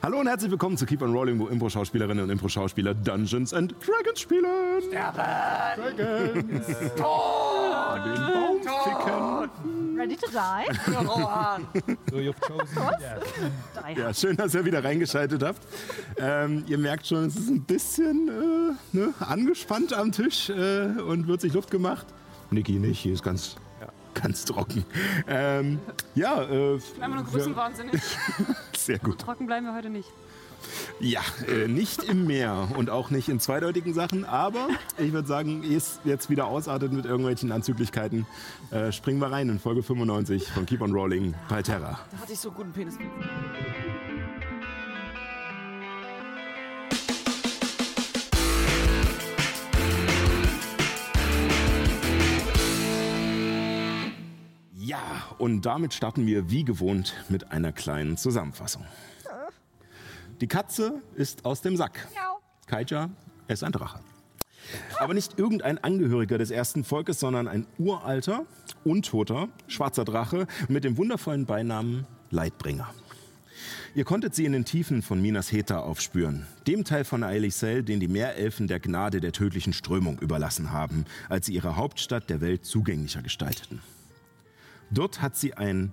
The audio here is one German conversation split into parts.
Hallo und herzlich willkommen zu Keep on Rolling, wo Impro-Schauspielerinnen und Impro-Schauspieler Dungeons and Dragons spielen. Sterben! Dragons! Tod! Den Baum ficken. Ready to die? Rohan! So, you've chosen. Die Ja, schön, dass ihr wieder reingeschaltet habt. Ähm, ihr merkt schon, es ist ein bisschen äh, ne, angespannt am Tisch äh, und wird sich Luft gemacht. Niki nicht, hier ist ganz, ganz trocken. Ähm, ja, äh, Einmal nur größenwahnsinnig. sehr gut. Trocken bleiben wir heute nicht. Ja, äh, nicht im Meer und auch nicht in zweideutigen Sachen, aber ich würde sagen, ehe es jetzt wieder ausartet mit irgendwelchen Anzüglichkeiten, äh, springen wir rein in Folge 95 von Keep on Rolling bei Terra. Da hatte ich so guten Penis. Und damit starten wir wie gewohnt mit einer kleinen Zusammenfassung. Die Katze ist aus dem Sack. Kaija ist ein Drache. Aber nicht irgendein Angehöriger des ersten Volkes, sondern ein uralter, untoter, schwarzer Drache mit dem wundervollen Beinamen Leidbringer. Ihr konntet sie in den Tiefen von Minas Heta aufspüren, dem Teil von Aelisel, den die Meerelfen der Gnade der tödlichen Strömung überlassen haben, als sie ihre Hauptstadt der Welt zugänglicher gestalteten. Dort hat sie ein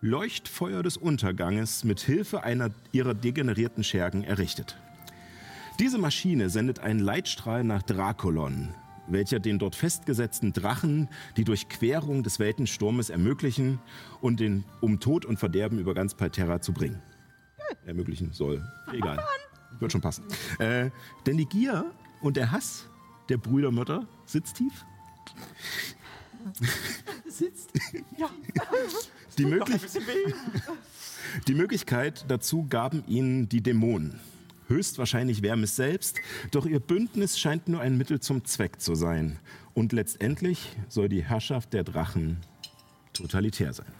Leuchtfeuer des Unterganges mit Hilfe einer ihrer degenerierten Schergen errichtet. Diese Maschine sendet einen Leitstrahl nach Drakolon, welcher den dort festgesetzten Drachen die Durchquerung des Weltensturmes ermöglichen und den, um Tod und Verderben über ganz Palterra zu bringen. Ermöglichen soll. Egal. Wird schon passen. Äh, denn die Gier und der Hass der Brüdermütter sitzt tief. Die, möglich die Möglichkeit dazu gaben ihnen die Dämonen. Höchstwahrscheinlich Vermis selbst, doch ihr Bündnis scheint nur ein Mittel zum Zweck zu sein. Und letztendlich soll die Herrschaft der Drachen totalitär sein.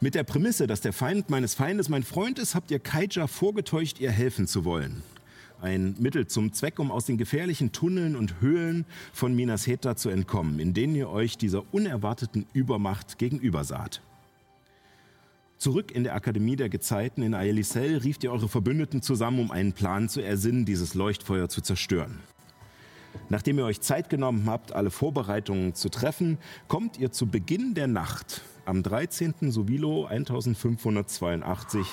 Mit der Prämisse, dass der Feind meines Feindes mein Freund ist, habt ihr Kaija vorgetäuscht, ihr helfen zu wollen. Ein Mittel zum Zweck, um aus den gefährlichen Tunneln und Höhlen von Minas Heta zu entkommen, in denen ihr euch dieser unerwarteten Übermacht gegenüber saht. Zurück in der Akademie der Gezeiten in Aelisel rieft ihr eure Verbündeten zusammen, um einen Plan zu ersinnen, dieses Leuchtfeuer zu zerstören. Nachdem ihr euch Zeit genommen habt, alle Vorbereitungen zu treffen, kommt ihr zu Beginn der Nacht am 13. Sovilo 1582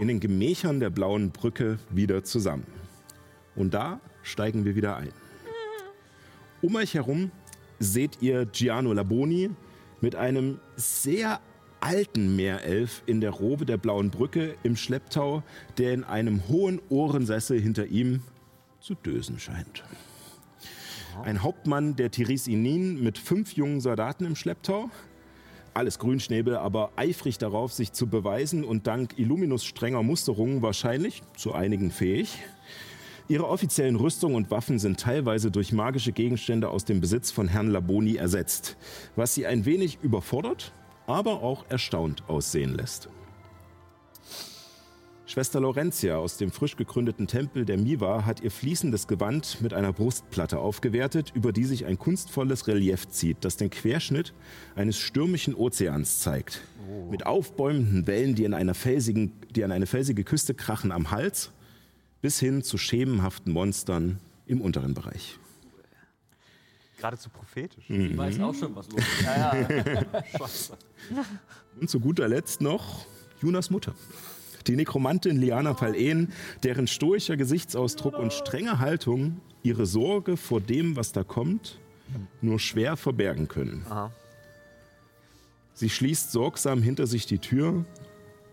in den Gemächern der Blauen Brücke wieder zusammen. Und da steigen wir wieder ein. Um euch herum seht ihr Giano Laboni mit einem sehr alten Meerelf in der Robe der Blauen Brücke im Schlepptau, der in einem hohen Ohrensessel hinter ihm zu dösen scheint. Ein Hauptmann der Tirisinin mit fünf jungen Soldaten im Schlepptau. Alles Grünschnäbel, aber eifrig darauf, sich zu beweisen und dank Illuminus strenger Musterungen wahrscheinlich zu einigen fähig. Ihre offiziellen Rüstungen und Waffen sind teilweise durch magische Gegenstände aus dem Besitz von Herrn Laboni ersetzt, was sie ein wenig überfordert, aber auch erstaunt aussehen lässt. Schwester Laurentia aus dem frisch gegründeten Tempel der Miwa hat ihr fließendes Gewand mit einer Brustplatte aufgewertet, über die sich ein kunstvolles Relief zieht, das den Querschnitt eines stürmischen Ozeans zeigt. Mit aufbäumenden Wellen, die, in einer felsigen, die an eine felsige Küste krachen am Hals, bis hin zu schemenhaften Monstern im unteren Bereich. Geradezu prophetisch. Ich weiß auch schon, was los ist. Ja, ja. Scheiße. Und zu guter Letzt noch Junas Mutter. Die Nekromantin Liana Palen, deren stoischer Gesichtsausdruck und strenge Haltung ihre Sorge vor dem, was da kommt, nur schwer verbergen können. Aha. Sie schließt sorgsam hinter sich die Tür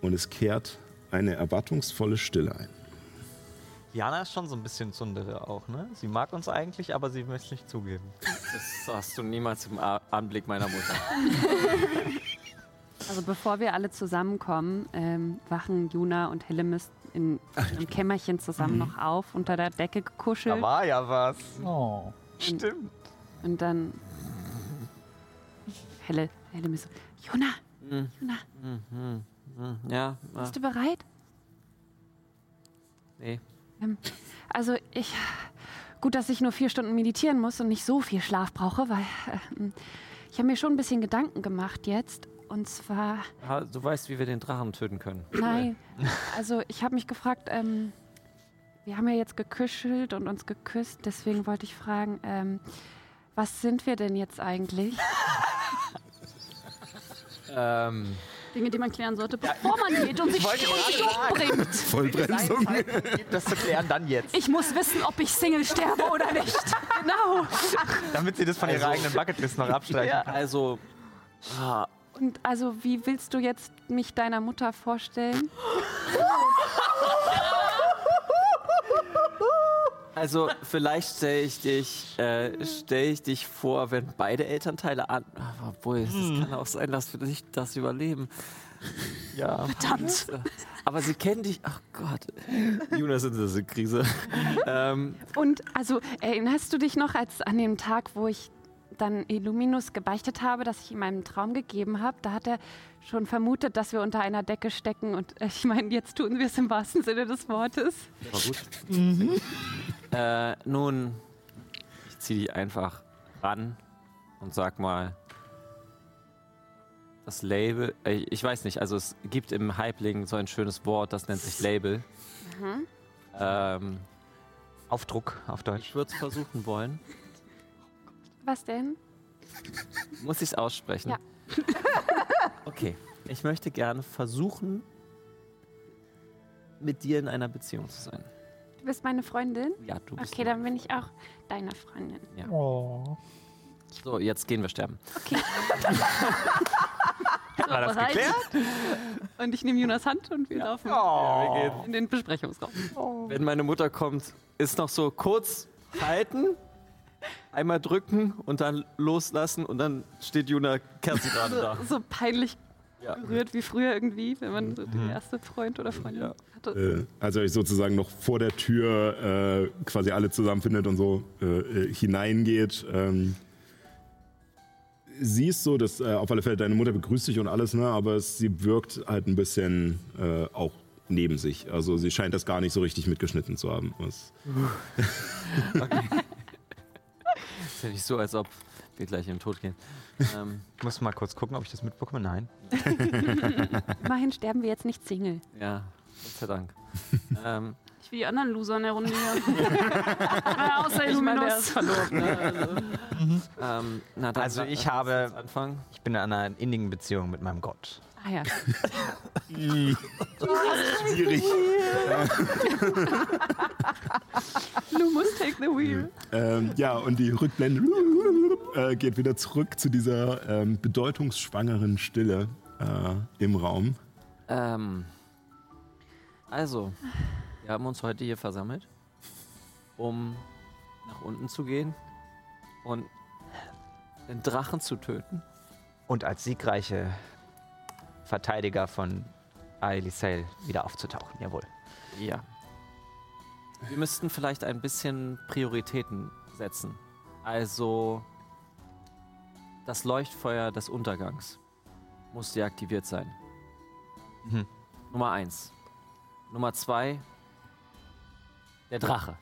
und es kehrt eine erwartungsvolle Stille ein. Jana ist schon so ein bisschen Zundere auch, ne? Sie mag uns eigentlich, aber sie möchte es nicht zugeben. Das hast du niemals im A- Anblick meiner Mutter. Also bevor wir alle zusammenkommen, ähm, wachen Juna und Hellemis in einem Kämmerchen zusammen noch auf, unter der Decke Da gekuschelt. war ja was. Oh. Stimmt. Und dann Helle, Hellemis so, Juna, Juna, Ja, ah, bist du bereit? nee. Ähm, also ich, gut, dass ich nur vier Stunden meditieren muss und nicht so viel Schlaf brauche, weil ähm, ich habe mir schon ein bisschen Gedanken gemacht jetzt Und zwar, Ah, Du weißt, wie wir den Drachen töten können. nein, also ich habe mich gefragt, ähm, wir haben ja jetzt geküschelt und uns geküsst, deswegen wollte ich fragen, ähm, was sind wir denn jetzt eigentlich? Ähm, Dinge, die man klären sollte, bevor man geht und sich, und sich umbringt. Vollbremsung. Das zu klären, dann jetzt. Ich muss wissen, ob ich Single sterbe oder nicht. Genau. Damit sie das von ihrer eigenen Bucketlist noch abstreichen ja, kann. also. Ah, Und also, wie willst du jetzt mich deiner Mutter vorstellen? Also vielleicht stelle ich dich, äh, stell ich dich vor, wenn beide Elternteile an. Obwohl, es kann auch sein, dass wir nicht das überleben. Ja. Verdammt. Aber sie kennen dich. Ach Gott. Jonas ist in der Krise. ähm, Und also, erinnerst du dich noch als an dem Tag, wo ich dann Illuminus gebeichtet habe, dass ich ihm einen Traum gegeben habe? Da hat er schon vermutet, dass wir unter einer Decke stecken. Und äh, ich meine, jetzt tun wir es im wahrsten Sinne des Wortes. war gut. Äh, nun, ich ziehe dich einfach ran und sag mal. Das Label, äh, ich weiß nicht, also es gibt im Hypeling so ein schönes Wort, das nennt sich Label. Ähm, Aufdruck auf Deutsch. ich würde es versuchen wollen. Was denn? Muss ich es aussprechen? Ja. Okay. Ich möchte gerne versuchen, mit dir in einer Beziehung zu sein. Du bist meine Freundin? Ja, du bist. Okay, dann bin ich auch deine Freundin. Oh. So, jetzt gehen wir sterben. War das bereit? geklärt? Und ich nehme Jonas Hand und wir laufen Wir gehen. in den Besprechungsraum. Wenn meine Mutter kommt, ist noch so kurz halten, einmal drücken und dann loslassen und dann steht Juna Kerzi gerade da. So peinlich Ja. berührt wie früher irgendwie, wenn man so den erste Freund oder Freundin Ja. hatte. Äh, als ihr euch sozusagen noch vor der Tür äh, quasi alle zusammenfindet und so äh, äh, hineingeht. Ähm, siehst so, dass äh, auf alle Fälle deine Mutter begrüßt dich und alles, ne? aber es, sie wirkt halt ein bisschen äh, auch neben sich. Also sie scheint das gar nicht so richtig mitgeschnitten zu haben. Was, Ja nicht so, als ob wir gleich im Tod gehen. Ähm, Ich muss mal kurz gucken, ob ich das mitbekomme. Nein. Immerhin sterben wir jetzt nicht Single. ja, Gott sei Dank. ähm, Ich wie die anderen Loser in der Runde hier. Ah, Außer Ich meine, der ist verloren. Ne? Also, ähm, na, dann Also ich habe-. Ich bin in einer innigen Beziehung mit meinem Gott. Ah ja. schwierig. Du musst take the wheel. Ähm, ja, und die Rückblende äh, geht wieder zurück zu dieser ähm, bedeutungsschwangeren Stille äh, im Raum. Ähm, also, wir haben uns heute hier versammelt, um nach unten zu gehen und den Drachen zu töten. Und als siegreiche Verteidiger von Aelisel wieder aufzutauchen. Jawohl. Ja. Wir müssten vielleicht ein bisschen Prioritäten setzen. Also, das Leuchtfeuer des Untergangs muss deaktiviert sein. Mhm. Nummer eins. Nummer zwei, der Drache.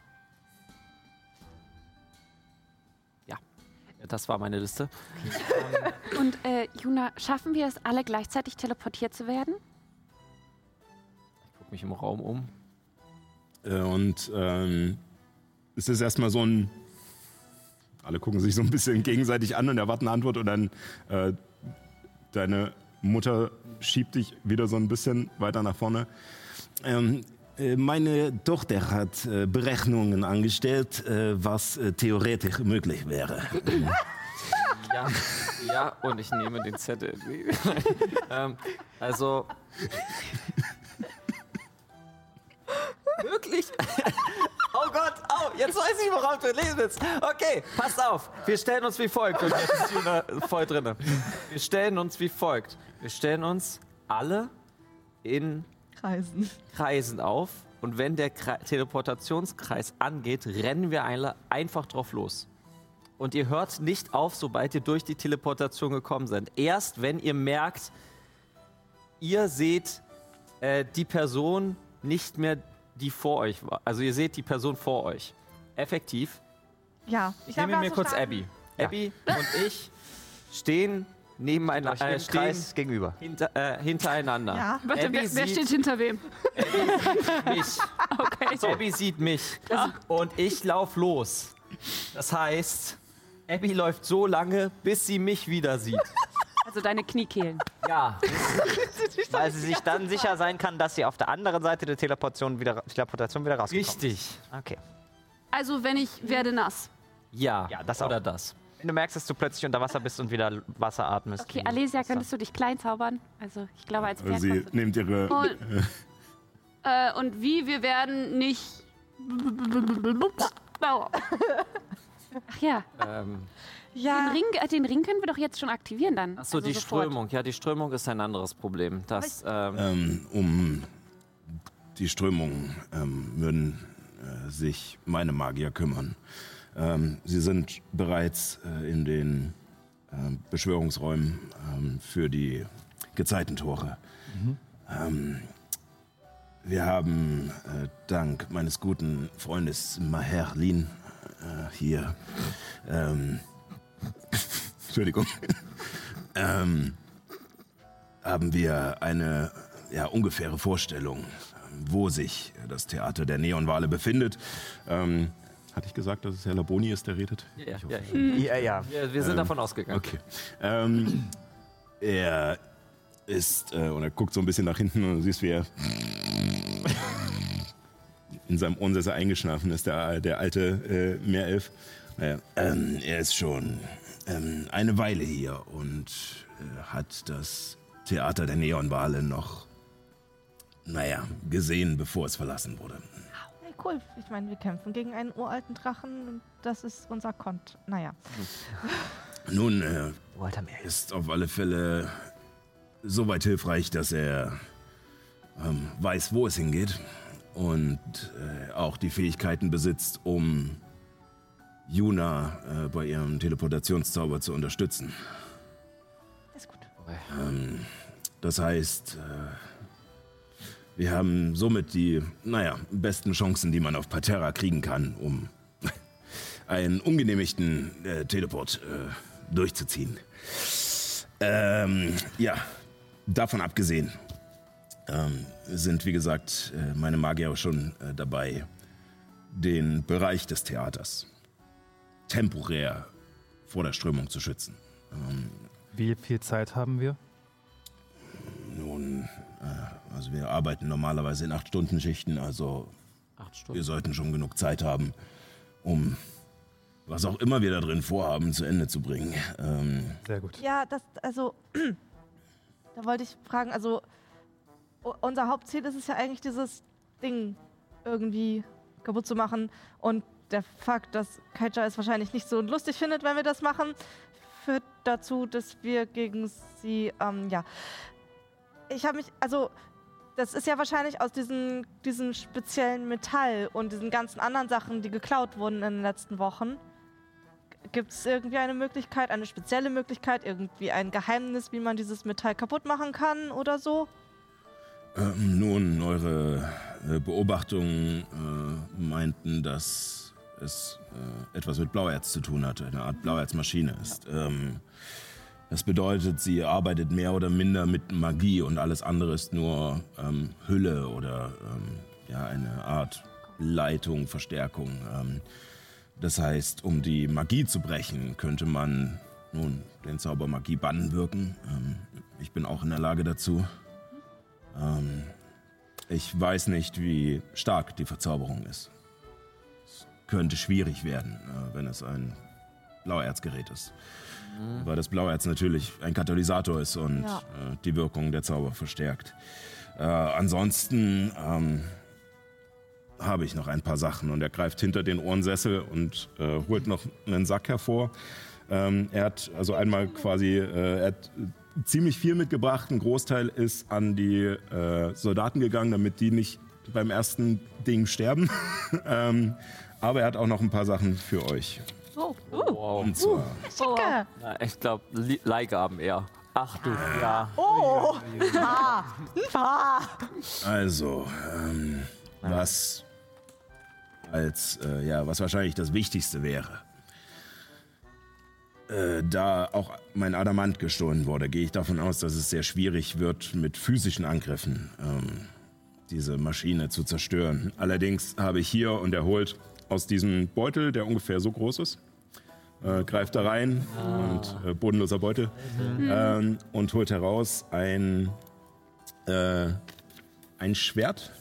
Das war meine Liste. Und äh, Juna, schaffen wir es alle gleichzeitig teleportiert zu werden? Ich gucke mich im Raum um. Äh, und ähm, es ist erstmal so ein. Alle gucken sich so ein bisschen gegenseitig an und erwarten eine Antwort und dann äh, deine Mutter schiebt dich wieder so ein bisschen weiter nach vorne. Ähm, äh, meine Tochter hat äh, Berechnungen angestellt, äh, was äh, theoretisch möglich wäre. Ja, ja, und ich nehme den Zettel. ähm, also. Wirklich? oh Gott, oh, jetzt weiß ich, worauf du lesen willst. Okay, passt auf. Wir stellen uns wie folgt. Und jetzt ist Juna voll drin. Wir stellen uns wie folgt. Wir stellen uns alle in Kreisen. Kreisen auf. Und wenn der Kre Teleportationskreis angeht, rennen wir einfach drauf los. Und ihr hört nicht auf, sobald ihr durch die Teleportation gekommen seid. Erst wenn ihr merkt, ihr seht äh, die Person nicht mehr, die vor euch war. Also ihr seht die Person vor euch. Effektiv. Ja. Ich glaub, nehme wir mir kurz verstanden. Abby. Abby und ich stehen nebeneinander Stehen äh, stehen Kreis gegenüber. hinter, äh, hintereinander. Ja. Warte, Abby wer, wer sieht- steht hinter wem? mich. Okay. Abby sieht mich. Und ich lauf los. Das heißt, Abby läuft so lange, bis sie mich wieder sieht. Also deine Kniekehlen. Ja. Weil sie sich dann sicher sein kann, dass sie auf der anderen Seite der Teleportation wieder, Teleportation wieder rauskommt. Richtig. Okay. Also, wenn ich werde nass. Ja. Ja, das Oder auch. das. Du merkst, dass du plötzlich unter Wasser bist und wieder Wasser atmest. Okay, Alesia, könntest du dich klein zaubern? Also ich glaube, als Berg Sie nimmt ihre. Und, äh, und wie? Wir werden nicht. Ach ja, Ähm, den Ja, Ring, äh, den Ring können wir doch jetzt schon aktivieren dann. Achso, Also die sofort. Strömung. Ja, die Strömung ist ein anderes Problem. Das, ähm, Ähm, um die Strömung ähm, würden äh, sich meine Magier kümmern. Ähm, sie sind bereits äh, in den ähm, Beschwörungsräumen ähm, für die Gezeitentore. Ähm, wir haben äh, dank meines guten Freundes Maher Lin äh, hier. Ähm, Entschuldigung. ähm, haben wir eine ja, ungefähre Vorstellung, wo sich das Theater der Neonwale befindet. Ähm, hatte ich gesagt, dass es Herr Laboni ist, der redet? ja, ja, Ja, ja. wir, wir sind davon ausgegangen. Okay. Ähm, er ist, äh, und er guckt so ein bisschen nach hinten und du siehst, wie er in seinem Ohrensessel eingeschlafen ist, der, der alte äh, Meerelf. Naja, ähm, er ist schon ähm, eine Weile hier und äh, hat das Theater der Neonwale noch, naja, gesehen, bevor es verlassen wurde. Cool. Ich meine, wir kämpfen gegen einen uralten Drachen und das ist unser Kont. Naja. Nun, äh, Walter Meer. ist auf alle Fälle soweit hilfreich, dass er ähm, weiß, wo es hingeht und äh, auch die Fähigkeiten besitzt, um Juna äh, bei ihrem Teleportationszauber zu unterstützen. Ist gut. Ähm, das heißt, äh, wir haben somit die, naja, besten Chancen, die man auf Parterra kriegen kann, um einen ungenehmigten äh, Teleport äh, durchzuziehen. Ähm, ja, davon abgesehen ähm, sind, wie gesagt, äh, meine Magier auch schon äh, dabei, den Bereich des Theaters temporär vor der Strömung zu schützen. Ähm, Wie viel Zeit haben wir? nun, also wir arbeiten normalerweise in 8-Stunden-Schichten, also Acht wir Stunden. sollten schon genug Zeit haben, um was auch immer wir da drin vorhaben, zu Ende zu bringen. Ähm, Sehr gut. Ja, das, also, da wollte ich fragen, also, unser Hauptziel ist es ja eigentlich, dieses Ding irgendwie kaputt zu machen. Und der Fakt, dass Kaija es wahrscheinlich nicht so lustig findet, wenn wir das machen, führt dazu, dass wir gegen sie, ähm, ja. Ich habe mich, also, das ist ja wahrscheinlich aus diesem diesen speziellen Metall und diesen ganzen anderen Sachen, die geklaut wurden in den letzten Wochen. Gibt es irgendwie eine Möglichkeit, eine spezielle Möglichkeit, irgendwie ein Geheimnis, wie man dieses Metall kaputt machen kann oder so? ähm, nun, eure äh, Beobachtungen äh, meinten, dass es äh, etwas mit Blauerz zu tun hatte, eine Art Blauerzmaschine ist. Ähm, das bedeutet, sie arbeitet mehr oder minder mit Magie und alles andere ist nur ähm, Hülle oder ähm, ja, eine Art Leitung, Verstärkung. Ähm, das heißt, um die Magie zu brechen, könnte man nun den Zauber Magie bannen wirken. Ähm, ich bin auch in der Lage dazu. Ähm, ich weiß nicht, wie stark die Verzauberung ist. Es könnte schwierig werden, äh, wenn es ein Blauerzgerät ist. Weil das Blauerz natürlich ein Katalysator ist und Ja. äh, die Wirkung der Zauber verstärkt. Äh, ansonsten ähm, habe ich noch ein paar Sachen und er greift hinter den Ohrensessel und äh, holt noch einen Sack hervor. Ähm, er hat also einmal quasi, äh, er hat ziemlich viel mitgebracht. Ein Großteil ist an die äh, Soldaten gegangen, damit die nicht beim ersten Ding sterben. ähm, aber er hat auch noch ein paar Sachen für euch. Oh, Wow. Und zwar oh. Na, ich glaube, Leihgaben eher. Ach du, ja. Oh! Ah! Ah! Also, ähm, was als, äh, ja, was wahrscheinlich das Wichtigste wäre. äh, da auch mein Adamant gestohlen wurde, gehe ich davon aus, dass es sehr schwierig wird, mit physischen Angriffen ähm, diese Maschine zu zerstören. Allerdings habe ich hier und er holt aus diesem Beutel, der ungefähr so groß ist, äh, greift da rein und äh, bodenloser Beutel. Ähm, und holt heraus ein, äh, ein Schwert,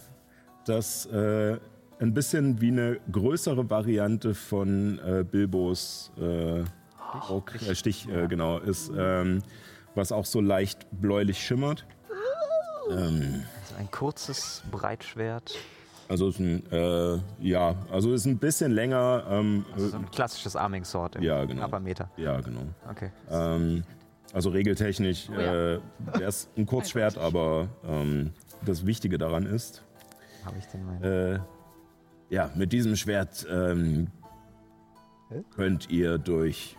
das äh, ein bisschen wie eine größere Variante von äh, Bilbos äh, äh, Stich genau ist, ähm, was auch so leicht bläulich schimmert. Ähm, Also ein kurzes Breitschwert. Also ist ein äh, ja, also ist ein bisschen länger. Ähm, Also so ein klassisches Arming Sword im Ja, genau. Upper Meter. ja, genau. Okay. Ähm, also regeltechnisch Oh ja. äh, wäre es ein Kurzschwert, aber ähm, das Wichtige daran ist, Habe ich denn mein. äh, ja, mit diesem Schwert ähm, könnt ihr durch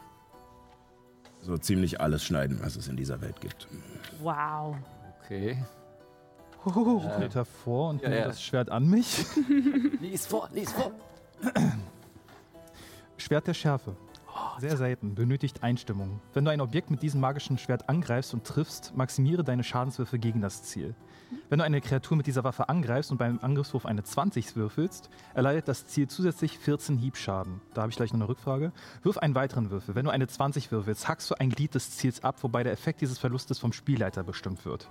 so ziemlich alles schneiden, was es in dieser Welt gibt. Wow. Okay. Ich trete hervor und Ja, nehme ja. das Schwert an mich. Lies vor, lies vor. Schwert der Schärfe. Sehr selten, benötigt Einstimmung. Wenn du ein Objekt mit diesem magischen Schwert angreifst und triffst, maximiere deine Schadenswürfe gegen das Ziel. Wenn du eine Kreatur mit dieser Waffe angreifst und beim Angriffswurf eine 20 würfelst, erleidet das Ziel zusätzlich 14 Hiebschaden. Da habe ich gleich noch eine Rückfrage. Wirf einen weiteren Würfel. Wenn du eine 20 würfelst, hackst du ein Glied des Ziels ab, wobei der Effekt dieses Verlustes vom Spielleiter bestimmt wird.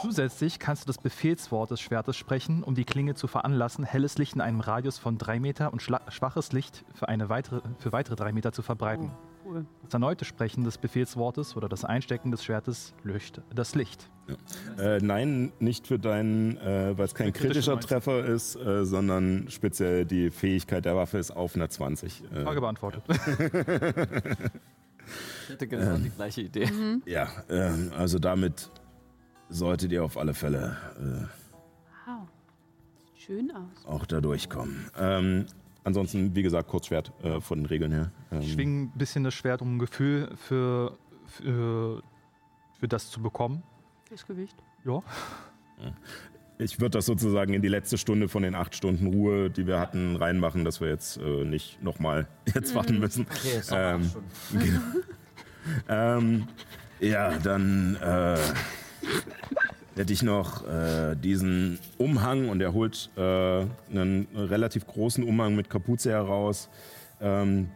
Zusätzlich kannst du das Befehlswort des Schwertes sprechen, um die Klinge zu veranlassen, helles Licht in einem Radius von 3 Meter und schwaches Licht für, eine weitere, für weitere 3 Meter zu verbreiten. Cool. Das erneute Sprechen des Befehlswortes oder das Einstecken des Schwertes löscht das Licht. Äh, nein, nicht für deinen, äh, weil es kein kritischer? Treffer ist, äh, sondern speziell die Fähigkeit der Waffe ist auf einer 20. Äh, Frage beantwortet. Ich hatte genau die gleiche Idee. ja, ähm, also damit solltet ihr auf alle Fälle äh, Wow. Sieht schön aus. auch da durchkommen. Ähm, ansonsten, wie gesagt, Kurzschwert äh, von den Regeln her. Ähm, Ich schwinge ein bisschen das Schwert, um ein Gefühl für, für, für das zu bekommen. Das Gewicht. Ja. Ich würde das sozusagen in die letzte Stunde von den acht Stunden Ruhe, die wir hatten, reinmachen, dass wir jetzt äh, nicht nochmal jetzt warten müssen. Okay, ist Ähm, Genau. ähm, ja, dann äh, hätte ich noch äh, diesen Umhang und er holt äh, einen relativ großen Umhang mit Kapuze heraus, ähm,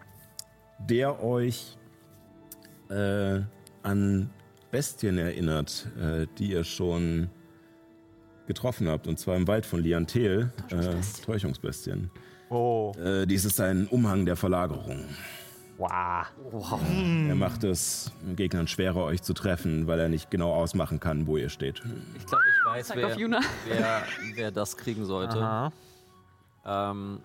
der euch äh, an Bestien erinnert, äh, die ihr schon getroffen habt, und zwar im Wald von Liantel, äh, Täuschungsbestien. Oh. Äh, dies ist ein Umhang der Verlagerung. Wow. Er macht es Gegnern schwerer, euch zu treffen, weil er nicht genau ausmachen kann, wo ihr steht. Ich glaube, ich weiß, wer, auf Juna. wer, wer das kriegen sollte. Ähm,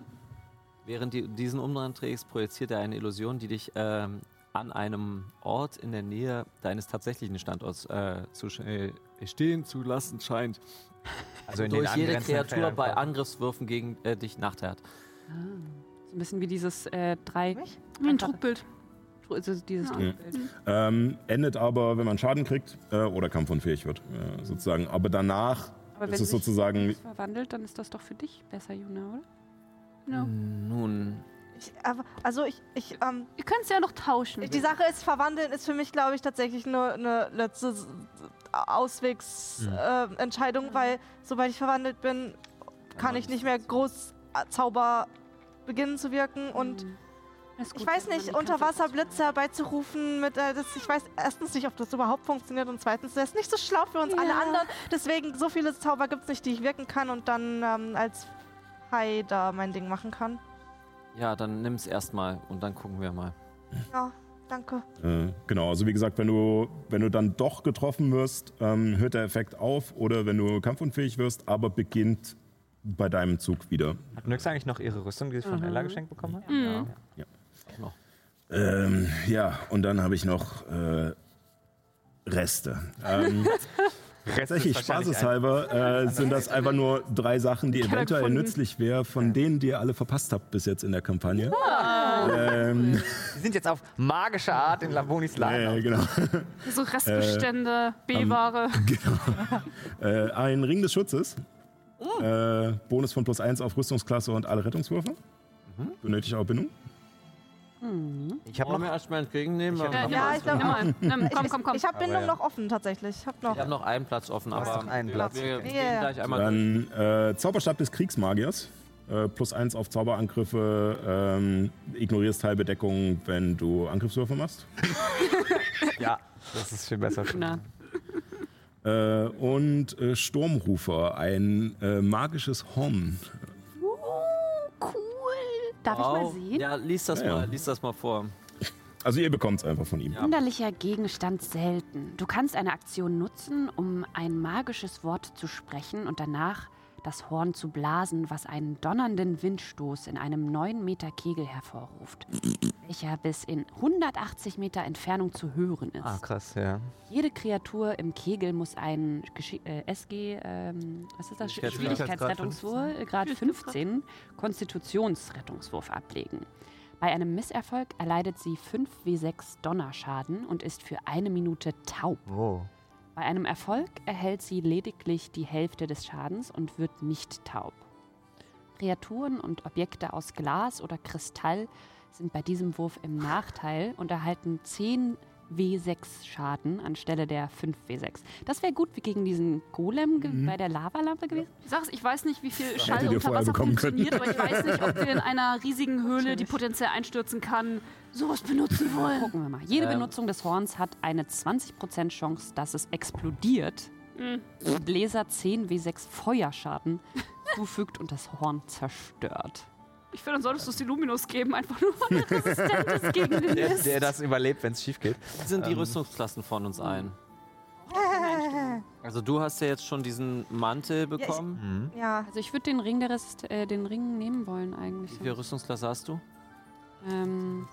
während du diesen Umhang trägst, projiziert er eine Illusion, die dich ähm, an einem Ort in der Nähe deines tatsächlichen Standorts äh, zu äh, stehen zu lassen scheint. Also in durch den jede Kreatur bei. Angriffswürfen gegen äh, dich nachteert. So ein bisschen wie dieses äh, drei. Wie ein Also dieses Ja. Ähm, endet aber, wenn man Schaden kriegt äh, oder kampfunfähig wird, äh, sozusagen. Aber danach Aber wenn ist es sich sozusagen. das verwandelt, dann ist das doch für dich besser, Juna, oder? Ja. Nun, Ich, also ich, ich, ähm, Ihr könnt es ja noch tauschen. die Sache ist, verwandeln ist für mich, glaube ich, tatsächlich nur eine letzte Auswegsentscheidung, äh, Entscheidung, weil sobald ich verwandelt bin, kann ich nicht mehr groß äh, Zauber beginnen zu wirken und Mhm. Ich gut, weiß wenn man nicht, die unter Karte Wasser Blitze herbeizurufen, mit, äh, das, ich weiß erstens nicht, ob das überhaupt funktioniert und zweitens, das ist nicht so schlau für uns alle Ja. anderen. Deswegen, so viele Zauber gibt es nicht, die ich wirken kann und dann ähm, als Hai da mein Ding machen kann. Ja, dann nimm's erstmal und dann gucken wir mal. Ja, danke. Äh, genau, also wie gesagt, wenn du, wenn du dann doch getroffen wirst, ähm, hört der Effekt auf oder wenn du kampfunfähig wirst, aber beginnt bei deinem Zug wieder. Hat Nyx eigentlich noch ihre Rüstung, die sie von Mhm. Ella geschenkt bekommen hat? Mhm. Auch noch. Ähm, ja, und dann habe ich noch äh, Reste. Ähm, tatsächlich, spaßeshalber, äh, sind das einfach nur drei Sachen, die eventuell nützlich wären, von denen, die ihr alle verpasst habt bis jetzt in der Kampagne. Ähm, Die sind jetzt auf magische Art in Labonis Lager. äh, genau. So Restbestände, B-Ware. Äh, ein Ring des Schutzes. Äh, Bonus von plus 1 auf Rüstungsklasse und alle Rettungswürfe. Benötigt auch Bindung. Ich habe wir noch. erstmal entgegennehmen? Ich hab Wir noch- Ja, ich glaube Nimm komm, ich, komm, komm. Ich habe Bindung ja. noch offen tatsächlich. Ich habe noch. haben noch einen Platz offen, aber noch einen wir, Platz. wir Ja, gehen ja. gleich einmal Dann äh, Zauberstab des Kriegsmagiers. Äh, plus eins auf Zauberangriffe. Ähm, ignorierst halbe Deckung, wenn du Angriffswürfe machst. Ja, das ist viel besser. Na, Äh, und äh, Sturmrufer, ein äh, magisches Horn. Darf ich mal Wow. sehen? Ja, lies das Ja, ja. mal, lies das mal vor. Also ihr bekommt es einfach von ihm. Wunderlicher Gegenstand selten. Du kannst eine Aktion nutzen, um ein magisches Wort zu sprechen und danach das Horn zu blasen, was einen donnernden Windstoß in einem 9 Meter Kegel hervorruft, welcher bis in 180 Meter Entfernung zu hören ist. Ah, krass, ja. Jede Kreatur im Kegel muss einen äh, SG, ähm, was ist das? Schwierigkeitsrettungswurf, Grad 15, Konstitutionsrettungswurf ablegen. Bei einem Misserfolg erleidet sie 5w6 Donnerschaden und ist für eine Minute taub. Wow. Bei einem Erfolg erhält sie lediglich die Hälfte des Schadens und wird nicht taub. Kreaturen und Objekte aus Glas oder Kristall sind bei diesem Wurf im Nachteil und erhalten 10 W6 Schaden anstelle der 5 W6. Das wäre gut wie gegen diesen Golem ge- bei der Lavalampe gewesen. ich sag's, ich weiß nicht, wie viel Schall unter Wasser bekommen können. funktioniert, aber ich weiß nicht, ob wir in einer riesigen Höhle, die potenziell einstürzen kann, sowas benutzen wollen. Gucken wir mal. Jede Ähm. Benutzung des Horns hat eine 20% Chance, dass es explodiert und Laser 10 W6 Feuerschaden zufügt und das Horn zerstört. Ich finde, dann solltest du es die Luminus geben, einfach nur weil er resistent ist gegen den Der, Mist. der das überlebt, wenn es schief geht. Wie sind die Rüstungsklassen von uns ein? Also du hast ja jetzt schon diesen Mantel bekommen. Ja, Also ich würde den Ring der Resist äh, den Ring nehmen wollen eigentlich. Wie viel Rüstungsklasse hast du? Ähm,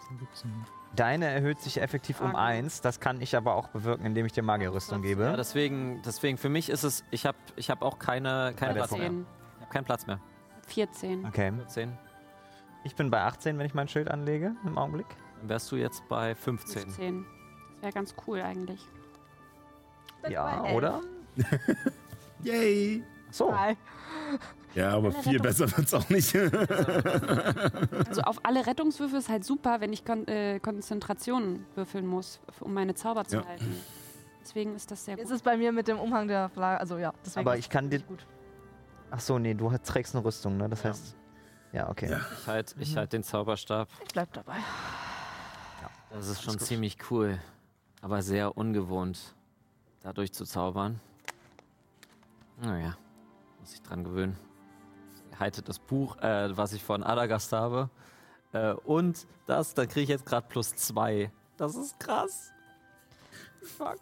Deine erhöht sich effektiv um Frage. eins. Das kann ich aber auch bewirken, indem ich dir Magierrüstung Ja, gebe. deswegen, deswegen für mich ist es, ich habe ich hab auch keine, keinen Platz mehr. 10, Ich hab keinen Platz mehr. 14. Okay. 10. Ich bin bei 18, wenn ich mein Schild anlege im Augenblick. Dann wärst du jetzt bei 15. 15. Das wäre ganz cool eigentlich. Ja, oder? Yay! So. Hi. Ja, aber viel besser wird's auch nicht. Also auf alle Rettungswürfe ist halt super, wenn ich Kon äh, Konzentration würfeln muss, um meine Zauber zu Ja. halten. Deswegen ist das sehr Jetzt gut. ist bei mir mit dem Umhang der Flagge, also ja, deswegen Aber ist ich kann dir. es gut. Ach so, nee, du trägst eine Rüstung, ne? Das heißt. Ja, okay. Ich halt, ich halt den Zauberstab. Ich bleib dabei. Das ist schon ziemlich cool, aber sehr ungewohnt, dadurch zu zaubern. Naja, muss ich dran gewöhnen. Ich halte das Buch, äh, was ich von Adagast habe. Äh, und das, dann kriege ich jetzt gerade plus zwei. Das ist krass. Fuck.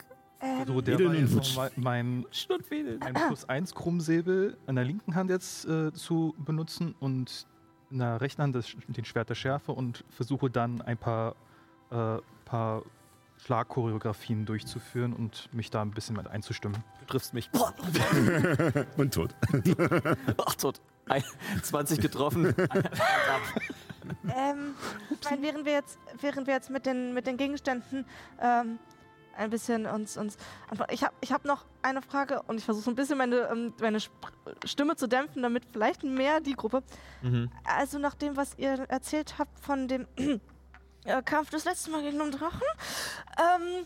So, der war jetzt noch mein Stundwedel. ein plus 1 Krummsäbel in der linken Hand jetzt äh, zu benutzen und in der rechten Hand das, den Schwert der Schärfe und versuche dann ein paar, äh, paar Schlagchoreografien durchzuführen und mich da ein bisschen mit einzustimmen. Du triffst mich. Und tot. Ach, tot. Ein, 20 getroffen. Ähm, ich meine, während wir jetzt, während wir jetzt mit den, mit den Gegenständen ähm, ein bisschen uns, uns. Ich habe ich hab noch eine Frage und ich versuche so ein bisschen meine, ähm, meine Stimme zu dämpfen, damit vielleicht mehr die Gruppe. Mhm. Also nach dem, was ihr erzählt habt von dem äh, Kampf das letzte Mal gegen den Drachen, ähm,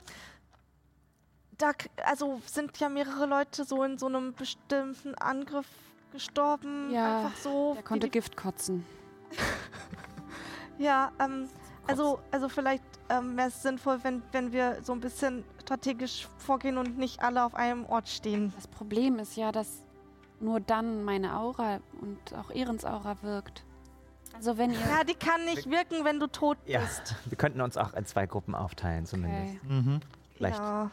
da, also sind ja mehrere Leute so in so einem bestimmten Angriff gestorben. Ja, einfach so. Er konnte die- Gift kotzen. Ja, ähm, also, also vielleicht ähm, wäre es sinnvoll, wenn, wenn wir so ein bisschen strategisch vorgehen und nicht alle auf einem Ort stehen. Das Problem ist ja, dass nur dann meine Aura und auch Ehrens Aura wirkt. Also wenn ihr... Ja, die kann nicht wirken, wenn du tot Ja, bist. wir könnten uns auch in zwei Gruppen aufteilen, zumindest. Okay. Vielleicht. Ja,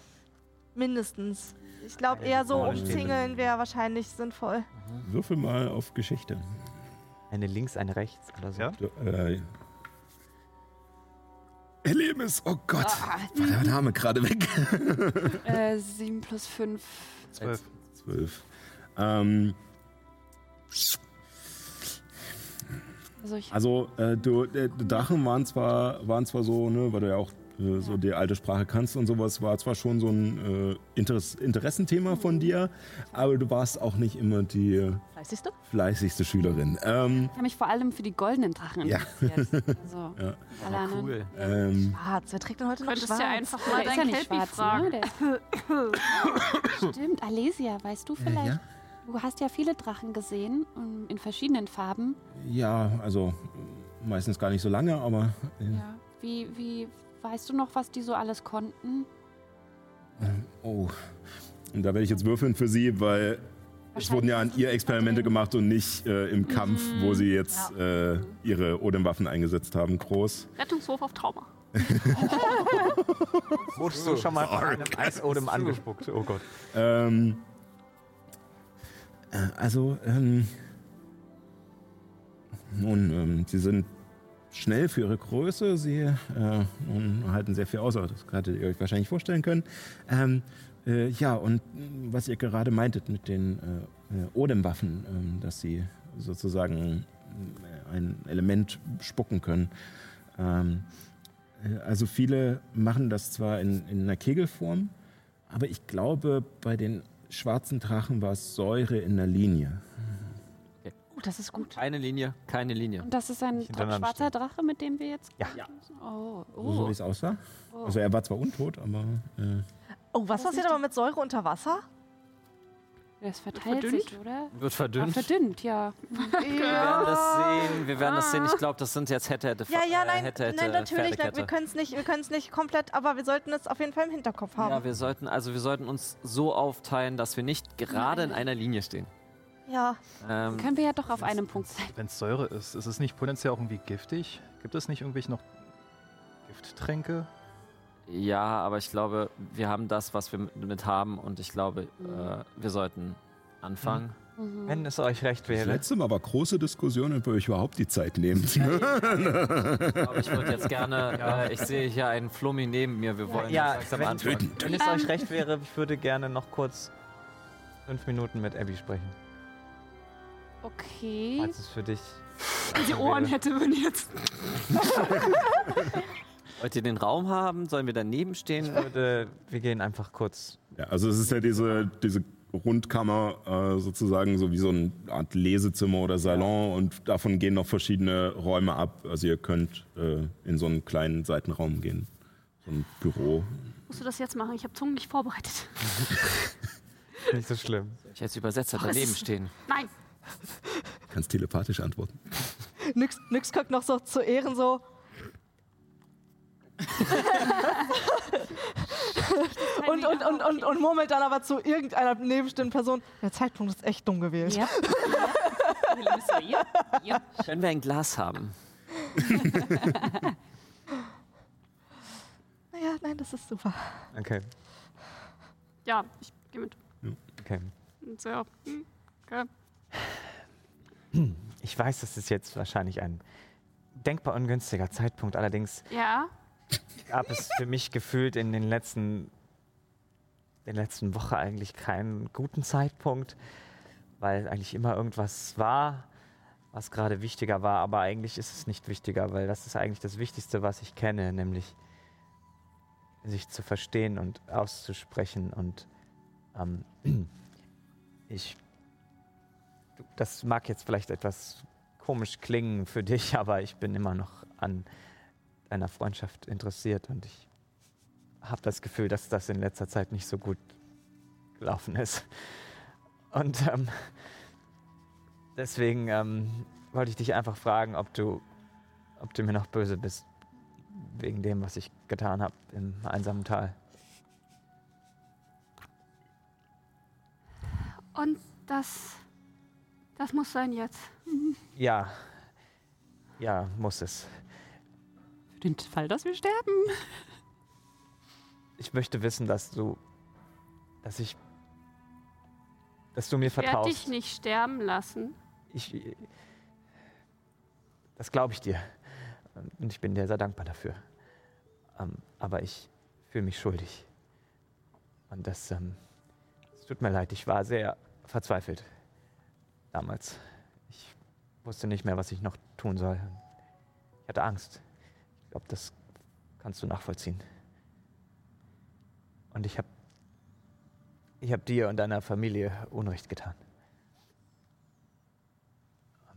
mindestens. Ich glaube eher so umzingeln wäre wahrscheinlich sinnvoll. Würfel mal auf Geschichte. Eine links, eine rechts oder so. Ja? Du, äh, Erlebnis, oh Gott. War der Name gerade weg? Äh, 7 plus 5. Zwölf. Zwölf. Ähm, Also ich also, äh, du, äh, die Drachen waren zwar, waren zwar so, ne, weil du ja auch äh, so die alte Sprache kannst und sowas, war zwar schon so ein äh, Interess Interessenthema von dir, aber du warst auch nicht immer die äh, Fleißigste? fleißigste Schülerin. Ähm, Ich habe mich vor allem für die goldenen Drachen Ja. interessiert. Also, Ja. alle anderen. Cool. ähm, Schwarz. Wer trägt denn heute noch Könntest schwarz? ja einfach mal ist ja deinen nicht Kelpie schwarz, fragen. ne? Stimmt, Alesia, weißt du vielleicht? ja. Du hast ja viele Drachen gesehen um, in verschiedenen Farben. ja, also äh, meistens gar nicht so lange, aber äh, Ja. Wie, wie weißt du noch, was die so alles konnten? oh. Und da werde ich jetzt würfeln für sie, weil es wurden ja an ihr Experimente gemacht und nicht äh, im Kampf, wo sie jetzt äh, ihre Odem-Waffen eingesetzt haben, groß. Rettungswurf auf Trauma. Wurdest du schon mal von einem Eisodem angespuckt? Oh Gott. Ähm, äh, also, ähm, nun, ähm, sie sind schnell für ihre Größe. Sie äh, halten sehr viel aus, das hattet ihr euch wahrscheinlich vorstellen können. Ähm, äh, ja, und mh, was ihr gerade meintet mit den äh, äh, Odem-Waffen, ähm, dass sie sozusagen äh, ein Element spucken können. Ähm, äh, also viele machen das zwar in, in einer Kegelform, aber ich glaube, bei den schwarzen Drachen war es Säure in der Linie. Oh, das ist gut. Keine Linie, keine Linie. Und das ist ein schwarzer Drache, mit dem wir jetzt Ja. kämpfen müssen? Oh, So oh. wie es aussah. oh. Also er war zwar untot, aber äh, Oh, was Das passiert aber mit Säure unter Wasser? Das verteilt verdünnt? sich, oder? Wird Ah, verdünnt. verdünnt, ja. Wir werden das sehen. Wir werden das sehen. Ich glaube, das sind jetzt hätte, hätte, Ja, ja, äh, nein, hätte, hätte, nein, natürlich. Nein, wir können es nicht, wir nicht komplett, aber wir sollten es auf jeden Fall im Hinterkopf haben. Ja, wir sollten, also wir sollten uns so aufteilen, dass wir nicht gerade in einer Linie stehen. Ja. Ähm, Können wir ja doch auf einem Punkt sein. Wenn es Säure ist, ist es nicht potenziell auch irgendwie giftig? Gibt es nicht irgendwelche noch Gifttränke? Ja, aber ich glaube, wir haben das, was wir mit- haben und ich glaube, äh, wir sollten anfangen. Mhm. Wenn es euch recht das wäre. letzte Mal war große Diskussion, ob ihr euch überhaupt die Zeit nehmt. Aber ich würde jetzt gerne, äh, ich sehe hier einen Flummi neben mir, wir wollen Ja, langsam wenn- anfangen. Wenn es euch recht wäre, ich würde gerne noch kurz fünf Minuten mit Abby sprechen. Okay. Falls es für dich. Die Ohren hätte man jetzt. Wollt ihr den Raum haben? Sollen wir daneben Ich stehen? würde, wir gehen einfach kurz. Ja, also es ist ja diese, diese Rundkammer äh, sozusagen so wie so eine Art Lesezimmer oder Salon und davon gehen noch verschiedene Räume ab. Also ihr könnt äh, in so einen kleinen Seitenraum gehen. So ein Büro. Musst du das jetzt machen? Ich habe Zungen nicht vorbereitet. Nicht so schlimm. Ich als Übersetzer daneben stehen. Nein. Kannst telepathisch antworten. Nix, nix guckt noch so zu Ehren so. Und, und, und, und, und murmelt dann aber zu irgendeiner nebenstehenden Person. Der Zeitpunkt ist echt dumm gewählt. Ja. Ja. Ja. Können wir ein Glas haben? Naja, nein, das ist super. Okay, ja, ich gehe mit. okay. Und So, hm, okay. Ich weiß, das ist jetzt wahrscheinlich ein denkbar ungünstiger Zeitpunkt. Allerdings Ja, gab es für mich gefühlt in den letzten, der letzten Woche eigentlich keinen guten Zeitpunkt, weil eigentlich immer irgendwas war, was gerade wichtiger war. Aber eigentlich ist es nicht wichtiger, weil das ist eigentlich das Wichtigste, was ich kenne, nämlich sich zu verstehen und auszusprechen. Und ähm, ich, das mag jetzt vielleicht etwas komisch klingen für dich, aber ich bin immer noch an einer Freundschaft interessiert und ich habe das Gefühl, dass das in letzter Zeit nicht so gut gelaufen ist. Und ähm, deswegen ähm, wollte ich dich einfach fragen, ob du, ob du mir noch böse bist wegen dem, was ich getan habe im einsamen Tal. und das. Das muss sein jetzt. Ja, ja, muss es. Für den Fall, dass wir sterben. Ich möchte wissen, dass du, dass ich, dass du mir Ich werde vertraust. dich nicht sterben lassen. Ich, das glaube ich dir. Und ich bin dir sehr dankbar dafür. Ähm, aber ich fühle mich schuldig. Und das, ähm, es tut mir leid, ich war sehr verzweifelt damals. Ich wusste nicht mehr, was ich noch tun soll. Ich hatte Angst. Ich glaube, das kannst du nachvollziehen. Und ich habe ich hab dir und deiner Familie Unrecht getan.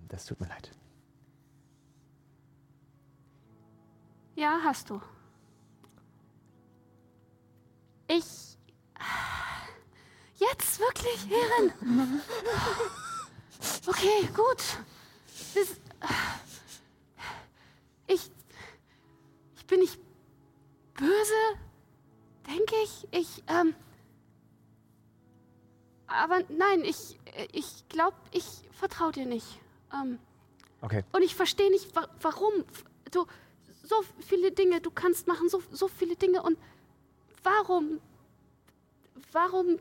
Das tut mir leid. Ja, hast du. Ich. Jetzt wirklich, Ehren. Okay, gut. Das, böse, denke ich. Ich, ähm. Aber nein, ich. Ich glaube, ich vertraue dir nicht. Ähm, Okay. und ich verstehe nicht, wa warum. Du, so viele Dinge, du kannst machen, so, so viele Dinge. Und warum, warum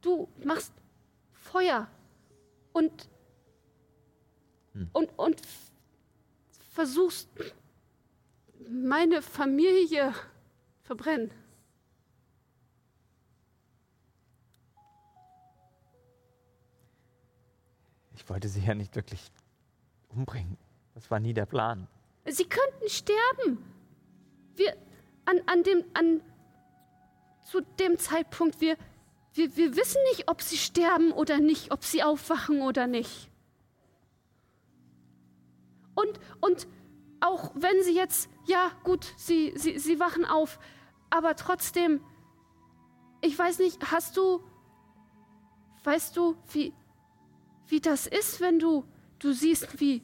du machst Feuer und, und, und f- versuchst, meine Familie verbrennen. Ich wollte sie ja nicht wirklich umbringen. Das war nie der Plan. Sie könnten sterben. Wir, an, an dem, an, zu dem Zeitpunkt, wir, wir, wir wissen nicht, ob sie sterben oder nicht, ob sie aufwachen oder nicht. Und, und auch wenn sie jetzt, ja gut, sie, sie, sie wachen auf, aber trotzdem, ich weiß nicht, hast du, weißt du, wie, wie das ist, wenn du, du siehst, wie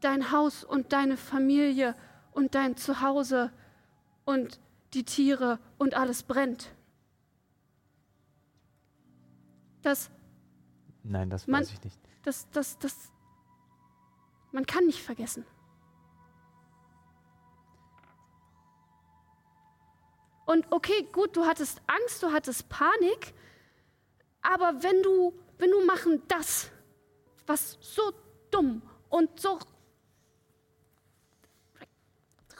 dein Haus und deine Familie und dein Zuhause und die Tiere und alles brennt. Das, Nein, das Man- weiß ich nicht. das, das, das, man kann nicht vergessen. Und okay, gut, du hattest Angst, du hattest Panik, aber wenn du, wenn du machen das, was so dumm und so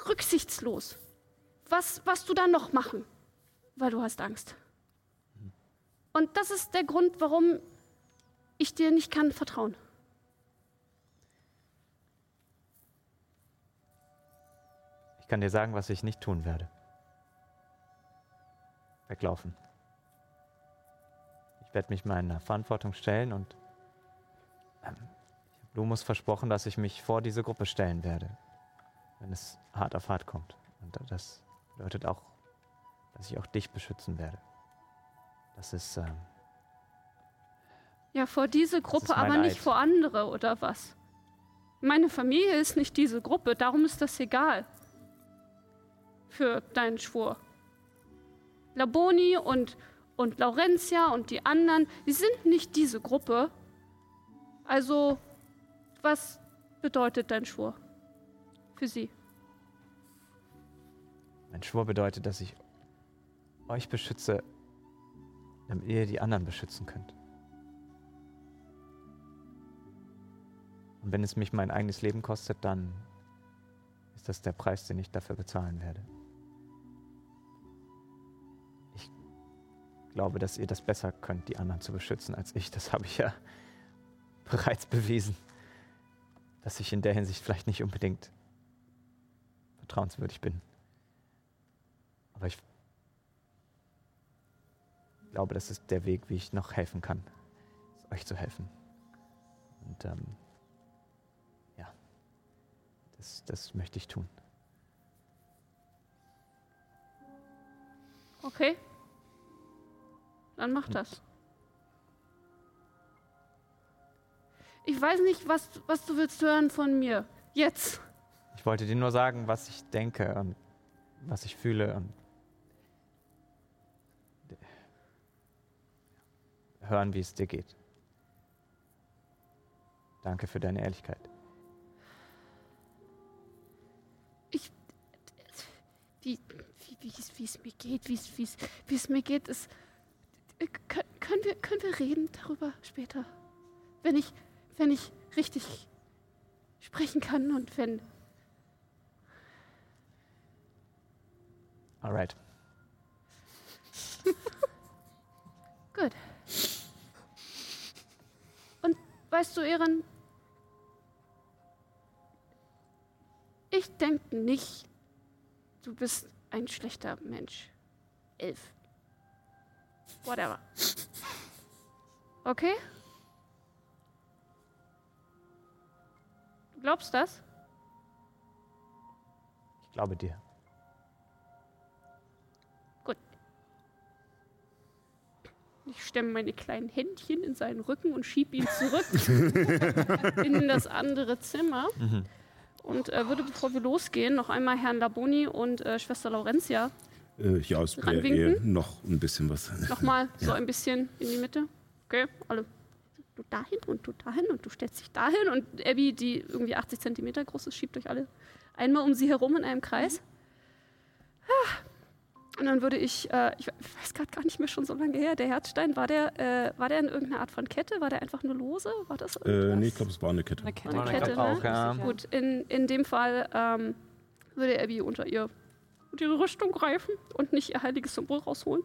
rücksichtslos, was, was du dann noch machen, weil du hast Angst. Und das ist der Grund, warum ich dir nicht kann vertrauen. Ich kann dir sagen, was ich nicht tun werde. Weglaufen. Ich werde mich meiner Verantwortung stellen und ähm, ich habe Lumus versprochen, dass ich mich vor diese Gruppe stellen werde, wenn es hart auf hart kommt. Und das bedeutet auch, dass ich auch dich beschützen werde. Das ist, ähm, Ja, vor diese Gruppe, aber nicht Eid. vor andere, oder was? Meine Familie ist nicht diese Gruppe, darum ist das egal. Für deinen Schwur. Laboni und, und Laurentia und die anderen, die sind nicht diese Gruppe. Also, was bedeutet dein Schwur für sie? mein Schwur bedeutet, dass ich euch beschütze, damit ihr die anderen beschützen könnt. Und wenn es mich mein eigenes Leben kostet, dann ist das der Preis, den ich dafür bezahlen werde. Glaube, dass ihr das besser könnt, die anderen zu beschützen, als ich. Das habe ich ja bereits bewiesen, dass ich in der Hinsicht vielleicht nicht unbedingt vertrauenswürdig bin. Aber ich glaube, das ist der Weg, wie ich noch helfen kann, euch zu helfen. Und ähm, ja, das, das möchte ich tun. Okay? Dann mach das. Ich weiß nicht, was, was du willst hören von mir. Jetzt. Ich wollte dir nur sagen, was ich denke und was ich fühle und hören, wie es dir geht. Danke für deine Ehrlichkeit. wie, wie, wie, es- wie es mir geht, wie es, wie es, wie es mir geht, ist. Äh, Können, können, wir, können wir reden darüber später? Wenn ich, wenn ich richtig sprechen kann und wenn. Alright. Gut. Und weißt du, Ehren, ich denke nicht, du bist ein schlechter Mensch. Elf. Whatever. Okay? Du glaubst das? Ich glaube dir. Ich stemme meine kleinen Händchen in seinen Rücken und schieb ihn zurück in das andere Zimmer. Mhm. Und äh, würde, bevor wir losgehen, noch einmal Herrn Laboni und äh, Schwester Laurentia Äh, ja, es wäre eher noch ein bisschen was. nochmal so ein bisschen in die Mitte. Okay, alle. Du dahin und du dahin und du stellst dich dahin. Und Abby, die irgendwie 80 Zentimeter groß ist, schiebt euch alle einmal um sie herum in einem Kreis. Ah. Und dann würde ich, äh, ich weiß gerade gar nicht mehr schon so lange her, der Herzstein, war der, äh, war der in irgendeiner Art von Kette? War der einfach nur lose? War das Äh, nee, ich glaube, es war eine Kette. Eine Kette. Eine Ich glaub Kette, auch, ne? ja. Gut, in, in dem Fall ähm, würde Abby unter ihr unter ihre Rüstung greifen und nicht ihr heiliges Symbol rausholen,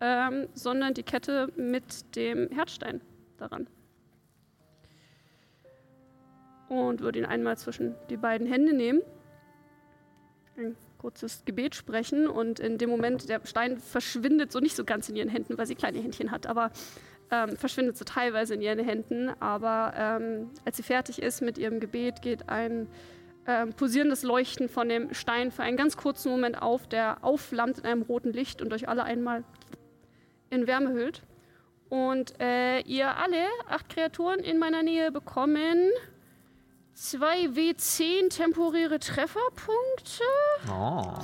ähm, sondern die Kette mit dem Herzstein daran. Und würde ihn einmal zwischen die beiden Hände nehmen, ein kurzes Gebet sprechen und in dem Moment, der Stein verschwindet so nicht so ganz in ihren Händen, weil sie kleine Händchen hat, aber ähm, verschwindet so teilweise in ihren Händen. Aber ähm, als sie fertig ist mit ihrem Gebet, geht ein pulsierendes Leuchten von dem Stein für einen ganz kurzen Moment auf, der aufflammt in einem roten Licht und euch alle einmal in Wärme hüllt. Und äh, ihr alle, acht Kreaturen in meiner Nähe, bekommen zwei W10 temporäre Trefferpunkte. Oh.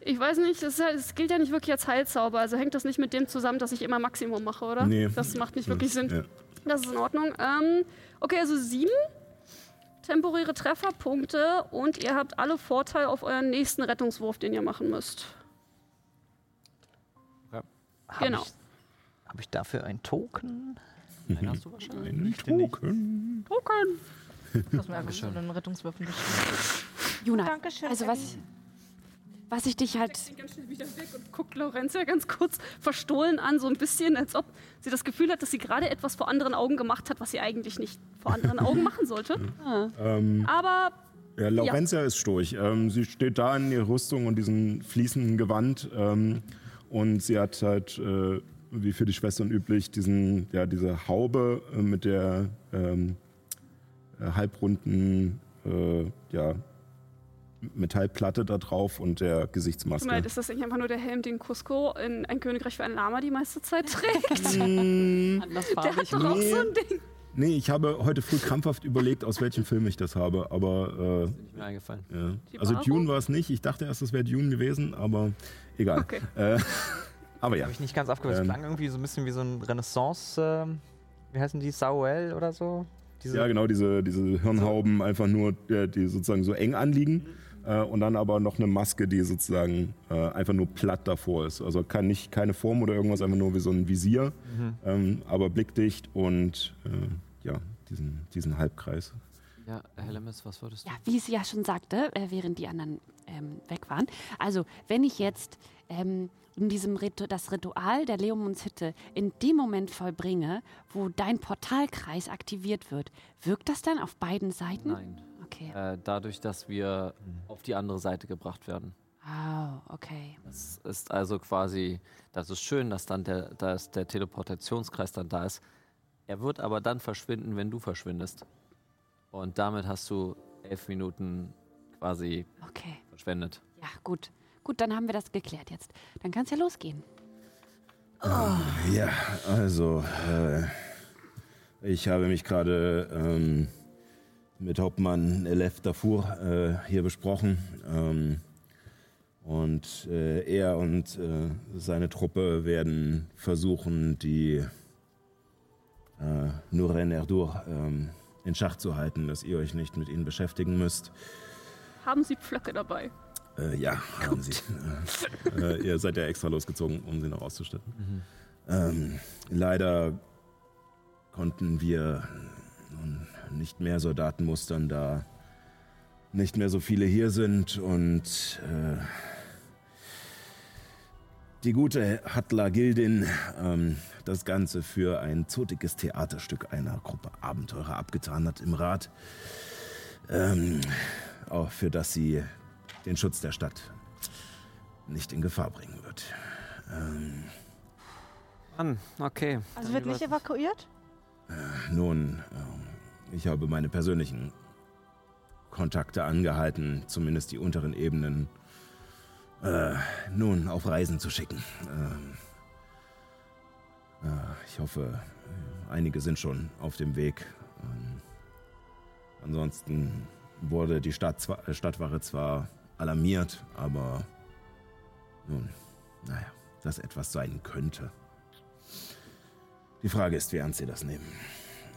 Ich weiß nicht, es das gilt ja nicht wirklich als Heilzauber, also hängt das nicht mit dem zusammen, dass ich immer Maximum mache, oder? Nee. Das macht nicht wirklich Sinn. Ja. Das ist in Ordnung. Ähm, okay, also sieben temporäre Trefferpunkte und ihr habt alle Vorteil auf euren nächsten Rettungswurf, den ihr machen müsst. Hab Genau. Ich, Habe ich dafür ein Token? Einen hast du wahrscheinlich. Ein Token. Token. Du hast mir einfach so einen Rettungswürfel geschrieben. Juna, Dankeschön. also was, was ich dich halt. Sie ganz schnell wieder weg und guckt Laurentia ganz kurz verstohlen an, so ein bisschen, als ob sie das Gefühl hat, dass sie gerade etwas vor anderen Augen gemacht hat, was sie eigentlich nicht vor anderen Augen machen sollte. Ähm, Aber ja, Laurentia ist storch. Ähm, sie steht da in ihrer Rüstung und diesem fließenden Gewand. Ähm, und sie hat halt, äh, wie für die Schwestern üblich, diesen, ja, diese Haube äh, mit der ähm, äh, halbrunden äh, ja, Metallplatte da drauf und der Gesichtsmaske. leid, ist das nicht einfach nur der Helm, den Cusco in ein Königreich für ein Lama die meiste Zeit trägt? Mm, Anders Der hat doch auch Nee. so ein Ding. nee, ich habe heute früh krampfhaft überlegt, aus welchem Film ich das habe, aber Ist nicht mir eingefallen. äh, ja. Also? Dune war es nicht. Ich dachte erst, es wäre Dune gewesen, aber egal. Okay. Äh, aber ja. Habe ich nicht ganz aufgehört. Es Ähm. klang irgendwie so ein bisschen wie so ein Renaissance. ähm, wie heißen die? Sauel oder so? Diese, Ja, genau, diese, diese Hirnhauben einfach nur, äh, die sozusagen so eng anliegen. Äh, und dann aber noch eine Maske, die sozusagen äh, einfach nur platt davor ist. Also kann nicht, keine Form oder irgendwas, einfach nur wie so ein Visier, ähm, aber blickdicht und äh, ja, diesen, diesen Halbkreis. Ja, Hellemis, was würdest du? Ja, wie sie ja schon sagte, äh, während die anderen ähm, weg waren. Also, wenn ich jetzt ähm, in diesem Ritu das Ritual der Leomundshütte in dem Moment vollbringe, wo dein Portalkreis aktiviert wird, wirkt das dann auf beiden Seiten? Nein. Okay. Äh, dadurch, dass wir auf die andere Seite gebracht werden. Oh, okay. Das ist also quasi, das ist schön, dass dann der, dass der Teleportationskreis dann da ist. Er wird aber dann verschwinden, wenn du verschwindest. Und damit hast du elf Minuten quasi Okay. verschwendet. Ja, gut. Gut, dann haben wir das geklärt jetzt. Dann kann es ja losgehen. Ja, also äh, ich habe mich gerade ähm, mit Hauptmann Elef Dafur äh, hier besprochen. Ähm, und äh, er und äh, seine Truppe werden versuchen, die äh, Nuren Erdur ähm, in Schach zu halten, dass ihr euch nicht mit ihnen beschäftigen müsst. Haben sie Pflöcke dabei? Äh, ja, haben sie. Äh, äh, ihr seid ja extra losgezogen, um sie noch auszustatten. Ähm, leider konnten wir nun nicht mehr Soldaten mustern, da nicht mehr so viele hier sind und äh, die gute Hattler Gildin ähm, das Ganze für ein zotiges Theaterstück einer Gruppe Abenteurer abgetan hat im Rat, ähm, auch für das sie den Schutz der Stadt nicht in Gefahr bringen wird. Ähm, Mann, okay. Also Dann wird nicht evakuiert? nun, ähm, ich habe meine persönlichen Kontakte angehalten, zumindest die unteren Ebenen, äh, nun auf Reisen zu schicken. Ähm, äh, ich hoffe, einige sind schon auf dem Weg. Ähm, ansonsten wurde die Stadt äh, Stadtwache zwar alarmiert, aber nun, naja, dass etwas sein könnte. Die Frage ist, wie ernst sie das nehmen.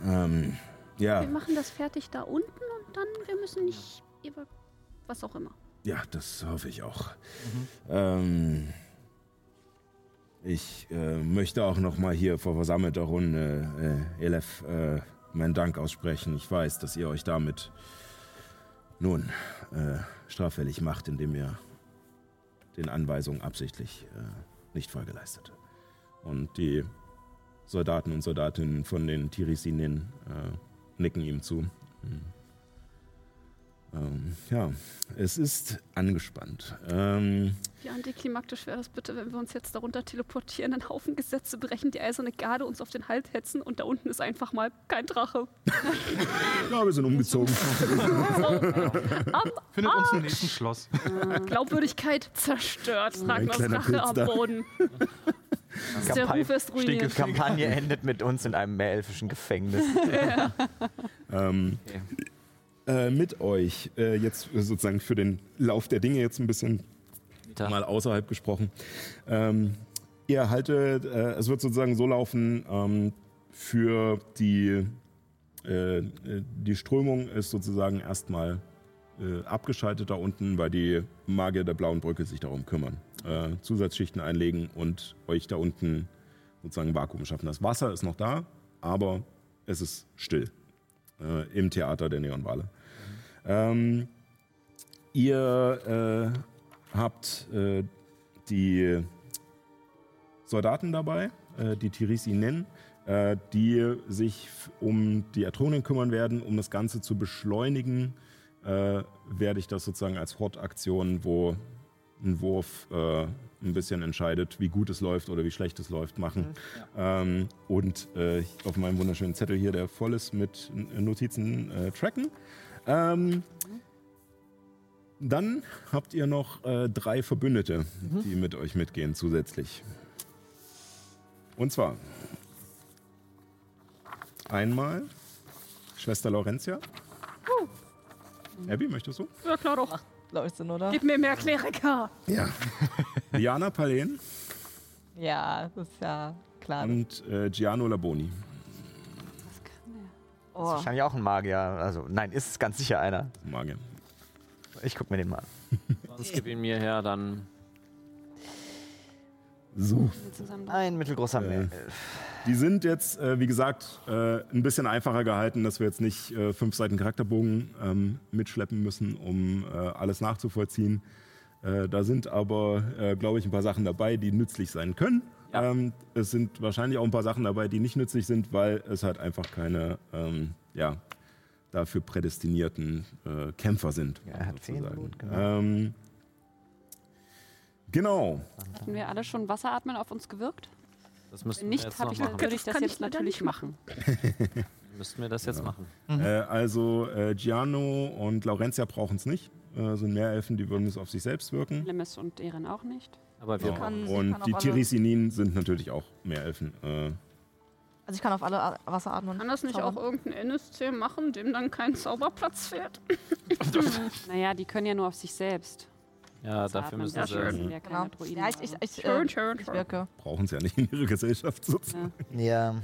Ähm, ja. Wir machen das fertig da unten und dann, wir müssen nicht über was auch immer. Ja, das hoffe ich auch. Ähm, ich äh, möchte auch noch mal hier vor versammelter Runde äh, Elef äh, meinen Dank aussprechen. Ich weiß, dass ihr euch damit nun äh, straffällig macht, indem ihr den Anweisungen absichtlich äh, nicht Folge leistet. Und die Soldaten und Soldatinnen von den Tirisinen äh, nicken ihm zu. Hm. Ähm, ja, es ist angespannt. Ähm, Wie antiklimaktisch wäre das bitte, wenn wir uns jetzt darunter teleportieren, einen Haufen Gesetze brechen, die eiserne Garde uns auf den Hals hetzen und da unten ist einfach mal kein Drache. ja, wir sind umgezogen. Findet uns im nächsten Schloss. Glaubwürdigkeit zerstört. Ein Ragnars kleiner Rache Pilz am. Boden. Der Ruf ist Die ruiniert. Kampagne endet mit uns in einem meerelfischen Gefängnis. ähm, äh, mit euch, äh, jetzt sozusagen für den Lauf der Dinge jetzt ein bisschen Da. mal außerhalb gesprochen. Ähm, ihr haltet, äh, es wird sozusagen so laufen, ähm, für die, äh, äh, die Strömung ist sozusagen erstmal äh, abgeschaltet da unten, weil die Magier der Blauen Brücke sich darum kümmern. Äh, Zusatzschichten einlegen und euch da unten sozusagen Vakuum schaffen. Das Wasser ist noch da, aber es ist still äh, im Theater der Neonwale. Ähm, ihr äh, habt äh, die Soldaten dabei, äh, die Tirisi nennen, äh, die sich um die Ertronien kümmern werden. Um das Ganze zu beschleunigen, äh, werde ich das sozusagen als Hot-Aktion, wo ein Wurf äh, ein bisschen entscheidet, wie gut es läuft oder wie schlecht es läuft, machen. Ähm, und äh, auf meinem wunderschönen Zettel hier, der voll ist mit Notizen, äh, tracken. Ähm, dann habt ihr noch äh, drei Verbündete, die mit euch mitgehen zusätzlich. Und zwar einmal Schwester Laurentia. Abby, möchtest du? Ja, klar doch. Leute, oder? Gib mir mehr Kleriker. Ja. Diana Palen Ja, das ist ja klar. und äh, Giano Laboni. Oh. Wahrscheinlich auch ein Magier. Also, nein, ist es ganz sicher einer. Magier. Ich guck mir den mal an. Sonst gib ihn mir her, dann. So. Ein mittelgroßer Äh. Meerelf. Die sind jetzt, äh, wie gesagt, äh, ein bisschen einfacher gehalten, dass wir jetzt nicht äh, fünf Seiten Charakterbogen ähm, mitschleppen müssen, um äh, alles nachzuvollziehen. Äh, da sind aber, äh, glaube ich, ein paar Sachen dabei, die nützlich sein können. Ja. Ähm, es sind wahrscheinlich auch ein paar Sachen dabei, die nicht nützlich sind, weil es halt einfach keine ähm, ja, dafür prädestinierten äh, Kämpfer sind. Ja, er hat zehn sozusagen. Blut, genau. Ähm, genau. Hatten wir alle schon Wasseratmen auf uns gewirkt? Das müssten Wenn wir nicht, jetzt noch ich, machen. würde ich das kann jetzt ich natürlich nicht machen. Müssten wir das jetzt machen. Äh, also äh, Giano und Laurentia brauchen es nicht. Äh, sind Meerelfen, die würden es auf sich selbst wirken. Lemis und Eren auch nicht. Aber wir Ja. kann- und die Tirisinin sind natürlich auch Meerelfen. Äh, Also ich kann auf alle Wasser atmen. Kann das nicht zaubern. auch irgendein NSC machen, dem dann kein Zauberplatz fehlt? Naja, die können ja nur auf sich selbst. Ja, dafür atmen. müssen Ja, sie. schön. Ja, Genau. Ja, ich, ich, ich, Schön, äh, schön, ich wirke. brauchen es ja nicht in ihrer Gesellschaft sozusagen. Ja.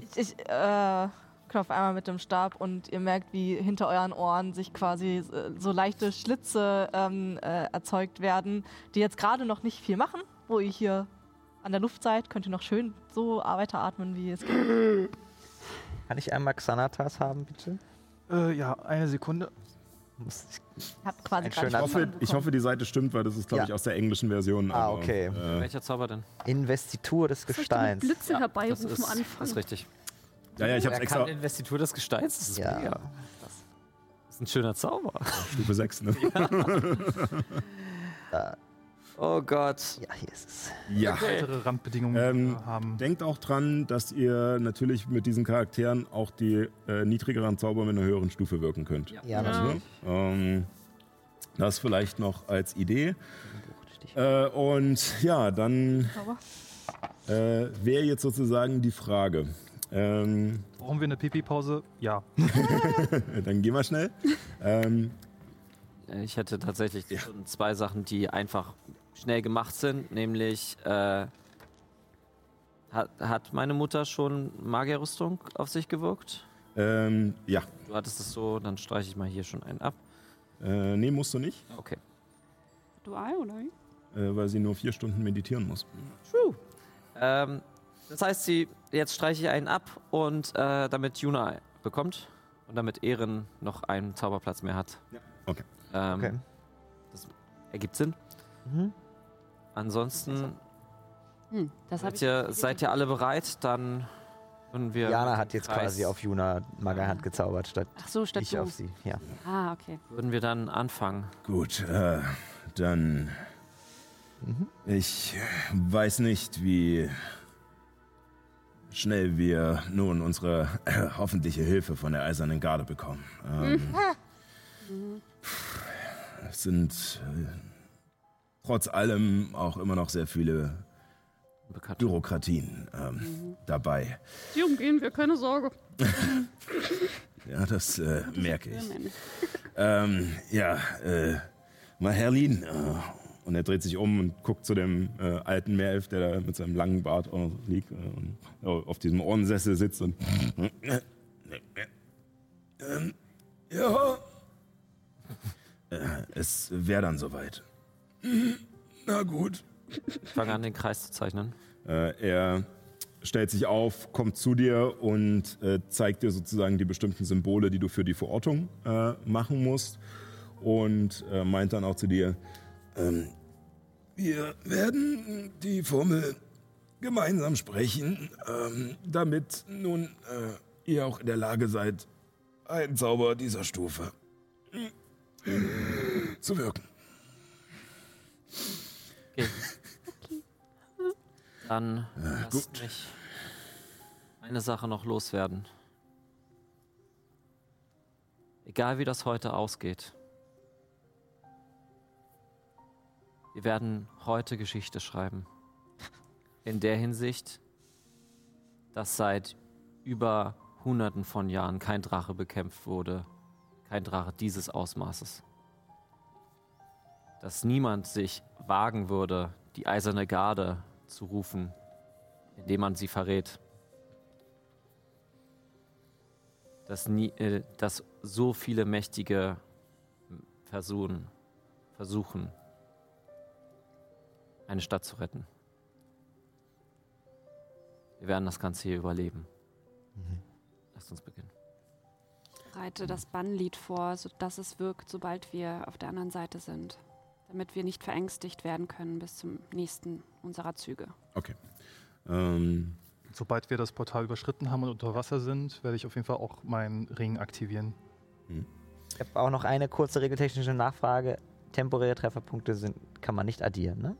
Ich, ich äh, klopfe einmal mit dem Stab und ihr merkt, wie hinter euren Ohren sich quasi äh, so leichte Schlitze ähm, äh, erzeugt werden, die jetzt gerade noch nicht viel machen. Wo ihr hier an der Luft seid, könnt ihr noch schön so weiteratmen, wie es geht. Kann ich einmal Xanatas haben, bitte? Äh, ja, eine Sekunde. Ich- Habt quasi Ich hoffe, ich hoffe, die Seite stimmt, weil das ist, glaube Ja. ich, aus der englischen Version. Ah, aber, okay. Äh, Welcher Zauber denn? Investitur des Soll ich mit Gesteins. Blitze Das herbeirufen ist, anfangen? das ist richtig. ja, ja, ich habe Er extra kann Investitur des Gesteins. Das ist Ja. mega. Das ist ein schöner Zauber. Stufe 6. Ne? Da. Oh Gott. Ja, hier ist es. Ja. Weitere Randbedingungen Ähm, äh, haben. Denkt auch dran, dass ihr natürlich mit diesen Charakteren auch die äh, niedrigeren Zauber mit einer höheren Stufe wirken könnt. Ja, natürlich. Ähm, das vielleicht noch als Idee. Äh, und ja, dann äh, wäre jetzt sozusagen die Frage. Ähm, Brauchen wir eine Pipi-Pause? Ja. dann gehen wir schnell. Ähm, Ich hätte tatsächlich schon zwei Sachen, die einfach schnell gemacht sind, nämlich äh, hat, hat meine Mutter schon Magierrüstung auf sich gewirkt? ähm, ja, Du hattest es so, dann streiche ich mal hier schon einen ab. äh, nee, musst du nicht, Okay. Dual, oder wie? äh, weil sie nur vier Stunden meditieren muss. Ähm, das heißt, sie jetzt streiche ich einen ab und äh, damit Juna bekommt und damit Ehren noch einen Zauberplatz mehr hat. Ja, okay. Ähm, Okay. Das ergibt Sinn. Mhm. Ansonsten Hm, seid ich. ihr, seid ihr alle bereit, dann würden wir. Jana hat jetzt Kreis- quasi auf Juna Magerhand gezaubert, statt Ach so, statt ich du. auf sie. Ja. Ah, okay. Würden wir dann anfangen? Gut, äh, dann. Ich weiß nicht, wie schnell wir nun unsere äh, hoffentliche Hilfe von der Eisernen Garde bekommen. Ähm, es sind äh, trotz allem auch immer noch sehr viele Bekannt. Bürokratien ähm, dabei. Die umgehen wir, keine Sorge. Ja, das äh, merke ich. Ähm, ja, äh, mal Herlin. Äh, und er dreht sich um und guckt zu dem äh, alten Meerelf, der da mit seinem langen Bart auch noch liegt äh, und äh, auf diesem Ohrensessel sitzt und. ähm, ja. Äh, es wäre dann soweit. Na gut. Ich fange an, den Kreis zu zeichnen. Äh, er stellt sich auf, kommt zu dir und äh, zeigt dir sozusagen die bestimmten Symbole, die du für die Verortung äh, machen musst. Und äh, meint dann auch zu dir, ähm, wir werden die Formel gemeinsam sprechen, ähm, damit nun äh, ihr auch in der Lage seid, einen Zauber dieser Stufe zu wirken. Okay. Dann lasst mich eine Sache noch loswerden. Egal wie das heute ausgeht, wir werden heute Geschichte schreiben. In der Hinsicht, dass seit über Hunderten von Jahren kein Drache bekämpft wurde, kein Drache dieses Ausmaßes. Dass niemand sich wagen würde, die eiserne Garde zu rufen, indem man sie verrät. Dass, nie, äh, dass so viele Mächtige versuchen, versuchen, eine Stadt zu retten. Wir werden das Ganze hier überleben. Lasst uns beginnen. Bereite das Bannlied vor, sodass es wirkt, sobald wir auf der anderen Seite sind. Damit wir nicht verängstigt werden können bis zum nächsten unserer Züge. Okay. Ähm, Sobald wir das Portal überschritten haben und unter Wasser sind, werde ich auf jeden Fall auch meinen Ring aktivieren. Ich habe auch noch eine kurze regeltechnische Nachfrage. Temporäre Trefferpunkte sind, kann man nicht addieren, ne?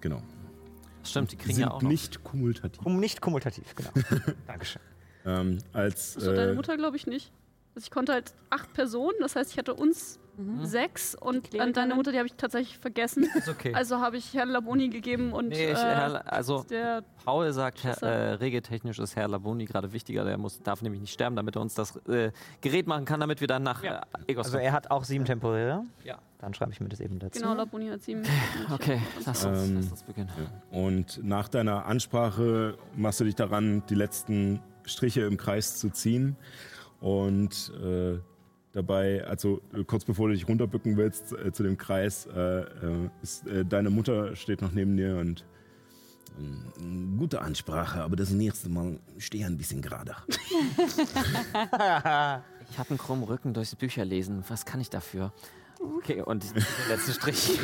genau. Stimmt, die kriegen Sind ja auch noch. nicht kumulativ. Um, nicht kumulativ, genau. Dankeschön. Ähm, als Also deine äh, Mutter glaube ich nicht. Also ich konnte halt acht Personen, das heißt, ich hatte uns Mhm. sechs und an deine Mutter, die habe ich tatsächlich vergessen. Ist okay. Also habe ich Herrn Laboni gegeben und nee, ich, äh, Herr, also der Paul sagt, Herr, äh, regeltechnisch ist Herr Laboni gerade wichtiger. Der muss, darf nämlich nicht sterben, damit er uns das äh, Gerät machen kann, damit wir dann nach Ja. äh, Egos Also er hat auch sieben temporäre. Ja. Dann schreibe ich mir das eben dazu. genau Laboni hat sieben. Okay, lass uns, Ähm, lass uns beginnen. Und nach deiner Ansprache machst du dich daran, die letzten Striche im Kreis zu ziehen. Und äh, dabei, also äh, kurz bevor du dich runterbücken willst äh, zu dem Kreis, äh, äh, ist, äh, deine Mutter steht noch neben dir und ähm, gute Ansprache, aber das nächste Mal steh ein bisschen gerade. Ich habe einen krummen Rücken durchs Bücher lesen. Was kann ich dafür? Okay, und der letzte Strich.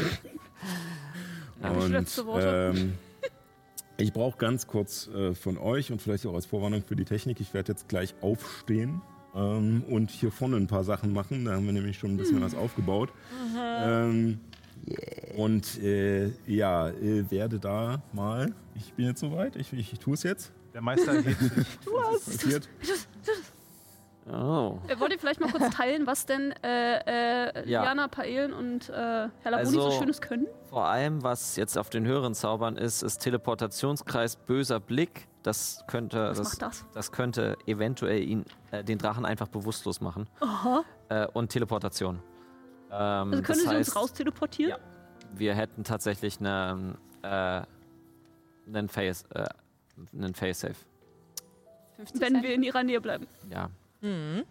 Und ähm, ich brauche ganz kurz äh, von euch und vielleicht auch als Vorwarnung für die Technik, ich werde jetzt gleich aufstehen ähm, und hier vorne ein paar Sachen machen. Da haben wir nämlich schon ein bisschen was aufgebaut. Ähm, Und äh, ja, äh, werde da mal. Ich bin jetzt soweit. Ich, ich, ich tue es jetzt. Der Meister erhebt sich. Was ist passiert? Oh. Äh, Wollt ihr vielleicht mal kurz teilen, was denn äh, äh, Ja. Liana, Paelen und äh, Herr Laboni Also- so Schönes können? Vor allem, was jetzt auf den höheren Zaubern ist, ist Teleportationskreis böser Blick. Das könnte, Was das, macht das? das könnte eventuell ihn, äh, den Drachen einfach bewusstlos machen. Aha. Äh, und Teleportation. Ähm, Also können das sie heißt, uns raus teleportieren? Ja. Wir hätten tatsächlich eine, äh, einen Face, äh, einen Face Safe. 50 Wenn wir in ihrer Nähe bleiben. Ja. Mhm.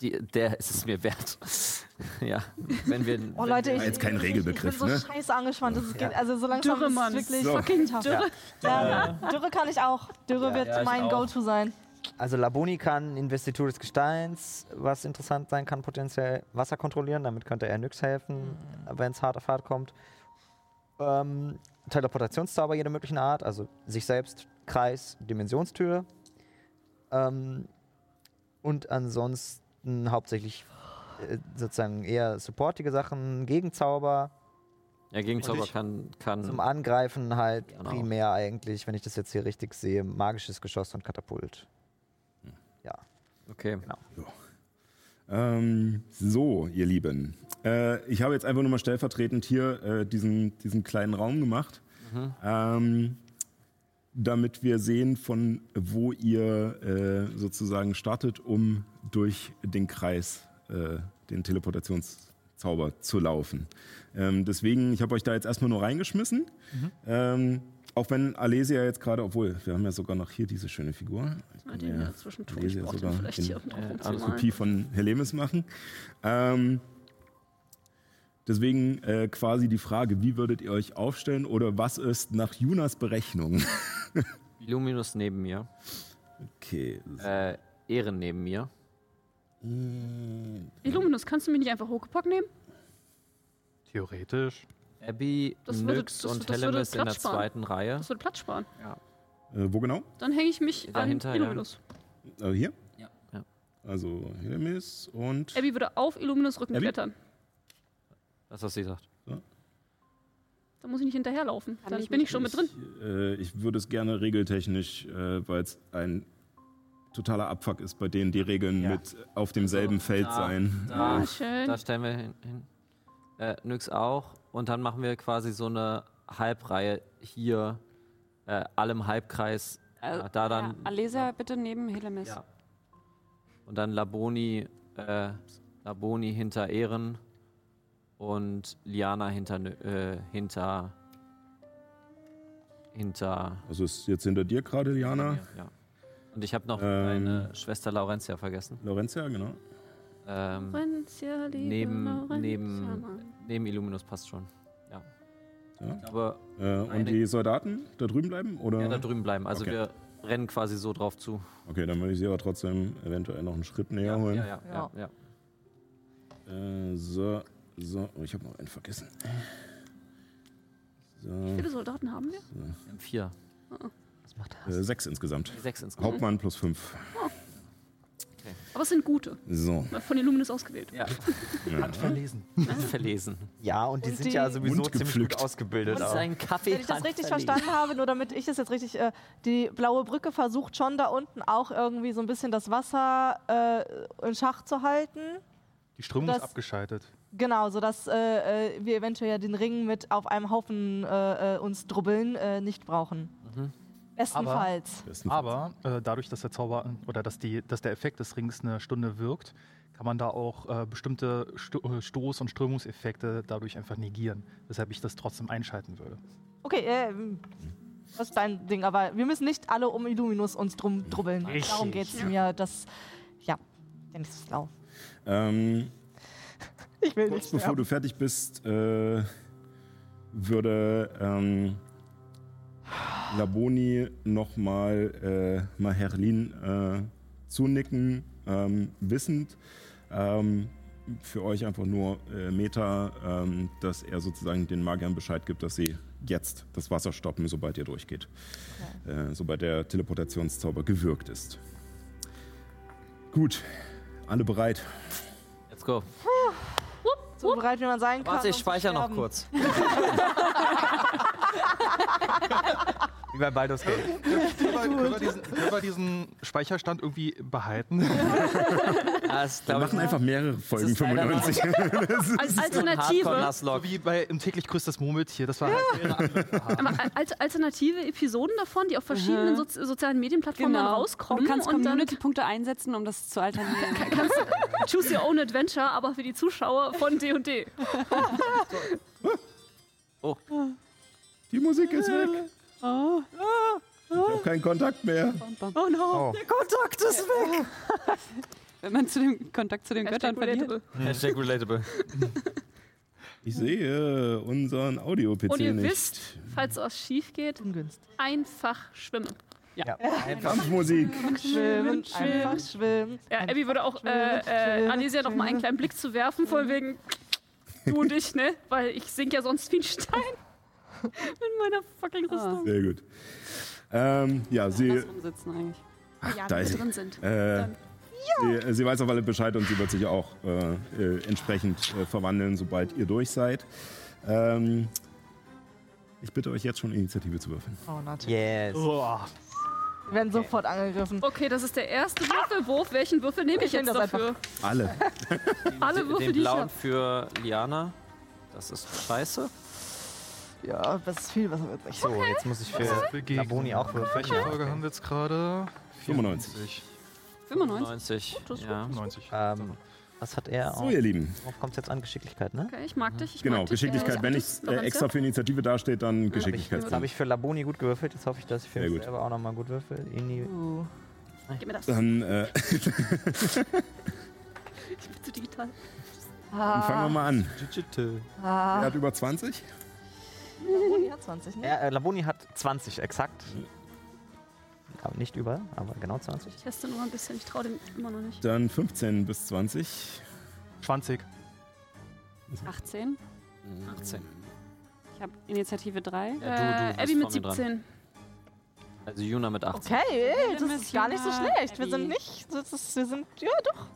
Die, der ist es mir wert. ja. Wenn wir. Oh wenn Leute, wir, ich, jetzt kein ich, Regelbegriff, ich bin ne? so scheiße angespannt. Das ist, geht, also so langsam Dürre, ist Mann. es wirklich So. Fucking tough. Dürre. Ja, Dürre kann ich auch. Dürre Ja, wird ja, mein. Go-To sein. Also Laboni kann Investitur des Gesteins, was interessant sein kann, potenziell Wasser kontrollieren. Damit könnte er Nyx helfen, wenn es hart auf hart kommt. Ähm, Teleportationszauber jeder möglichen Art, also sich selbst, Kreis, Dimensionstür. Ähm, und ansonsten hauptsächlich äh, sozusagen eher supportige Sachen, Gegenzauber. ja, Gegenzauber ich- kann. kann Zum Angreifen halt Genau. primär eigentlich, wenn ich das jetzt hier richtig sehe, magisches Geschoss und Katapult. Ja. okay. Ähm, so, ihr Lieben. Äh, ich habe jetzt einfach nur mal stellvertretend hier äh, diesen, diesen kleinen Raum gemacht, ähm, damit wir sehen, von wo ihr äh, sozusagen startet, um durch den Kreis, äh, den Teleportationszauber zu laufen. Ähm, deswegen, ich habe euch da jetzt erstmal nur reingeschmissen. Ähm, auch wenn Alesia jetzt gerade, obwohl, wir haben ja sogar noch hier diese schöne Figur. Ah, den ja zwischendurch. Alesia sogar vielleicht in- hier alles Kopie von Helemis machen. Ähm, deswegen äh, quasi die Frage, wie würdet ihr euch aufstellen oder was ist nach Junas Berechnung? Illuminus neben mir. Okay. Äh, Ehren neben mir. Illuminus, kannst du mich nicht einfach hochgepackt nehmen? Theoretisch. Abby, Das würde- Nyx das- und das in der sparen. zweiten Reihe. Das würde Platz sparen. Äh, wo genau? Dann hänge ich mich Dahinter, an ja. Illuminus. Äh, hier? Ja. Ja. Also Helemis und. Abby würde auf Illuminus Rücken Abby? klettern. Das, was sie sagt. Da muss ich nicht hinterherlaufen. Kann Dann ich bin nicht. ich schon mit drin. Ich, äh, ich würde es gerne regeltechnisch, äh, weil es ein totaler Abfuck ist, bei denen die Regeln Ja. mit auf demselben Feld da- sein. da- Ah, schön. Da stellen wir hin. hin. Äh, Nyx auch. Und dann machen wir quasi so eine Halbreihe hier, äh, allem Halbkreis. Äh, ja, da dann. ja, Alesia bitte neben Helemis. Ja. Und dann Laboni, äh, Laboni hinter Ehren und Liana hinter, äh, hinter, hinter Also ist jetzt hinter dir gerade, Liana. mir, ja. Und ich habe noch Ähm. meine Schwester Laurentia vergessen. Lorenzia, genau. Ähm, Laurentia, liebe neben, Laurentia, neben, neben Illuminus passt schon. Ja. Ja. Aber Äh, und die Soldaten da drüben bleiben? Oder? ja, da drüben bleiben. Also Okay. wir rennen quasi so drauf zu. Okay, dann würde ich sie aber trotzdem eventuell noch einen Schritt näher Ja, holen. ja, ja, ja, Ja. ja. Äh, so, so. Oh, ich habe noch einen vergessen. So, Wie viele Soldaten haben wir? Wir haben vier. Was macht äh, sechs insgesamt. Sechs insgesamt. Hauptmann plus fünf. Aber es sind gute. So. Von Illuminus ausgewählt. Ja, Ja. Verlesen. verlesen. Ja, und die Und sind die- ja sowieso ziemlich gepflückt. gut ausgebildet. Das ist ein Kaffee. Wenn ich das richtig verstanden habe, nur damit ich das jetzt richtig, äh, die blaue Brücke versucht schon da unten auch irgendwie so ein bisschen das Wasser äh, in Schach zu halten. Die Strömung Das- ist abgeschaltet. Genau, sodass äh, äh, wir eventuell ja den Ring mit auf einem Haufen äh, äh, uns drubbeln äh, nicht brauchen. Mhm. Bestenfalls. Besten Aber äh, dadurch, dass der Zauber oder dass, die, dass der Effekt des Rings eine Stunde wirkt, kann man da auch äh, bestimmte Sto Stoß- und Strömungseffekte dadurch einfach negieren. Weshalb ich das trotzdem einschalten würde. Okay, äh, das ist dein Ding, aber wir müssen nicht alle um Illuminus uns drum drubbeln. Richtig. Darum geht es mir. Das, ja, Dennis ist blau. Ähm, Ich will kurz nicht. bevor sterben. du fertig bist, äh, würde ähm, Laboni nochmal äh, Maherlin äh, zunicken, ähm, wissend. Ähm, für euch einfach nur äh, Meta, ähm, dass er sozusagen den Magiern Bescheid gibt, dass sie jetzt das Wasser stoppen, sobald ihr durchgeht. Äh, sobald der Teleportationszauber gewirkt ist. Gut, alle bereit. Let's go. So bereit, wie man sein kann. Warte, ich speichere noch kurz. Wie bei Baldur's Gate. Können wir, können, wir diesen, können wir diesen Speicherstand irgendwie behalten? Wir machen einfach mehrere Folgen ist leider noch- 95. Als Alternative, so wie bei im täglich grüßt das Murmeltier. Das war halt mehrere andere aber als alternative Episoden davon, die auf verschiedenen Mhm. Sozi sozialen Medienplattformen dann rauskommen. Du kannst und dann Community-Punkte einsetzen, um das zu alternieren. kannst du choose your own adventure, aber für die Zuschauer von D&D. Die Musik ist weg. Ich habe keinen Kontakt mehr. oh no. Oh. Kontakt ist weg. Wenn man zu dem Kontakt zu den Göttern verliert. Relatable. Hashtag relatable. Ich sehe unseren Audio-PC Und ihr nicht. wisst, falls was schief geht, Ungünstig. einfach schwimmen. Ja. Kampfmusik. Schwimmen, schwimmen. einfach schwimmen. Ja, Abby würde auch äh, äh, Anesia noch mal einen kleinen Blick zu werfen, von wegen du und ich, ne? Weil ich sink ja sonst wie ein Stein. Mit meiner fucking Rüstung. Sehr gut. Ähm, ja, sie, sitzen eigentlich. ach, Ja, da wenn ist drin sind. Äh, sie, sie weiß auf alle Bescheid und sie wird sich auch äh, äh, entsprechend äh, verwandeln, sobald ihr durch seid. Ähm, ich bitte euch jetzt schon Initiative zu würfeln. Oh, natürlich. Yes. Boah. Wir werden sofort angegriffen. Okay, das ist der erste Würfelwurf. Welchen Würfel nehme ich Ich jetzt dafür? Alle. Alle Den- Würfel, Den die ich blauen hab. für Liana. Das ist scheiße. Ja, das ist viel, was er wirklich. So, jetzt muss ich für. Laboni auch würfeln. Welche Folge haben wir jetzt gerade? 95. 95. 90. Ja. 90. Ähm, was hat er? So, ihr Lieben. Worauf kommt es jetzt an? Geschicklichkeit, ne? Okay, ich mag dich. Ich Genau, mag dich. Geschicklichkeit. Äh, Wenn ich äh, extra für Initiative dasteht, dann Jetzt Geschicklichkeit. habe ich für Laboni gut gewürfelt. Jetzt hoffe ich, dass ich für mich gut. selber auch nochmal gut würfel. Ini Uh. Gib mir das. Dann äh, Ich bin zu digital. fangen wir mal an. Ah. Er hat über 20. Laboni hat 20, ne? äh, Laboni hat 20 exakt. Aber nicht über, aber genau 20. Ich teste nur ein bisschen. Ich traue dem immer noch nicht. Dann 15 bis 20. 20. 18. 18. Ich habe Initiative 3. Ja, du, du äh, Abby mit vor mir dran. 17. Also Juna mit 18. Okay, das ist gar nicht so schlecht. Wir sind nicht. Das ist, wir sind. Ja, doch.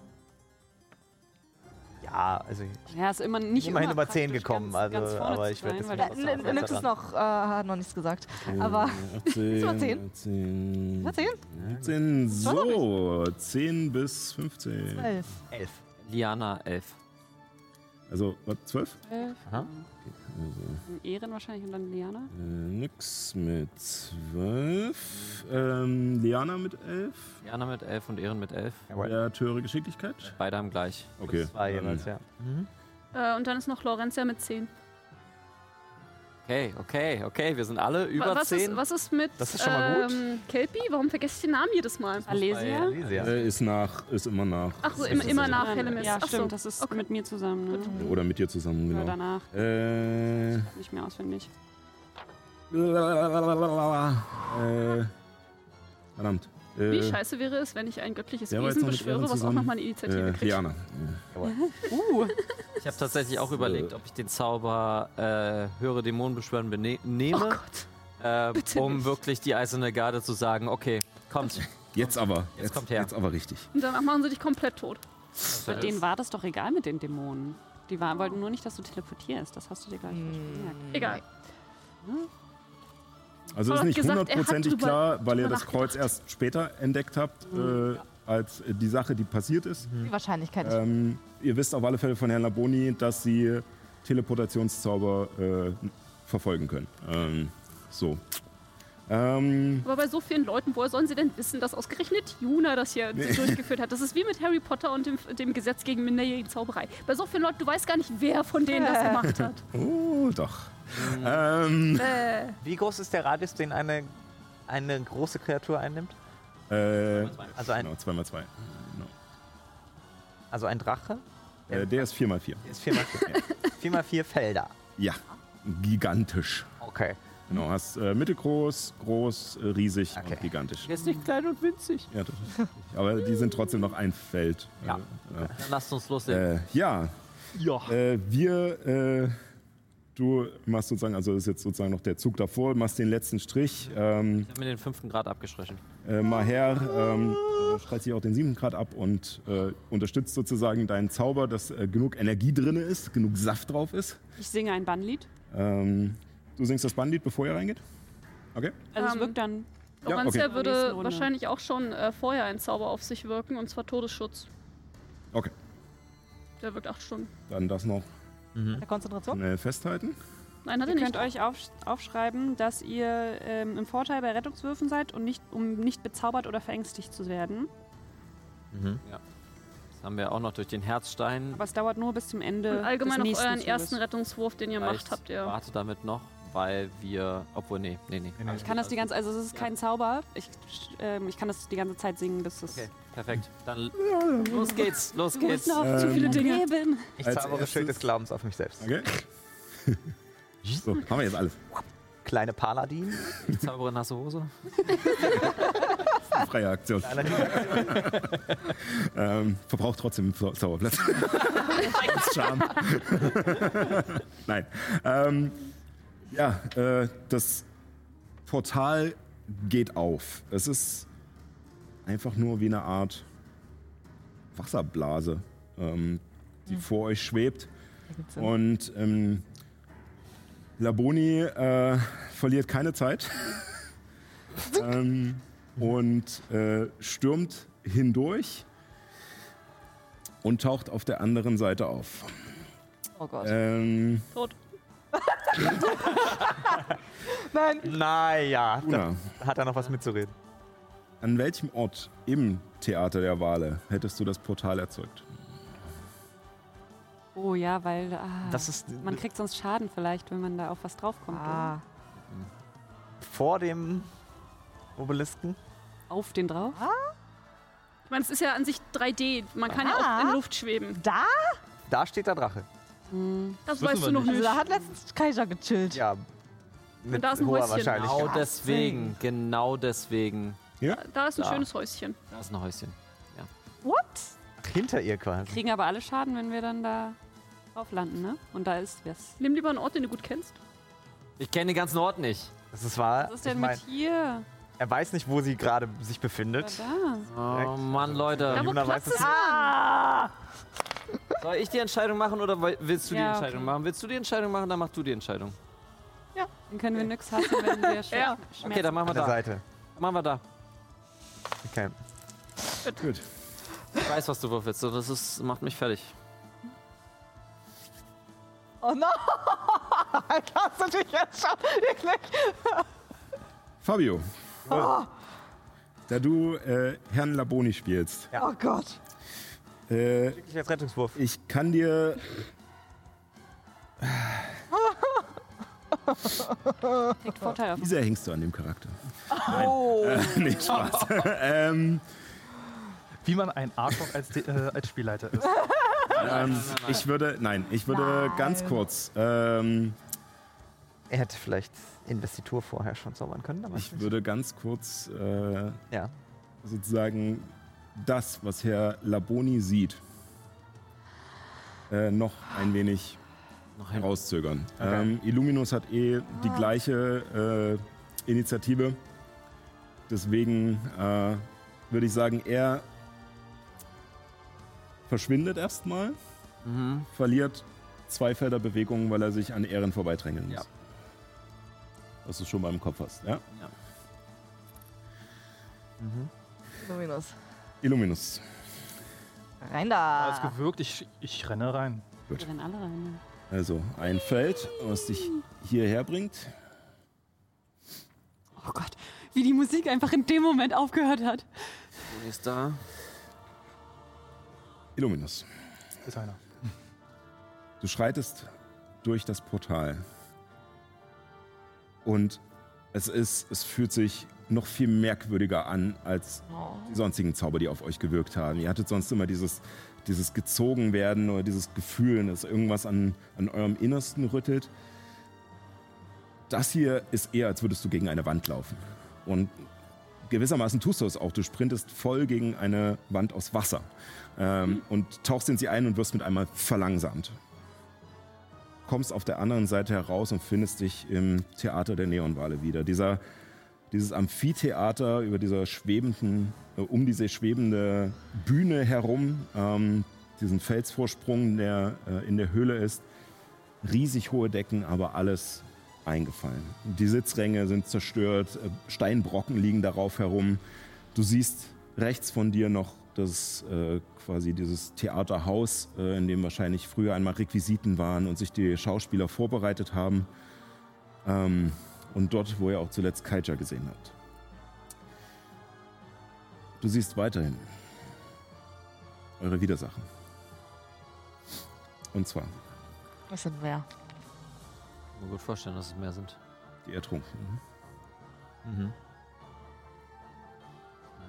Ja, also Ja, ist immer nicht Immerhin immer über 10 praktisch, gekommen, ganz, ganz also, vorne aber ich werd sein, das nicht aus- ist noch, äh, hat noch nichts gesagt. Aber 18. Ist mal 10. 10. 10? 10. So, 10 bis 15. 12. 11. Liana 11. Also, was, 12? Elf. Aha. Ehren wahrscheinlich und dann Liana. Äh, nix mit 12. Ähm, Liana mit 11. Liana mit 11 und Ehren mit 11. Jawohl. Höhere Geschicklichkeit? Beide haben gleich. Okay. Zwei jeweils, ja. Mhm. Äh, und dann ist noch Lorenzia mit 10. Okay, okay, okay. Wir sind alle über was, 10. Ist, was ist mit Das ist schon mal gut. ähm, Kelpie? Warum vergesse ich den Namen jedes Mal? Alesia. Elysia. Äh, ist nach, ist immer nach. Ach so, Ist immer, das immer so? nach Hellemis. Ja, Ach so. stimmt. Das ist Okay. mit mir zusammen. Ne? Oder mit dir zusammen, Oder genau. danach. Äh, Nicht mehr auswendig. äh, verdammt. Äh, Wie scheiße wäre es, wenn ich ein göttliches jetzt Wesen beschwöre, was auch nochmal eine Initiative äh, kriegt? Liana. Uh, Ich habe tatsächlich auch überlegt, ob ich den Zauber äh, höhere Dämonen beschwören bene- Oh nehme, Gott. äh, bitte um nicht. wirklich die eiserne Garde zu sagen, okay, kommt. Jetzt aber. Jetzt kommt her. Jetzt aber richtig. Und danach machen sie dich komplett tot. bei denen war das doch egal mit den Dämonen. Die war, wollten nur nicht, dass du teleportierst. Das hast du dir gleich falsch gemerkt. Egal. Also ist nicht er hundertprozentig klar, weil ihr das Kreuz erst später entdeckt habt, äh, als die Sache, die passiert ist. Die Wahrscheinlichkeit ist. Ähm, ihr wisst auf alle Fälle von Herrn Laboni, dass sie Teleportationszauber äh, verfolgen können. Ähm, so. Ähm, Aber bei so vielen Leuten, woher sollen sie denn wissen, dass ausgerechnet Juna das hier durchgeführt hat? Das ist wie mit Harry Potter und dem, dem Gesetz gegen minderjährige Zauberei. Bei so vielen Leuten, du weißt gar nicht, wer von denen das gemacht hat. oh, doch. Ähm, Äh, Wie groß ist der Radius, den eine, eine große Kreatur einnimmt? äh, Also ein, genau, 2x2. also ein Drache? Äh, der ist 4x4. Der ist 4x4. 4x4 Felder. Ja, gigantisch. Okay. Genau, hast äh, mittelgroß, groß, äh, riesig Okay. und gigantisch. Der ist nicht klein und winzig. Ja, das ist richtig. Aber die sind trotzdem noch ein Feld. Ja. Äh, Dann lasst uns loslegen. äh, ja, Ja. äh, wir äh, Du machst sozusagen, also das ist jetzt sozusagen noch der Zug davor, machst den letzten Strich. Ähm, Ich habe mir den fünften Grad abgestrichen. äh, Maher ähm, äh, streicht sich auch den siebten Grad ab und äh, unterstützt sozusagen deinen Zauber, dass äh, genug Energie drin ist, genug Saft drauf ist. Ich singe ein Bannlied. Ähm, du singst das Bandit, bevor ihr reingeht? Okay. Also es Ähm, wirkt dann. Ja, Orantia okay. würde wahrscheinlich auch schon äh, vorher ein Zauber auf sich wirken, und zwar Todesschutz. Okay. Der wirkt acht Stunden. Dann das noch Der Konzentration? schnell festhalten. Nein, hat Ihr nicht. könnt euch auf, aufschreiben, dass ihr ähm, im Vorteil bei Rettungswürfen seid und nicht, um nicht bezaubert oder verängstigt zu werden. Das haben wir auch noch durch den Herzstein. Aber es dauert nur bis zum Ende. Und allgemein des auf euren Zuges. ersten Rettungswurf, den ihr Vielleicht macht, habt ihr. Warte damit noch, weil wir. Obwohl, nee, nee, nee. Ich kann das die ganze, also es ist kein Zauber. Ich, ähm, ich kann das die ganze Zeit singen, bis es. Okay, perfekt. Dann los geht's, los geht's. müssen auf zu Ähm, viele Dinge. Leben. Ich Als zaubere Schild erstes- des Glaubens auf mich selbst. Okay. so, haben wir jetzt alles. Kleine Paladin. Ich zaubere nasse Hose. Freie Aktion. Ähm, verbraucht trotzdem Zau- Zauberplatz. Als Charme. Nein. Ähm, ja, äh, das Portal geht auf. Es ist einfach nur wie eine Art Wasserblase, ähm, die vor euch schwebt. Und ähm, Laboni äh, verliert keine Zeit ähm, und äh, stürmt hindurch und taucht auf der anderen Seite auf. Oh Gott. Ähm, Tot. Nein. Naja, da hat er noch was mitzureden. An welchem Ort im Theater der Wale hättest du das Portal erzeugt? Oh ja, weil ah, Das ist man kriegt sonst Schaden vielleicht, wenn man da auf was draufkommt. Ah. vor dem Obelisken. Auf den drauf? Ich meine, es ist ja an sich 3D. Man kann ja Ah. auch in der Luft schweben. Da? Da steht der Drache. Hm. Das Wissen weißt du noch nicht. nicht. Also da hat letztens Kaiser gechillt. Ja. Mit da ist ein hoher Häuschen. Wahrscheinlichkeit. Genau deswegen, genau deswegen. Da ist ein Da. schönes Häuschen. Da ist ein Häuschen. What? Hinter ihr quasi. Kriegen aber alle Schaden, wenn wir dann da drauf landen, ne? Und da ist was. Nimm lieber einen Ort, den du gut kennst. Ich kenne den ganzen Ort nicht. Das ist wahr. Was ist denn ich mein, mit hier? er weiß nicht, wo sie gerade sich befindet. da. Oh Mann, Leute. Da, wo Juna Platz weiß es. Ah! Soll ich die Entscheidung machen oder willst du die Ja, Entscheidung okay. machen? Willst du die Entscheidung machen, dann mach du die Entscheidung. Dann können wir nix hassen, wenn wir Schmerzen Ja. Okay, dann machen wir An der da. Seite. Machen wir da. Okay. Gut. Ich weiß, was du würfelst. so, Das ist, macht mich fertig. Oh no! Hast du dich jetzt schon wirklich? Fabio, da du äh, Herrn Laboni spielst, Oh Gott. äh, Ich als Rettungswurf. ich kann dir kriegt Vorteil auf. Wie sehr hängst du an dem Charakter? Oh. Äh, nee, Spaß. ähm, Wie man ein Arschloch als, äh, als Spielleiter ist. ähm, ich würde, nein, ich würde Nein. ganz kurz, ähm, Er hätte vielleicht Investitur vorher schon zaubern können, aber ich würde ganz kurz äh, ja. sozusagen das, was Herr Laboni sieht, äh, noch ein wenig Noch herauszögern. Okay. Ähm, Illuminus hat eh die gleiche äh, Initiative. Deswegen äh, würde ich sagen, er verschwindet erstmal, Mhm. verliert zwei Felder Bewegung, weil er sich an Ehren vorbeidrängeln muss. Ja. Was du schon mal im Kopf hast, ja? Luminus. Illuminus. Rein Alles da. gewirkt, ich, ich renne rein. Wir rennen alle rein. Also ein Feld, was dich hierher bringt. Oh Gott, wie die Musik einfach in dem Moment aufgehört hat. Wo ist da? Illuminus. Ist einer. Du schreitest durch das Portal. Und es ist, es fühlt sich noch viel merkwürdiger an als die sonstigen Zauber, die auf euch gewirkt haben. Ihr hattet sonst immer dieses, dieses Gezogenwerden oder dieses Gefühl, dass irgendwas an, an eurem Innersten rüttelt. Das hier ist eher, als würdest du gegen eine Wand laufen. Und gewissermaßen tust du es auch. Du sprintest voll gegen eine Wand aus Wasser ähm, und tauchst in sie ein und wirst mit einmal verlangsamt. kommst auf der anderen Seite heraus und findest dich im Theater der Neonwale wieder. Dieser, dieses Amphitheater über dieser schwebenden, äh, um diese schwebende Bühne herum, ähm, diesen Felsvorsprung, der äh, in der Höhle ist. Riesig hohe Decken, aber alles eingefallen. Die Sitzränge sind zerstört, äh, Steinbrocken liegen darauf herum. Du siehst rechts von dir noch das äh, quasi dieses Theaterhaus, äh, in dem wahrscheinlich früher einmal Requisiten waren und sich die Schauspieler vorbereitet haben. Ähm, und dort, wo ihr auch zuletzt Kaija gesehen habt. Du siehst weiterhin eure Widersachen. Und zwar Was sind wir? Kann mir gut vorstellen, dass es mehr sind. die Ertrunkenen. Mhm.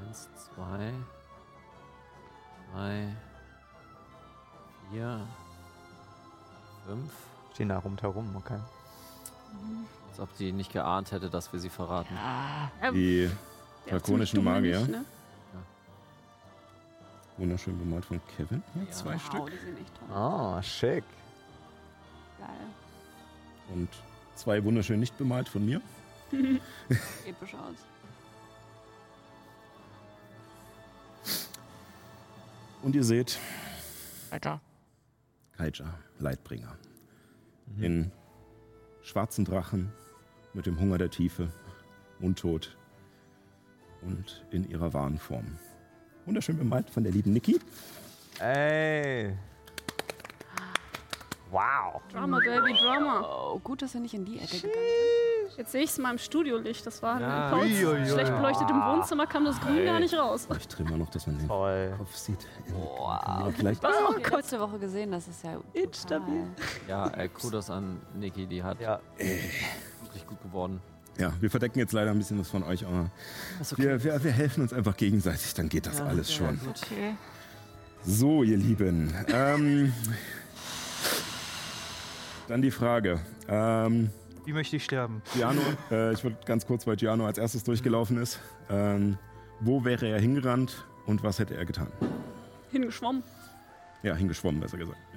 Eins, zwei, drei, vier, fünf. Stehen da rundherum, okay. Als ob die nicht geahnt hätte, dass wir sie verraten. Die Der ist drakonischen Magier, nicht, ne? wunderschön bemalt von Kevin. Hier zwei Wow, Stück. die sind echt toll. Oh, schick. Geil. Und zwei wunderschön nicht bemalt von mir. Episch aus. Und ihr seht Weiter. Kaija, Leitbringer. In schwarzen Drachen, mit dem Hunger der Tiefe, untot und in ihrer wahren Form. Wunderschön bemalt von der lieben Niki. Ey. Wow. Drama, Baby, Drama. Oh, gut, dass er nicht in die Ecke gegangen Jetzt sehe ich es mal im Studiolicht. Das war Ja. ein Pause. Uiuiui. Schlecht beleuchtet im Wohnzimmer kam das Grün gar nicht raus. Ich drehe mal noch, dass man den Toll. Kopf sieht. Ja, vielleicht ist. Oh, Gott. letzte Woche gesehen, das ist ja instabil. Ja, äh, Kudos an Niki, die hat Ja. wirklich gut geworden. Ja, wir verdecken jetzt leider ein bisschen was von euch, aber wir, wir, wir helfen uns einfach gegenseitig, dann geht das alles schon. Okay. So, ihr Lieben. Ähm, dann die Frage. Ähm, Wie möchte ich sterben? Giano, äh, ich würde ganz kurz, weil Giano als erstes durchgelaufen ist. Ähm, wo wäre er hingerannt und was hätte er getan? Hingeschwommen. Ja, hingeschwommen, besser gesagt.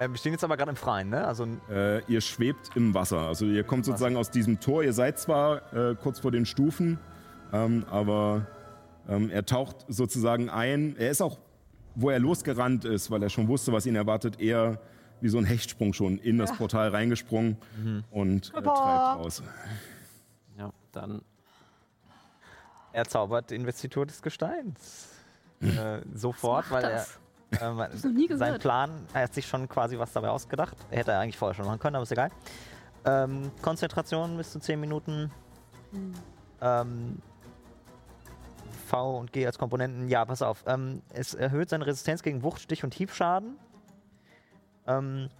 Äh, wir stehen jetzt aber gerade im Freien, ne? Also Ja. Äh, ihr schwebt im Wasser. Also ihr kommt sozusagen aus diesem Tor. Ihr seid zwar äh, kurz vor den Stufen, ähm, aber ähm, er taucht sozusagen ein. Er ist auch, wo er losgerannt ist, weil er schon wusste, was ihn erwartet, eher wie so ein Hechtsprung schon in das Portal reingesprungen und äh, treibt raus. Ja, dann er zaubert Investitur des Gesteins. Äh, sofort, weil das? er. Äh, weil noch nie sein. Plan, er hat sich schon quasi was dabei ausgedacht. Er hätte eigentlich vorher schon machen können, aber ist egal. Ähm, Konzentration bis zu 10 Minuten. Ähm, V und G als Komponenten. Ja, pass auf. Ähm, es erhöht seine Resistenz gegen Wucht, Stich und Hiebschaden. Ähm,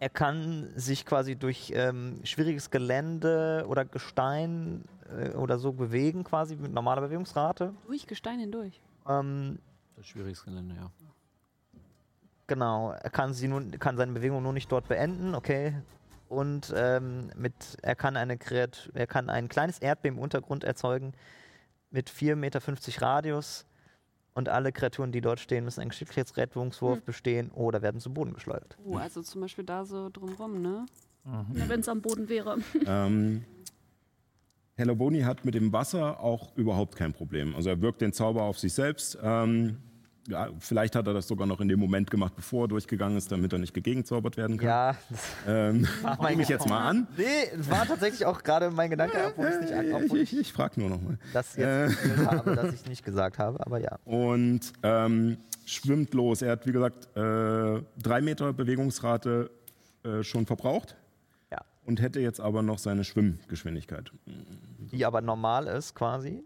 er kann sich quasi durch ähm, schwieriges Gelände oder Gestein äh, oder so bewegen, quasi mit normaler Bewegungsrate. Durch Gestein hindurch. Ähm, das schwieriges Gelände, ja. Genau, er kann, sie nun, kann seine Bewegung nur nicht dort beenden, okay. Und ähm, mit, er kann eine Kreat er kann ein kleines Erdbeben im Untergrund erzeugen mit 4,50 Meter Radius. Und alle Kreaturen, die dort stehen, müssen einen Geschicklichkeitsrettungswurf bestehen oder werden zu Boden geschleudert. Oh, also zum Beispiel da so drumrum, ne? Wenn es am Boden wäre. ähm, Hello Boni hat mit dem Wasser auch überhaupt kein Problem. Also er wirkt den Zauber auf sich selbst. Ähm, ja, vielleicht hat er das sogar noch in dem Moment gemacht, bevor er durchgegangen ist, damit er nicht gegenzaubert werden kann. Ja, Ähm, nehme ich jetzt mal an. nee, das war tatsächlich auch gerade mein Gedanke, obwohl ich es nicht, an- obwohl Ich, ich ich, frage nur noch mal. das jetzt äh. habe, dass ich nicht gesagt habe, aber ja. Und ähm, schwimmt los. Er hat, wie gesagt, äh, drei Meter Bewegungsrate äh, schon verbraucht Ja. und hätte jetzt aber noch seine Schwimmgeschwindigkeit. Die aber normal ist quasi.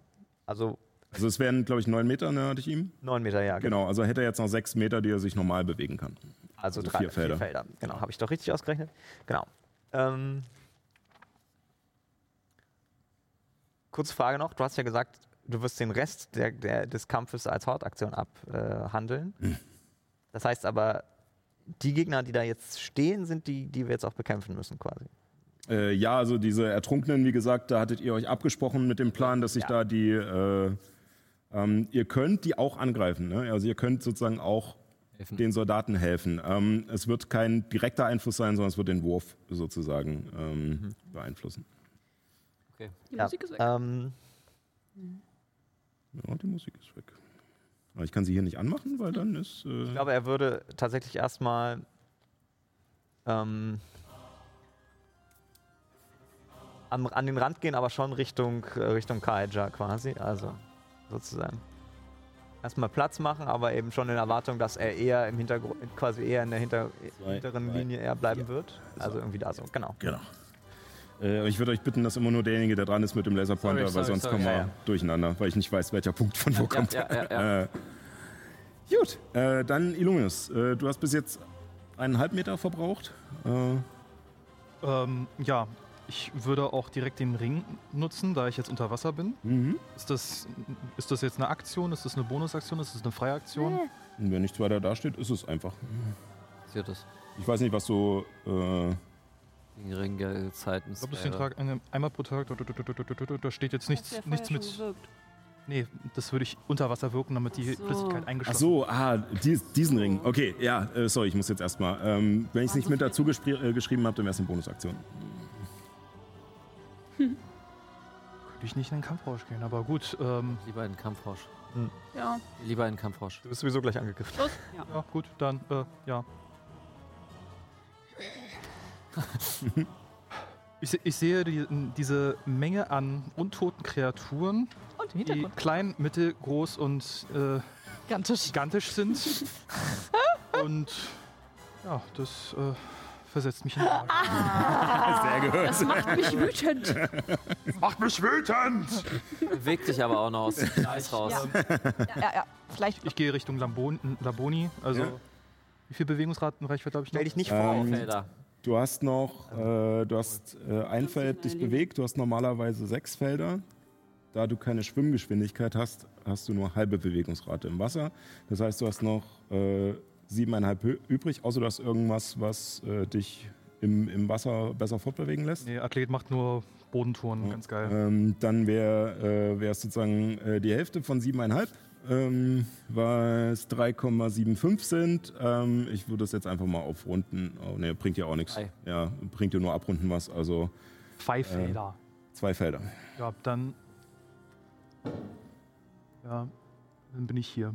Also Also es wären, glaube ich, neun Meter, ne, hatte ich ihm. 9 Meter, ja, Genau, also hätte er jetzt noch sechs Meter, die er sich normal bewegen kann. Also, Also drei, vier Felder. Vier Felder. Genau, habe ich doch richtig ausgerechnet. Genau. Ähm, kurze Frage noch. Du hast ja gesagt, du wirst den Rest der, der, des Kampfes als Hortaktion abhandeln. Hm. Das heißt aber, die Gegner, die da jetzt stehen, sind die, die wir jetzt auch bekämpfen müssen quasi. Äh, ja, also diese Ertrunkenen, wie gesagt, da hattet ihr euch abgesprochen mit dem Plan, dass sich Ja. da die, äh, ähm, ihr könnt die auch angreifen. Ne? Also ihr könnt sozusagen auch Helfen. den Soldaten helfen. Ähm, es wird kein direkter Einfluss sein, sondern es wird den Wurf sozusagen ähm, beeinflussen. Okay. Die Ja, Musik ist weg. ähm, Ja, die Musik ist weg. Aber ich kann sie hier nicht anmachen, weil dann ist. Äh, ich glaube, er würde tatsächlich erstmal ähm, an, an den Rand gehen, aber schon Richtung, äh, Richtung Kaija quasi. Also sozusagen. Erstmal Platz machen, aber eben schon in Erwartung, dass er eher im Hintergrund, quasi eher in der hinter, Zwei, hinteren drei, Linie eher bleiben vier. wird. Also irgendwie da so, genau. Genau. Äh, ich würde euch bitten, dass immer nur derjenige, der dran ist mit dem Laserpointer, Sorry, weil sorry, sonst sorry. kommen wir Ja, ja. durcheinander, weil ich nicht weiß, welcher Punkt von wo Ja, kommt. ja, ja, ja. Äh, gut, äh, dann Illuminus. Äh, du hast bis jetzt einen halben Meter verbraucht. Äh, Ähm, ja, ich würde auch direkt den Ring nutzen, da ich jetzt unter Wasser bin. mhm. Ist das, ist das jetzt eine Aktion? Ist das eine Bonusaktion? Ist das eine freie Aktion? Und wenn nichts weiter dasteht, ist es einfach. Passiert das. Ich weiß nicht, was so. Äh, In geringen Zeiten. Ich glaube, das ist den Tag eine- einmal pro Tag. Da, da, da, da, da, da, da steht jetzt nichts, nichts mit. gewirkt. Nee, das würde ich unter Wasser wirken, damit die Ach so. Flüssigkeit ach eingeschlossen so, ah, dies, diesen Ring. Okay, ja, äh, sorry, ich muss jetzt erstmal. Ähm, wenn ich es nicht mit dazu äh, geschrieben habe, dann wäre es eine Bonusaktion. Könnte ich nicht in den Kampfrausch gehen, aber gut. Ähm, Lieber in den Kampfrausch. Ja. Lieber in den Kampfrausch. Du bist sowieso gleich angegriffen. ja, gut, dann, äh, ja. Ich, ich sehe die, diese Menge an untoten Kreaturen, Und im die klein, mittelgroß und äh, Gigantisch. gigantisch sind. und ja, das äh, versetzt mich in die Lage. Sehr gut. Das macht mich wütend. Macht mich wütend! Beweg dich aber auch noch aus dem Kreis raus. Ja. Ja, ja, ja. Vielleicht. Ich gehe Richtung Lambon, Laboni. Also, Ja. wie viel Bewegungsratenreichweite habe ich noch? Stell dich nicht vor. Ähm, Felder. Du hast noch, äh, du hast äh, ein Feld dich bewegt, du hast normalerweise sechs Felder. Da du keine Schwimmgeschwindigkeit hast, hast du nur halbe Bewegungsrate im Wasser. Das heißt, du hast noch äh, siebeneinhalb übrig, außer du hast irgendwas, was äh, dich im, im Wasser besser fortbewegen lässt. Nee, Athlet macht nur Bodentouren, ganz geil. Ähm, dann wäre äh, es sozusagen äh, die Hälfte von siebeneinhalb, ähm, weil es 3,75 sind. Ähm, ich würde es jetzt einfach mal aufrunden. Oh, ne, bringt ja auch nichts. Ja, bringt dir nur abrunden was. Also Five äh, Felder. zwei Felder. Ja, dann. Ja, dann bin ich hier.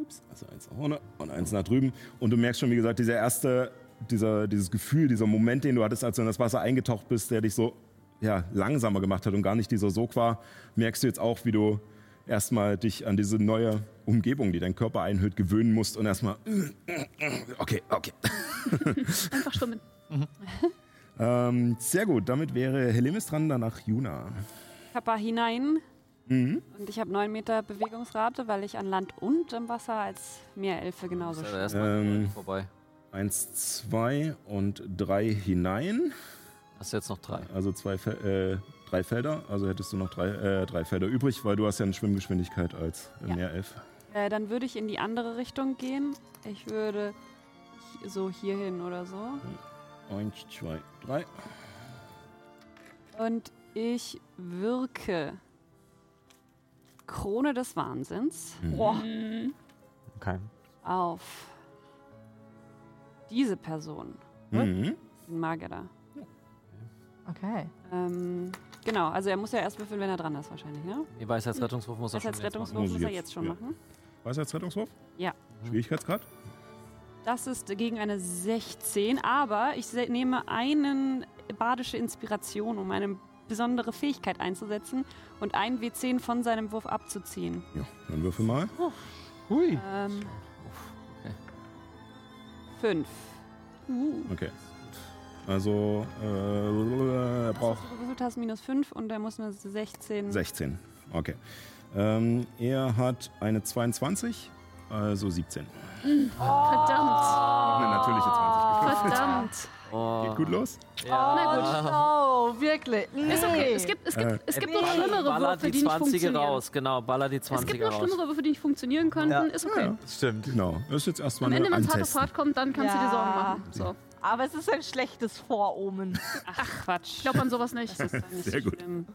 Ups, also eins nach vorne und eins nach drüben. Und du merkst schon, wie gesagt, dieser erste, dieser, dieses Gefühl, dieser Moment, den du hattest, als du in das Wasser eingetaucht bist, der dich so ja, langsamer gemacht hat und gar nicht dieser Sog war, merkst du jetzt auch, wie du erstmal dich an diese neue Umgebung, die dein Körper einhüllt, gewöhnen musst und erstmal, okay, okay. Einfach schwimmen. Ähm, sehr gut, damit wäre Helemis dran, danach Juna. Kappa hinein. Mhm. Und ich habe 9 Meter Bewegungsrate, weil ich an Land und im Wasser als Meerelfe genauso erstmal Ähm, vorbei. Eins, zwei und drei hinein. Hast du jetzt noch drei? Also zwei, äh, drei Felder. Also hättest du noch drei, äh, drei Felder übrig, weil du hast ja eine Schwimmgeschwindigkeit als Ja. Meerelf. Äh, dann würde ich in die andere Richtung gehen. Ich würde so hierhin oder so. Eins, zwei, drei. Und ich wirke Krone des Wahnsinns Boah. Mhm. Okay. auf diese Person, Mhm. den Magier da. Okay. Ähm, genau, also er muss ja erst würfeln, wenn er dran ist wahrscheinlich, ne? Die Weisheitsrettungswurf muss er schon als jetzt machen. Rettungswurf Muss muss er jetzt- schon ja. machen. Weisheitsrettungswurf? Ja. Schwierigkeitsgrad? Das ist gegen eine 16, aber ich nehme einen badische Inspiration, um eine besondere Fähigkeit einzusetzen und einen W10 von seinem Wurf abzuziehen. Ja, dann würfel mal. Hui! Ähm, okay. fünf. Okay. Also, äh, er braucht du hast, minus 5 und er muss eine 16. 16. Okay. Ähm, er hat eine 22, also 17. Verdammt. Eine natürliche 20 gewürfelt. Verdammt. Oh. Geht gut los? Ja. Na gut. Oh, wirklich. Nee. Ist okay. Es gibt, es gibt, es gibt noch schlimmere Baller Würfe, die die nicht 20er funktionieren. raus, genau. Baller die Es gibt 20er noch raus. schlimmere Würfe, die nicht funktionieren könnten. Ja. Ist okay. Ja, Stimmt. genau. Das ist jetzt erstmal Am Ende, wenn es hart auf hart kommt, dann kannst du dir. Sorgen machen. So. Aber es ist ein schlechtes Voromen. Ach, Quatsch. Ich glaube an sowas nicht. Das ist dann nicht Sehr so gut. schlimm.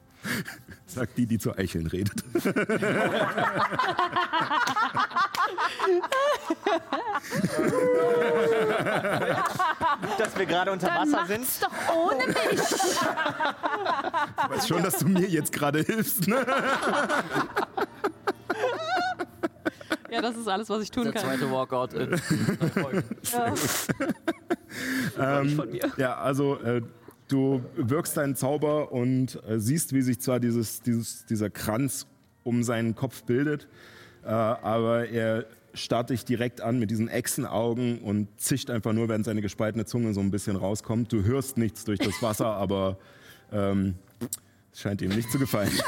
Sagt die, die zu Eicheln redet. Dass wir gerade unter Dann Wasser sind. doch ohne mich. Ich weiß schon, dass du mir jetzt gerade hilfst. Ne? Ja, das ist alles, was ich tun Der kann. zweite Walkout in Folgen. Ähm, von mir. ja, also äh, du wirkst deinen Zauber und äh, siehst, wie sich zwar dieses, dieses, dieser Kranz um seinen Kopf bildet, äh, aber er starrt dich direkt an mit diesen Echsenaugen und zischt einfach nur, während seine gespaltene Zunge so ein bisschen rauskommt. Du hörst nichts durch das Wasser, aber ähm, es scheint ihm nicht zu gefallen.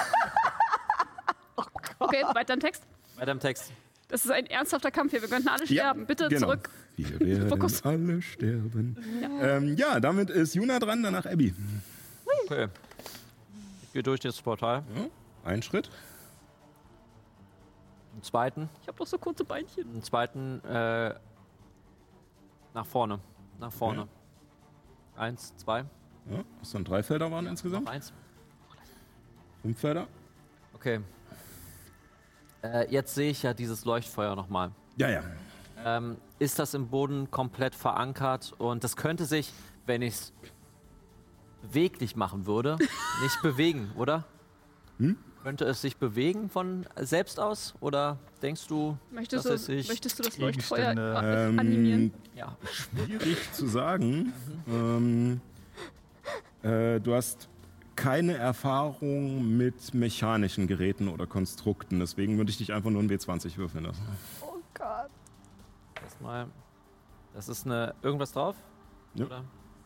Okay, weiter im Text. Weiter im Text. Das ist ein ernsthafter Kampf hier. Wir könnten alle sterben. Bitte genau. zurück. Wir werden Fokus. alle sterben. Ja. Ähm, ja, damit ist Juna dran, danach Abby. Okay. Ich gehe durch das Portal. Ein Schritt. Einen zweiten. Ich habe doch so kurze Beinchen. Einen zweiten äh, nach vorne. Nach vorne. Eins, zwei, Ja, was dann drei Felder waren insgesamt? eins. Fünf Felder? Okay. Äh, jetzt sehe ich ja dieses Leuchtfeuer nochmal. Ja, ja. Ähm, ist das im Boden komplett verankert und das könnte sich, wenn ich es beweglich machen würde, nicht bewegen, oder? Hm? Könnte es sich bewegen von selbst aus oder denkst du, Möchtest, dass es du, sich möchtest du das Leuchtfeuer äh, Ähm, animieren? ja, Schwierig zu sagen. Ähm, äh, du hast keine Erfahrung mit mechanischen Geräten oder Konstrukten, deswegen würde ich dich einfach nur ein W20 würfeln lassen. Oh Gott. erstmal. Das ist eine irgendwas drauf? Ja. Oder?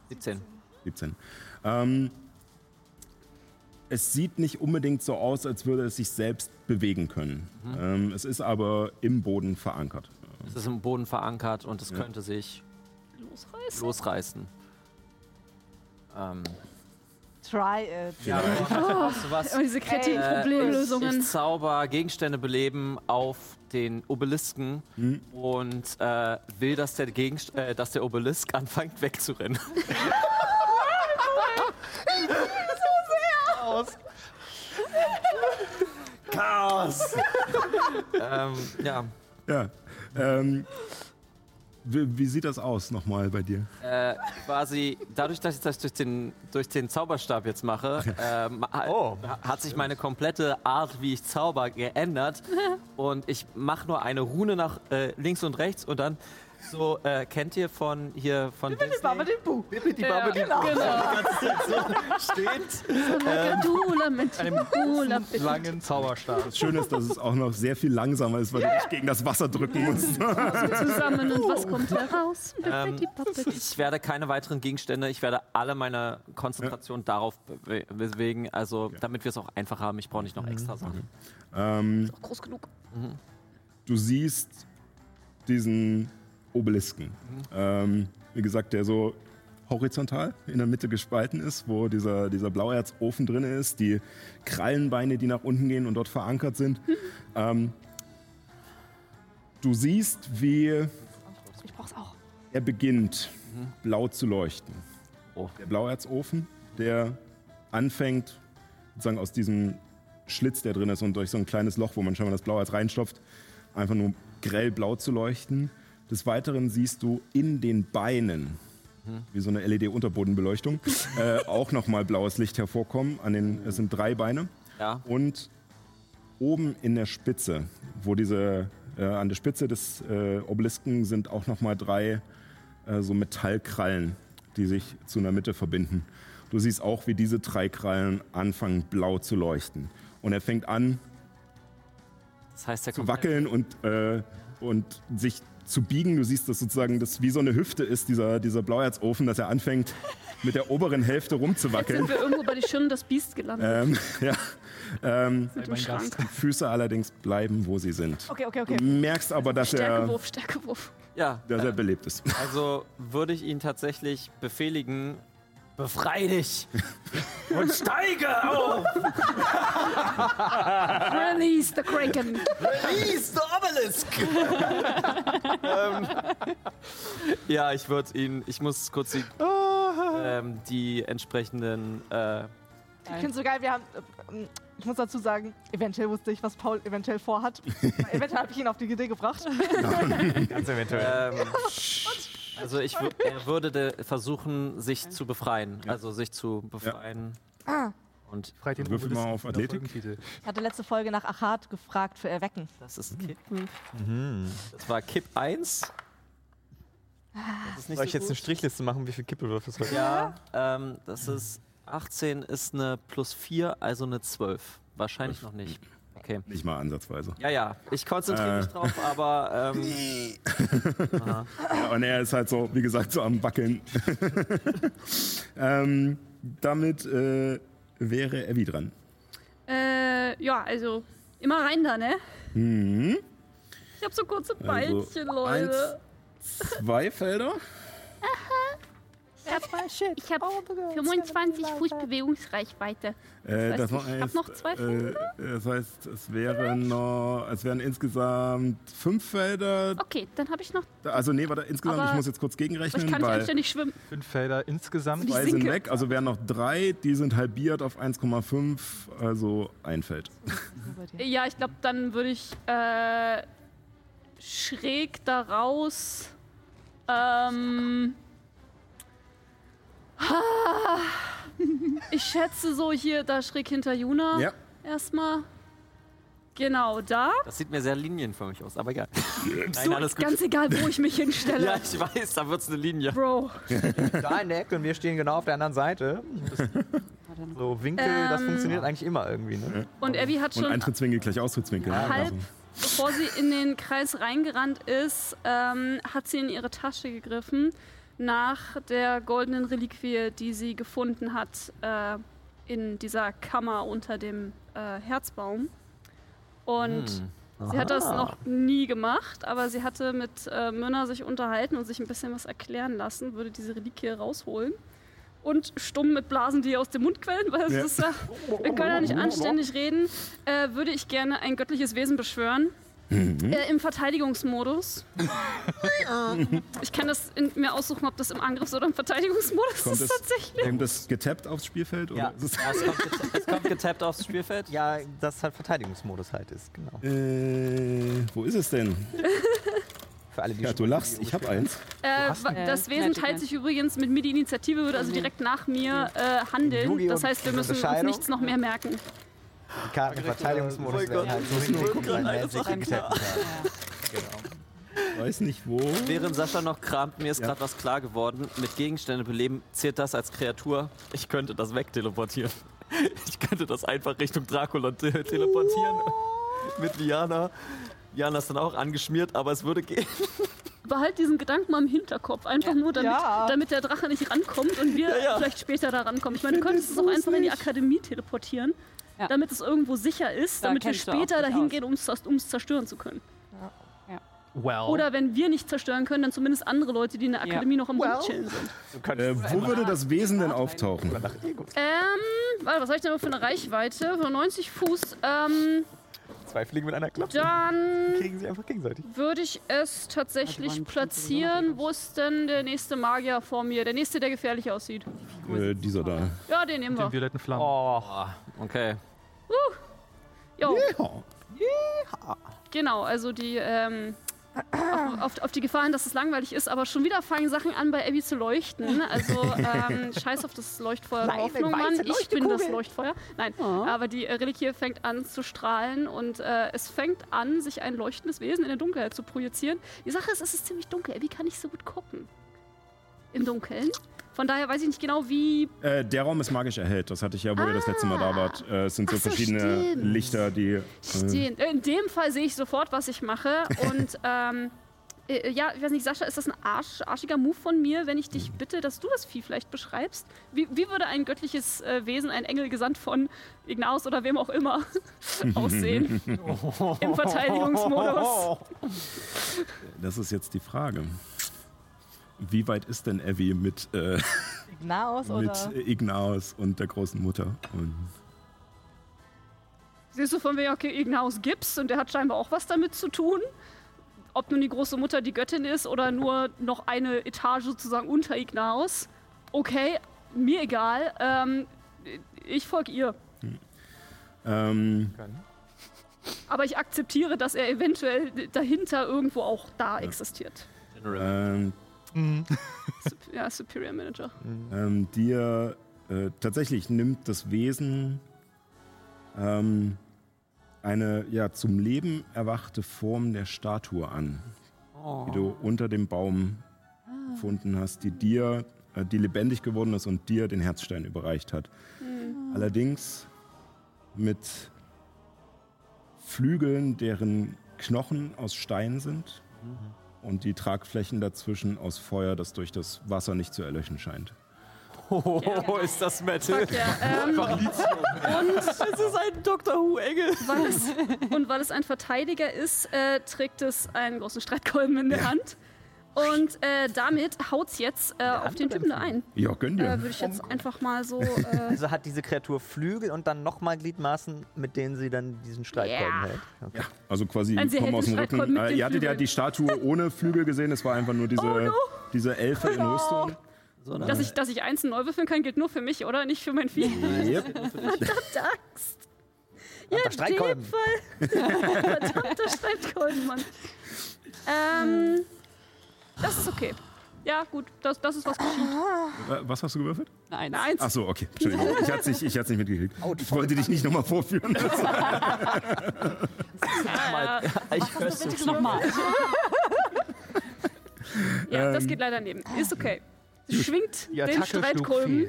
17. 17. Ähm, es sieht nicht unbedingt so aus, als würde es sich selbst bewegen können. Ähm, es ist aber im Boden verankert. Es ist im Boden verankert und es Ja. könnte sich Losreißen? losreißen. Ähm, Try it. ja, weißt du was? Immer diese kreativen Äh, Problemlösungen. Ich zauber Gegenstände beleben auf den Obelisken Hm. und äh, will, dass der, Gegenst äh, dass der Obelisk anfängt wegzurennen. Chaos! ähm, ja, Ja. Ähm, wie, wie sieht das aus nochmal bei dir? äh, quasi dadurch, dass ich das durch den, durch den Zauberstab jetzt mache, ähm, Oh. hat sich meine komplette Art, wie ich zauber, geändert. und ich mache nur eine Rune nach äh, links und rechts und dann so, äh, kennt ihr von hier von Disney? Buch. Bippidi Ja, genau. steht. Lagadula mit Einem langen Zauberstab. Das Schöne ist, dass es auch noch sehr viel langsamer ist, weil du dich gegen das Wasser drücken musst. zusammen und was kommt heraus? Ähm. Ich werde keine weiteren Gegenstände, ich werde alle meine Konzentration darauf bewe- bewegen, also damit wir es auch einfach haben. Ich brauche nicht noch extra Sachen. ähm, Groß genug. du siehst diesen Obelisken. Ähm, wie gesagt, der so horizontal in der Mitte gespalten ist, wo dieser, dieser Blauerzofen drin ist, die Krallenbeine, die nach unten gehen und dort verankert sind. ähm, du siehst, wie Ich brauch's auch. er beginnt, blau zu leuchten. Oh. Der Blauerzofen, der anfängt, sozusagen aus diesem Schlitz, der drin ist und durch so ein kleines Loch, wo man schon mal das Blauerz reinstopft, einfach nur grell blau zu leuchten. Des Weiteren siehst du in den Beinen, wie so eine LED-Unterbodenbeleuchtung, äh, auch nochmal blaues Licht hervorkommen. An den, es sind drei Beine. Ja, Und oben in der Spitze, wo diese, äh, an der Spitze des äh, Obelisken sind auch nochmal drei äh, so Metallkrallen, die sich zu einer Mitte verbinden. Du siehst auch, wie diese drei Krallen anfangen blau zu leuchten. Und er fängt an das heißt, zu wackeln und, äh, und sich zu biegen. Du siehst, dass sozusagen das wie so eine Hüfte ist, dieser, dieser Blauerzofen, dass er anfängt mit der oberen Hälfte rumzuwackeln. Sind wir irgendwo bei die Schirm des Biest gelandet? Ähm, ja. Ähm, mit dem mein Schrank. die Füße allerdings bleiben, wo sie sind. Okay, okay, okay. Du merkst aber, dass er, Stärkewurf, Stärkewurf. Ja, dass er belebt ist. also würde ich ihn tatsächlich befehligen, Befrei dich und steige auf! Release the Kraken. Release the Obelisk! ähm, ja, ich würde ihn. Ich muss kurz die, ähm, die entsprechenden. Äh, Ich finde so geil, wir haben. ähm, Ich muss dazu sagen, eventuell wusste ich, was Paul eventuell vorhat. eventuell habe ich ihn auf die Idee gebracht. Ganz eventuell. ähm, also ich er würde de- versuchen, sich zu befreien. Also sich zu befreien. Und Freit den Würfel mal auf Athletik. Ich hatte letzte Folge nach Achat gefragt für Erwecken. das ist Kippen. Das war Kipp 1. Das ist nicht Soll ich so jetzt eine gut. Strichliste machen, wie viel Kippelwürfel es heute Ja, ähm, das ist 18 ist eine plus 4, also eine 12. Wahrscheinlich noch nicht. Okay. Nicht mal ansatzweise. Ja, ja, ich konzentriere Äh. mich drauf, aber ähm, Ja, und er ist halt so, wie gesagt, so am Wackeln. ähm, damit äh, wäre Abby dran. Äh, ja, also immer rein da, ne? Mhm. Ich habe so kurze Also, Beilchen, Leute. Zwei Felder. Ich habe 25 Fuß Bewegungsreichweite. Äh, Das heißt, noch ich hab noch zwei äh, Das heißt, es wären noch, es wären insgesamt fünf Felder. Okay, dann habe ich noch. Also nee, warte, insgesamt, Aber ich muss jetzt kurz Ich gegenrechnen, kann nicht weil anständig schwimmen. Fünf Felder insgesamt. Ich zwei sind weg, also wären noch drei, die sind halbiert auf 1,5, also ein Feld. Ja, ich glaube, dann würde ich äh, schräg daraus. Ähm, ah, ich schätze so hier da schräg hinter Juna Ja. erstmal. Genau da. das sieht mir sehr linienförmig aus, aber egal. Nein, So, alles gut. ganz egal, wo ich mich hinstelle. Ja, ich weiß, da wird es eine Linie. Bro. Da in der Ecke und wir stehen genau auf der anderen Seite. Das, so Winkel, das Ähm. funktioniert eigentlich immer irgendwie. Ne? Und Abby hat Und schon Eintrittswinkel gleich Austrittswinkel. halb, Also, bevor sie in den Kreis reingerannt ist, ähm, hat sie in ihre Tasche gegriffen nach der goldenen Reliquie, die sie gefunden hat äh, in dieser Kammer unter dem äh, Herzbaum. Und sie hat das noch nie gemacht, aber sie hatte mit äh, Myrna sich unterhalten und sich ein bisschen was erklären lassen, würde diese Reliquie rausholen. Und stumm mit Blasen, die aus dem Mund quellen, weil es Ja. ist ja, wir können ja nicht anständig reden, äh, würde ich gerne ein göttliches Wesen beschwören. Mhm. Äh, Im Verteidigungsmodus. ich kann das in, mir aussuchen, ob das im Angriffs- oder im Verteidigungsmodus Kommt ist es- tatsächlich. kommt das getappt aufs Spielfeld? Ja, Oder ist es ja es, kommt geta- es kommt getappt aufs Spielfeld. Ja, das halt Verteidigungsmodus halt ist, genau. äh, wo ist es denn? Für alle, die Ja, du lachst, ich habe eins. Äh, das Wesen teilt sich übrigens mit mir die Initiative, würde also direkt nach mir äh, handeln. Das heißt, wir müssen uns nichts noch mehr merken. Die Karten im Verteidigungsmodus werden halt so hingeguckt, weil Magic getappt hat. Genau. Weiß nicht wo. Während Sascha noch kramt, mir ist Ja. gerade was klar geworden. Mit Gegenstände beleben zählt das als Kreatur. Ich könnte das wegteleportieren. Ich könnte das einfach Richtung Dracula te teleportieren. Mit Liana. Liana ist dann auch angeschmiert, aber es würde gehen. Behalt diesen Gedanken mal im Hinterkopf, einfach nur damit, Ja. damit der Drache nicht rankommt und wir Ja, ja. vielleicht später da rankommen. Ich meine, du könntest es auch einfach in die Akademie teleportieren, Ja. damit es irgendwo sicher ist, Da damit wir später dahin aus. gehen, um es zerstören zu können. Well. Oder wenn wir nicht zerstören können, dann zumindest andere Leute, die in der. Akademie noch am Rumchillen sind. Du könntest Äh, wo würde das Wesen denn auftauchen? nach Ego. Ähm, warte, was habe ich denn für eine Reichweite? Von 90 Fuß. Ähm, Zwei Fliegen mit einer Klappe. dann Kriegen sie einfach gegenseitig. würde ich es tatsächlich Also, platzieren. Wo ist denn der nächste Magier vor mir? Der nächste, der gefährlich aussieht. Äh, dieser da. Ja, den nehmen den wir. violetten Flammen. Oh, Okay. Jo, Ja. genau, also die, ähm, auf, auf, auf die Gefahren, dass es langweilig ist, aber schon wieder fangen Sachen an, bei Abby zu leuchten. Also, ähm, scheiß auf das Leuchtfeuer der Hoffnung, Mann. Ich bin das. Leuchtfeuer. Nein, Oh. aber die äh, Reliquie fängt an zu strahlen und äh, es fängt an, sich ein leuchtendes Wesen in der Dunkelheit zu projizieren. Die Sache ist, es ist ziemlich dunkel. Abby kann nicht so gut gucken. Im Dunkeln. Von daher weiß ich nicht genau, wie. Äh, der Raum ist magisch erhellt. Das hatte ich ja, wo ihr das letzte Mal da wart. Äh, es sind so so, verschiedene stimmt. Lichter, die. Äh. In dem Fall sehe ich sofort, was ich mache. Und ähm, äh, ja, ich weiß nicht, Sascha, ist das ein Arsch, arschiger Move von mir, wenn ich dich bitte, dass du das Vieh vielleicht beschreibst? Wie, wie würde ein göttliches äh, Wesen, ein Engel gesandt von Ignaus oder wem auch immer, aussehen? Im Verteidigungsmodus. das ist jetzt die Frage. Wie weit ist denn Evie mit, äh, Ignaos oder? mit Ignaos und der großen Mutter? Und Siehst du von wegen, okay, Ignaus gibt's und der hat scheinbar auch was damit zu tun. Ob nun die große Mutter die Göttin ist oder nur noch eine Etage sozusagen unter Ignaus. Okay, mir egal. Ähm, ich folge ihr. ähm, Aber ich akzeptiere, dass er eventuell dahinter irgendwo auch da existiert. ähm, Sup- Ja, Superior Manager. ähm, dir äh, tatsächlich nimmt das Wesen ähm, eine ja zum Leben erwachte Form der Statue an, die du unter dem Baum gefunden hast, die dir, äh, die lebendig geworden ist und dir den Herzstein überreicht hat. Allerdings mit Flügeln, deren Knochen aus Stein sind und die Tragflächen dazwischen aus Feuer, das durch das Wasser nicht zu erlöschen scheint. Oh, ist das Metal. Fuck ja. Ähm, und Das ist ein Doctor Who-Engel. weil es, und weil es ein Verteidiger ist, äh, trägt es einen großen Streitkolben in der Hand. Und äh, damit haut's jetzt äh, auf den Typen da ein. Ja, gönn Äh, dir. Würde ich jetzt einfach mal so. Äh, Also hat diese Kreatur Flügel und dann nochmal Gliedmaßen, mit denen sie dann diesen Streitkolben Ja. hält. Okay. Also quasi Ein sehr kommen aus dem Rücken. Äh, den ihr hattet ja die Statue ohne Flügel gesehen, es war einfach nur diese, Oh no. diese Elfe in Rüstung. So, dass, ich, dass ich einzeln neu würfeln kann, gilt nur für mich, oder? Nicht für mein Vieh. Yep. Axt. Ja, Streitkolben. dem Fall. Verdammter Streitkolben, Mann. Ähm, das ist okay. Ja, gut, das, das ist was geschieht. Was hast du gewürfelt? Nein. Eine Eins. Ach so, okay. Entschuldigung. Ich hatte es nicht, ich nicht mitgekriegt. Ich wollte dich nicht nochmal vorführen. ich höre so Bitte nochmal. Ja, das Ähm. geht leider neben. Ist okay. Sie schwingt den Streitkolben.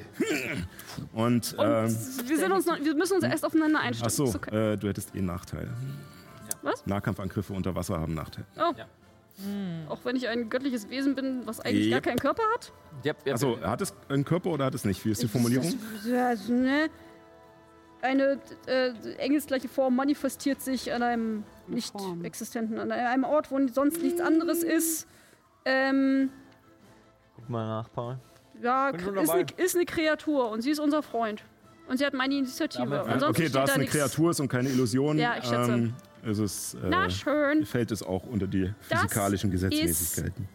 Und, Und ähm, wir, sind uns noch, wir müssen uns erst aufeinander einstellen. ach so, okay. äh, du hättest eh einen Nachteil. Was? Nahkampfangriffe unter Wasser haben Nachteil. Oh. Ja. Auch wenn ich ein göttliches Wesen bin, was eigentlich gar Yep. keinen Körper hat? Yep, yep. Achso, hat es einen Körper oder hat es nicht? Wie ist die Formulierung? Das, das, ne? Eine äh, engelsgleiche Form manifestiert sich an einem nicht Form. existenten, an einem Ort, wo sonst nichts anderes ist. Ähm, Guck mal nach, Paul. ja, ist eine, ist eine Kreatur und sie ist unser Freund. Und sie hat meine Initiative. Damit- okay, da es eine. Kreatur ist und keine Illusion, Ja, ich schätze. ähm, ist es, Na äh, schön, fällt es auch unter die Das physikalischen Gesetzmäßigkeiten.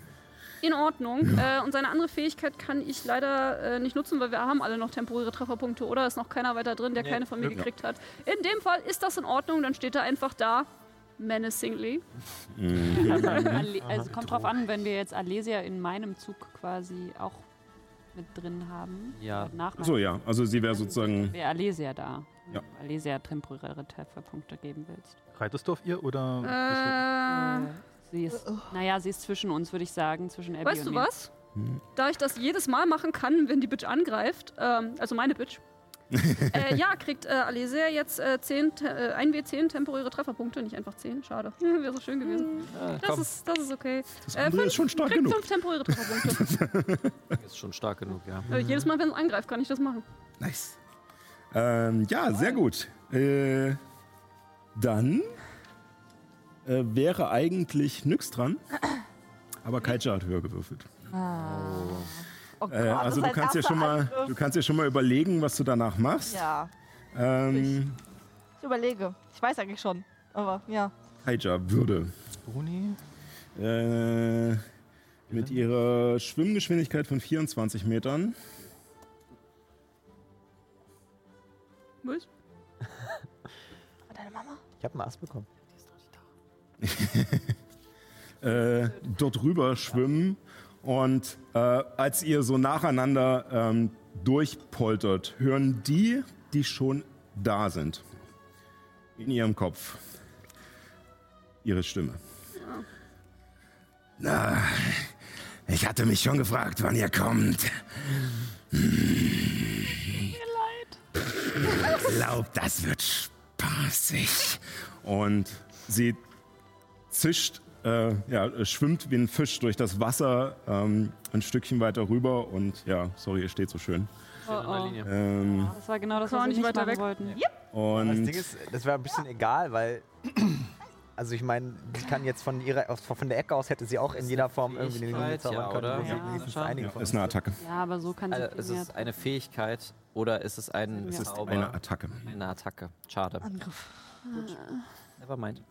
in Ordnung. Äh, und seine andere Fähigkeit kann ich leider äh, nicht nutzen, weil wir haben alle noch temporäre Trefferpunkte oder ist noch keiner weiter drin, der Nee. keine von mir Ja. gekriegt hat. In dem Fall ist das in Ordnung, dann steht er einfach da. Menacingly. Mhm. Also, Ale also kommt drauf an, wenn wir jetzt Alesia in meinem Zug quasi auch mit drin haben. Ja. Nach meinem So, ja, also sie wäre sozusagen. Wäre Alesia da. Ja. Alesia temporäre Trefferpunkte geben willst. Reitest du auf ihr oder? Äh, Sie ist, naja, sie ist zwischen uns, würde ich sagen, zwischen Abby weißt und du mir. was? Da ich das jedes Mal machen kann, wenn die Bitch angreift, ähm, also meine Bitch, äh, ja, kriegt äh, Alesia jetzt äh, 10, te- äh, 1W10 temporäre Trefferpunkte, nicht einfach 10, schade. Wäre so schön gewesen. Ja, Das komm, ist, das ist okay. Das Äh, fünf- ist schon stark Kriegt genug. 5 temporäre Trefferpunkte. ist schon stark genug, ja. äh, jedes Mal, wenn es angreift, kann ich das machen. Nice. Ähm, ja, sehr gut. Äh, dann äh, wäre eigentlich Nyx dran, aber Kaija hat höher gewürfelt. Oh Gott, Äh, das also ist du kannst, dir schon mal, Angriff. du kannst dir schon mal überlegen, was du danach machst. Ja, Ähm, ich überlege. Ich weiß eigentlich schon. Aber ja. Kaija würde Bruni? äh, mit ihrer Schwimmgeschwindigkeit von 24 Metern Was? Ich habe einen Ast bekommen. äh, dort rüber schwimmen und äh, als ihr so nacheinander ähm, durchpoltert, hören die, die schon da sind, in ihrem Kopf ihre Stimme. Na, ich hatte mich schon gefragt, wann ihr kommt. Ich glaube, das wird spaßig. Und sie zischt, äh, ja, schwimmt wie ein Fisch durch das Wasser ähm, ein Stückchen weiter rüber und ja, sorry, ihr steht so schön. Oh, oh. Ähm, Das war genau das, was wir nicht nicht weiter weg? wollten. Das und Ding ist, das wäre ein bisschen egal, weil Also ich meine, sie kann jetzt von ihrer von der Ecke aus hätte sie auch in jeder Form irgendwie eine Linie zaubern ja, können. oder? Ja. wenigstens Ja. einige Ja, von ist eine Attacke. Ja, aber so kann sie Also, ist es eine Fähigkeit oder ist es ein Es ist Zauber? eine Attacke. Eine Attacke. Schade. Angriff. Nevermind.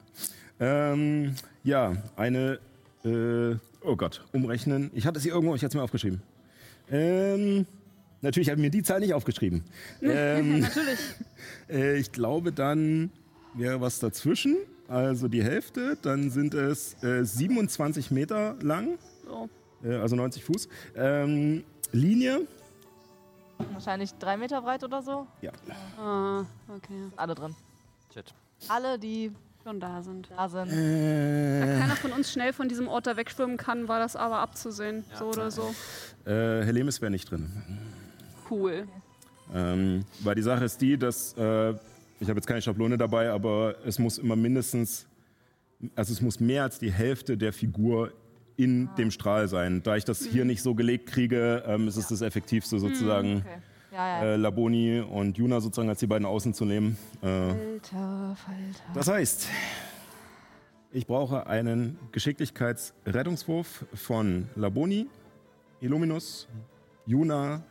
Ähm, ja, eine. Äh, oh Gott, umrechnen. Ich hatte sie irgendwo, ich hatte es mir aufgeschrieben. Ähm, natürlich habe ich mir die Zahl nicht aufgeschrieben. ähm, Natürlich. äh, ich glaube, dann wäre was dazwischen. Also die Hälfte. Dann sind es äh, 27 Meter lang, So. äh, also 90 Fuß. Ähm, Linie. Wahrscheinlich drei Meter breit oder so. Ja. Ah, okay. Alle drin. Shit. Alle, die Schon da sind. da sind. Äh, Keiner von uns schnell von diesem Ort da wegschwimmen kann, war das aber abzusehen. So oder so. äh, Helemis wäre nicht drin. Cool. Ähm, weil die Sache ist die, dass äh, ich habe jetzt keine Schablone dabei, aber es muss immer mindestens, also es muss mehr als die Hälfte der Figur in dem Strahl sein. Da ich das hier nicht so gelegt kriege, ähm, ist es das effektivste sozusagen, Okay. Ja, ja. äh, Laboni und Juna sozusagen als die beiden außen zu nehmen. Äh, Alter, Falter. das heißt, ich brauche einen Geschicklichkeitsrettungswurf von Laboni, Illuminus, Juna,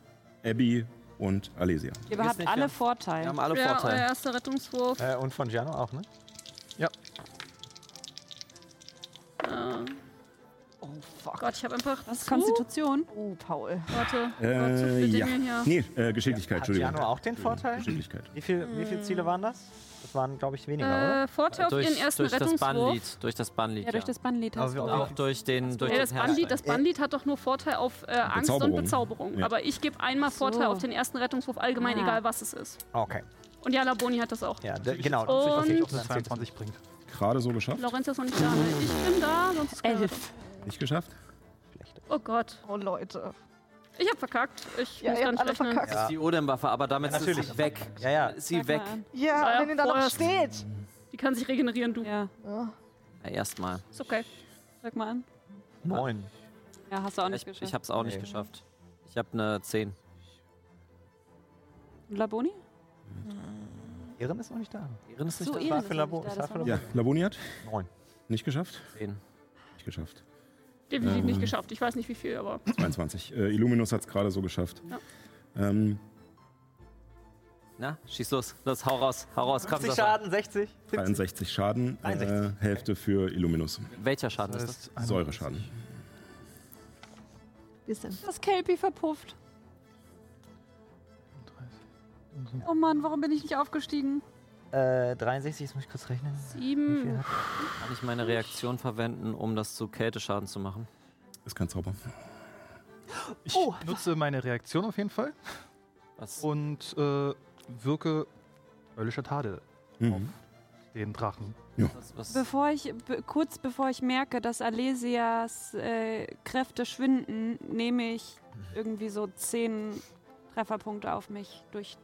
Abby und Alesia. Ihr habt alle ja. Vorteile. Wir haben alle Ja, euer Vorteile. erster Rettungswurf. Äh, und von Giano auch, ne? Oh, fuck. Gott, ich habe einfach Das ist zu, Konstitution. Oh, Paul. Warte, Äh, Gott, so viele ja. Dinge hier. Nee, äh, Geschicklichkeit, Hat Entschuldigung. Giano auch den Vorteil? Geschicklichkeit. Wie, viel, wie viele Ziele waren das? Das waren, glaube ich, weniger, oder? Äh, Vorteil auf durch, ihren ersten durch das Rettungswurf. Bannlied. Durch das Bannlied. Ja, durch das Bannlied hast du. wir- Auch durch den, durch Ja, den das Bandit, das. Bandit hat doch nur Vorteil auf äh, Angst und Bezauberung. Ja. Aber ich gebe einmal so. Vorteil auf den ersten Rettungswurf allgemein, Ah. egal was es ist. Okay. Und ja, Laboni hat das auch. Ja, genau. Und- Okay, Ob es 22 bringt. Gerade so geschafft? Lorenzo ist noch nicht da. Ne? Ich bin da, sonst ist Elf. Nicht geschafft? Schlecht. Oh Gott. Oh, Leute. Ich hab verkackt. Ich Ja, muss ihr gar habt nicht alle verkackt. Das ist die Odem-Waffe, aber damit Ja, ist natürlich. sie weg. Ja, ja. Ist sie weg. Ja, Ja, wenn ihr da noch steht. Die kann sich regenerieren, du. Ja, Ja. Ja, Erstmal. Ist okay. sag mal an. Neun. Ja, hast du auch nicht Ich, geschafft. ich hab's auch nicht Nee. geschafft. Ich habe eine 10. Und Laboni? Ehren ist noch nicht da. Ehren ist nicht So, da. War ist für Labo- nicht da, das war für war Ja, Laboni hat? Neun. Nicht geschafft? 10. Nicht geschafft. Definitiv Ähm. nicht geschafft. Ich weiß nicht wie viel, aber 22. Äh, Illuminus hat es gerade so geschafft. Ja. Ähm, Na, schieß los. Los, hau raus. Hau raus. Komm, 50 Sascha. Schaden, 60. 70. 63 Schaden, äh, 63. Hälfte für Illuminus. Welcher Schaden Das ist das? heißt, Säureschaden. Wie ist denn? Das Kelpie verpufft. Oh Mann, warum bin ich nicht aufgestiegen? Äh, 63, jetzt muss ich kurz rechnen. Wie viel sieben. hat Kann ich meine Reaktion verwenden, um das zu Kälteschaden zu machen? Ist kein Zauber. Ich Oh. nutze meine Reaktion auf jeden Fall Was? und äh, wirke höllischer Tadel Mhm. den Drachen. was, was Bevor ich, be kurz bevor ich merke, dass Alesias äh, Kräfte schwinden, nehme ich irgendwie so zehn Trefferpunkte auf mich durch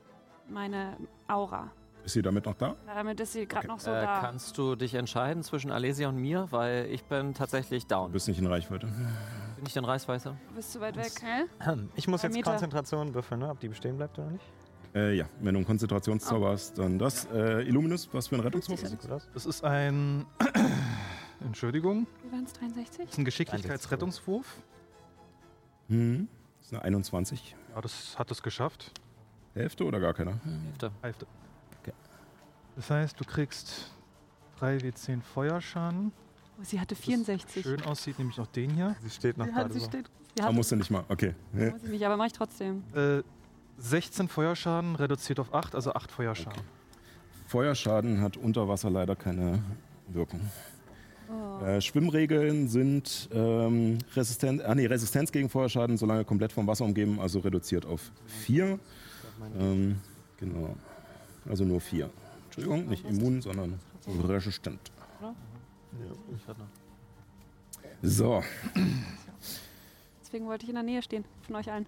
meine Aura. Ist sie damit noch da? Damit ist sie gerade Okay. noch so äh, da. kannst du dich entscheiden zwischen Alesia und mir? Weil ich bin tatsächlich Du down. bist nicht in Reichweite. Bin ich denn Reißweißer? Du bist zu weit weg. Hä? Ich muss Zwei jetzt Meter. Konzentration würfeln, ne? ob die bestehen bleibt oder nicht. Äh, ja, wenn du einen Konzentrationszauber hast, dann das. Äh, Illuminus, was für ein Rettungswurf? Gut aus. Das ist ein. Entschuldigung. Wie waren es? 63? Das ist ein Geschicklichkeitsrettungswurf. Mhm. Das ist eine 21. Ja, das hat es geschafft. Hälfte oder gar keiner? Hälfte. Hälfte. Okay. Das heißt, du kriegst 3w10 Feuerschaden. Oh, sie hatte Das 64. Schön aussieht, nämlich noch den hier. Sie steht noch Sie, hat, gerade sie so. steht. Sie Ah, hat, musst du nicht mal. Okay. Ja. muss ich nicht, aber mache ich trotzdem. Äh, 16 Feuerschaden reduziert auf 8, also 8 Feuerschaden. Feuerschaden hat unter Wasser leider keine Wirkung. Oh. Äh, Schwimmregeln sind ähm, resistent, ah, nee, Resistenz gegen Feuerschaden, solange komplett vom Wasser umgeben, also reduziert auf 4. Ähm, genau. Also nur 4. Entschuldigung, nicht immun, sondern resistent. Ich hatte noch. So, Deswegen wollte ich in der Nähe stehen, von euch allen.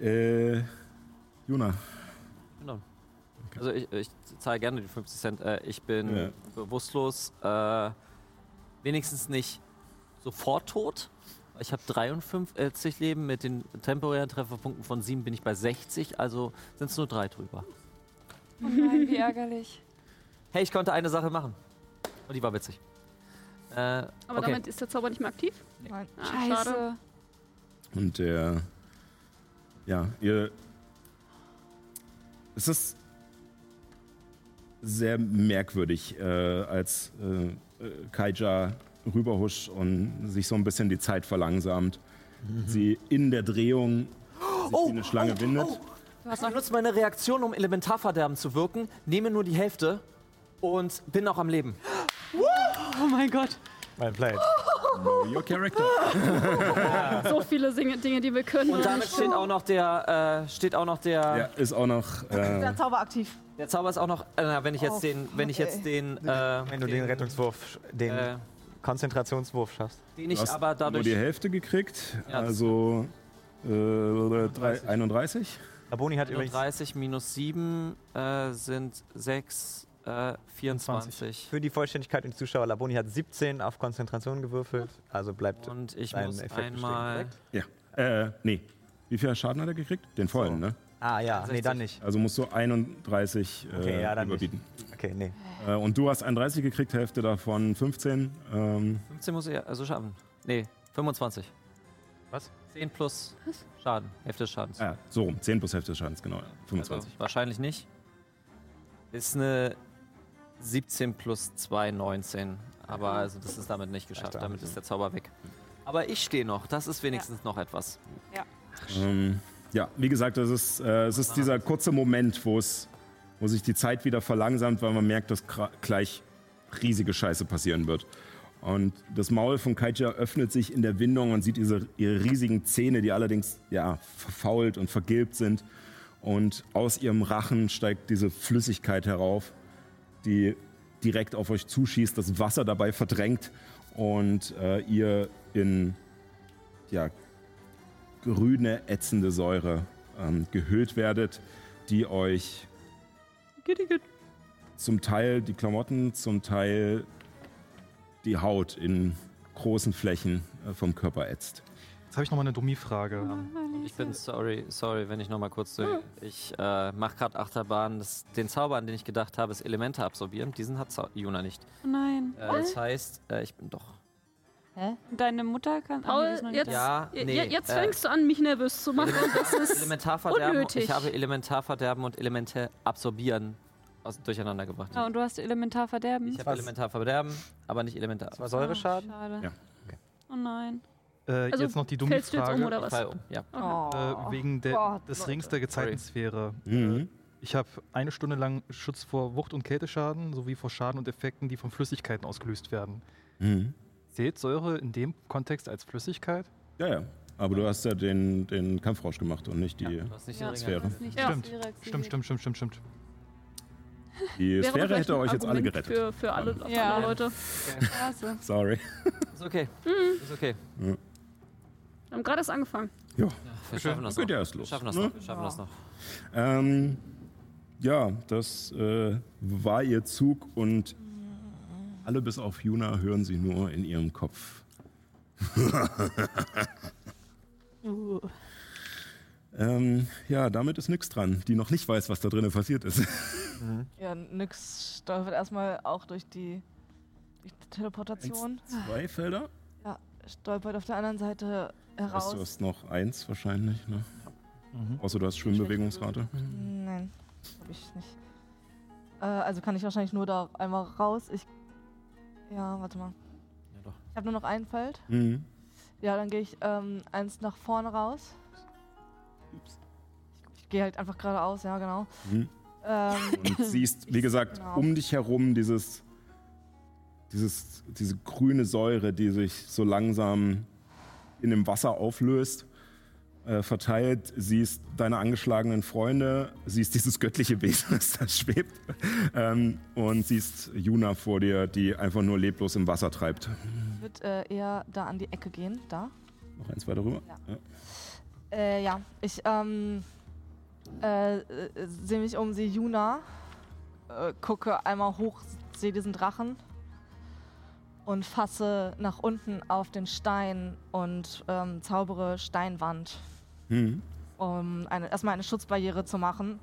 äh, Juna. Genau. Also ich, ich zahle gerne die 50 Cent. Äh, ich bin Ja. bewusstlos, äh, wenigstens nicht sofort tot. Ich habe 53 Leben mit den temporären Trefferpunkten von 7 bin ich bei 60, also sind es nur drei drüber. Oh nein, wie ärgerlich. Hey, ich konnte eine Sache machen. Und die war witzig. Äh, Aber okay. damit ist der Zauber nicht mehr aktiv. Nein. Ah, schade. Scheiße. Und der. Ja, ihr. Es ist sehr merkwürdig, äh, als äh, äh, Kaija rüberhuscht und sich so ein bisschen die Zeit verlangsamt. Sie in der Drehung sich wie eine Schlange windet. Ich benutze meine Reaktion, um Elementarverderben zu wirken, nehme nur die Hälfte und bin noch am Leben. Oh mein Gott. Well played. Know your character. So viele Dinge, Dinge, die wir können. Und damit steht auch noch der, äh, steht auch noch der, Ja, ist auch noch. Äh, Der Zauber aktiv. der Zauber ist auch noch, äh, wenn ich jetzt Oh, den, wenn ich jetzt den, äh, Wenn du den Rettungswurf, den äh, Konzentrationswurf schaffst. den du ich hast aber nur dadurch, die Hälfte gekriegt. Ja, also. Äh, drei- 31? Laboni hat übrigens 30 minus 7 äh, sind 6, äh, 24. für die Vollständigkeit und die Zuschauer, Laboni hat 17 auf Konzentration gewürfelt, also bleibt Und ich muss Effekt einmal? Ja. Äh, nee. Wie viel Schaden hat er gekriegt? Den vollen, ne? Ah ja, nee, 60. dann nicht. Also musst du 31 äh, Okay, ja, dann nicht. überbieten. Okay, nee. Äh, und du hast 31 gekriegt, Hälfte davon 15. Ähm, 15 muss ich ja- also schaffen. Nee, 25. Was? 10 plus Schaden, Hälfte des Schadens. ah, so rum. 10 plus Hälfte des Schadens, genau. ja. 25. Also, wahrscheinlich nicht. Ist eine 17 plus 2, 19. Aber also das ist damit nicht geschafft. Damit ist der Zauber weg. Aber ich stehe noch. Das ist wenigstens noch etwas. Ähm, ja, wie gesagt, es ist, äh, es ist dieser kurze Moment, wo es, wo sich die Zeit wieder verlangsamt, weil man merkt, dass gleich riesige Scheiße passieren wird. Und das Maul von Kaija öffnet sich in der Windung und sieht diese, ihre riesigen Zähne, die allerdings ja, verfault und vergilbt sind. Und aus ihrem Rachen steigt diese Flüssigkeit herauf, die direkt auf euch zuschießt, das Wasser dabei verdrängt und äh, ihr in ja, grüne, ätzende Säure ähm, gehüllt werdet, die euch zum Teil die Klamotten, zum Teil die Haut in großen Flächen äh, vom Körper ätzt. Jetzt habe ich noch mal eine Dummi-Frage. Und ich bin sorry, sorry, wenn ich noch mal kurz so. Ich äh, mache gerade Achterbahn. Das, den Zauber, an den ich gedacht habe, ist Elemente absorbieren. Diesen hat Zau Juna nicht. Nein. Äh, das heißt, äh, ich bin doch. Deine Mutter kann. Paul, Ah, noch nicht jetzt. Ja, ja, nee, jetzt äh, fängst du an, mich nervös zu machen. Das ist Elementarverderben. unnötig. Ich habe Elementarverderben und Elemente absorbieren aus, durcheinander gebracht. Ah, und du hast Elementarverderben. Ich habe Elementarverderben, aber nicht Elementar. Das war Säureschaden? Oh, schade. Ja. Oh nein. Äh, Also, jetzt noch die Fällst du jetzt um oder was? um. Ja. Oh. Äh, wegen der, Gott, des. Rings der Gezeitensphäre. Mhm. Ich habe eine Stunde lang Schutz vor Wucht- und Kälteschaden sowie vor Schaden und Effekten, die von Flüssigkeiten ausgelöst werden. Mhm. Zählt Säure in dem Kontext als Flüssigkeit? Ja, ja. Aber du hast ja den, den Kampfrausch gemacht und nicht die, nicht Ja. Sphäre. Nicht Ja. Stimmt. Stimmt, stimmt, stimmt, stimmt, stimmt. die Wäre Sphäre hätte euch jetzt alle gerettet. Für, für alle Ja. andere Leute. Klasse. Sorry. Ist okay. Ist okay. Wir haben gerade erst angefangen. Ja, Wir schaffen das geht noch. ja erst Wir los. schaffen das ne? noch. Wir schaffen das noch. Ähm, ja, das äh, war ihr Zug und alle bis auf Juna hören sie nur in ihrem Kopf. ähm, ja, damit ist nix dran, die noch nicht weiß, was da drinnen passiert ist. Ja, nix stolpert erstmal auch durch die, durch die Teleportation. Zwei Felder? Ja, stolpert auf der anderen Seite Weißt heraus. du, hast noch eins wahrscheinlich, ne? Mhm. Außer du hast Schwimmbewegungsrate. Nein, hab ich nicht. Äh, also kann ich wahrscheinlich nur da einmal raus. Ich. Ja, warte mal. Ja, doch. Ich habe nur noch ein Feld. Mhm. Ja, dann gehe ich ähm, eins nach vorne raus. Ich, ich gehe halt einfach geradeaus, ja, genau. Mhm. Ähm, und siehst, wie gesagt, Genau. um dich herum dieses, dieses, diese grüne Säure, die sich so langsam in dem Wasser auflöst, äh, verteilt, siehst deine angeschlagenen Freunde, siehst dieses göttliche Wesen, das da schwebt ähm, und siehst Juna vor dir, die einfach nur leblos im Wasser treibt. wird äh, eher da an die Ecke gehen, da. Noch eins weiter rüber. Ja. Ja. Äh, ja, ich ähm, äh, äh, sehe mich um, sehe Juna, äh, gucke einmal hoch, sehe diesen Drachen und fasse nach unten auf den Stein und ähm, zaubere Steinwand, Mhm. um eine, erstmal eine Schutzbarriere zu machen.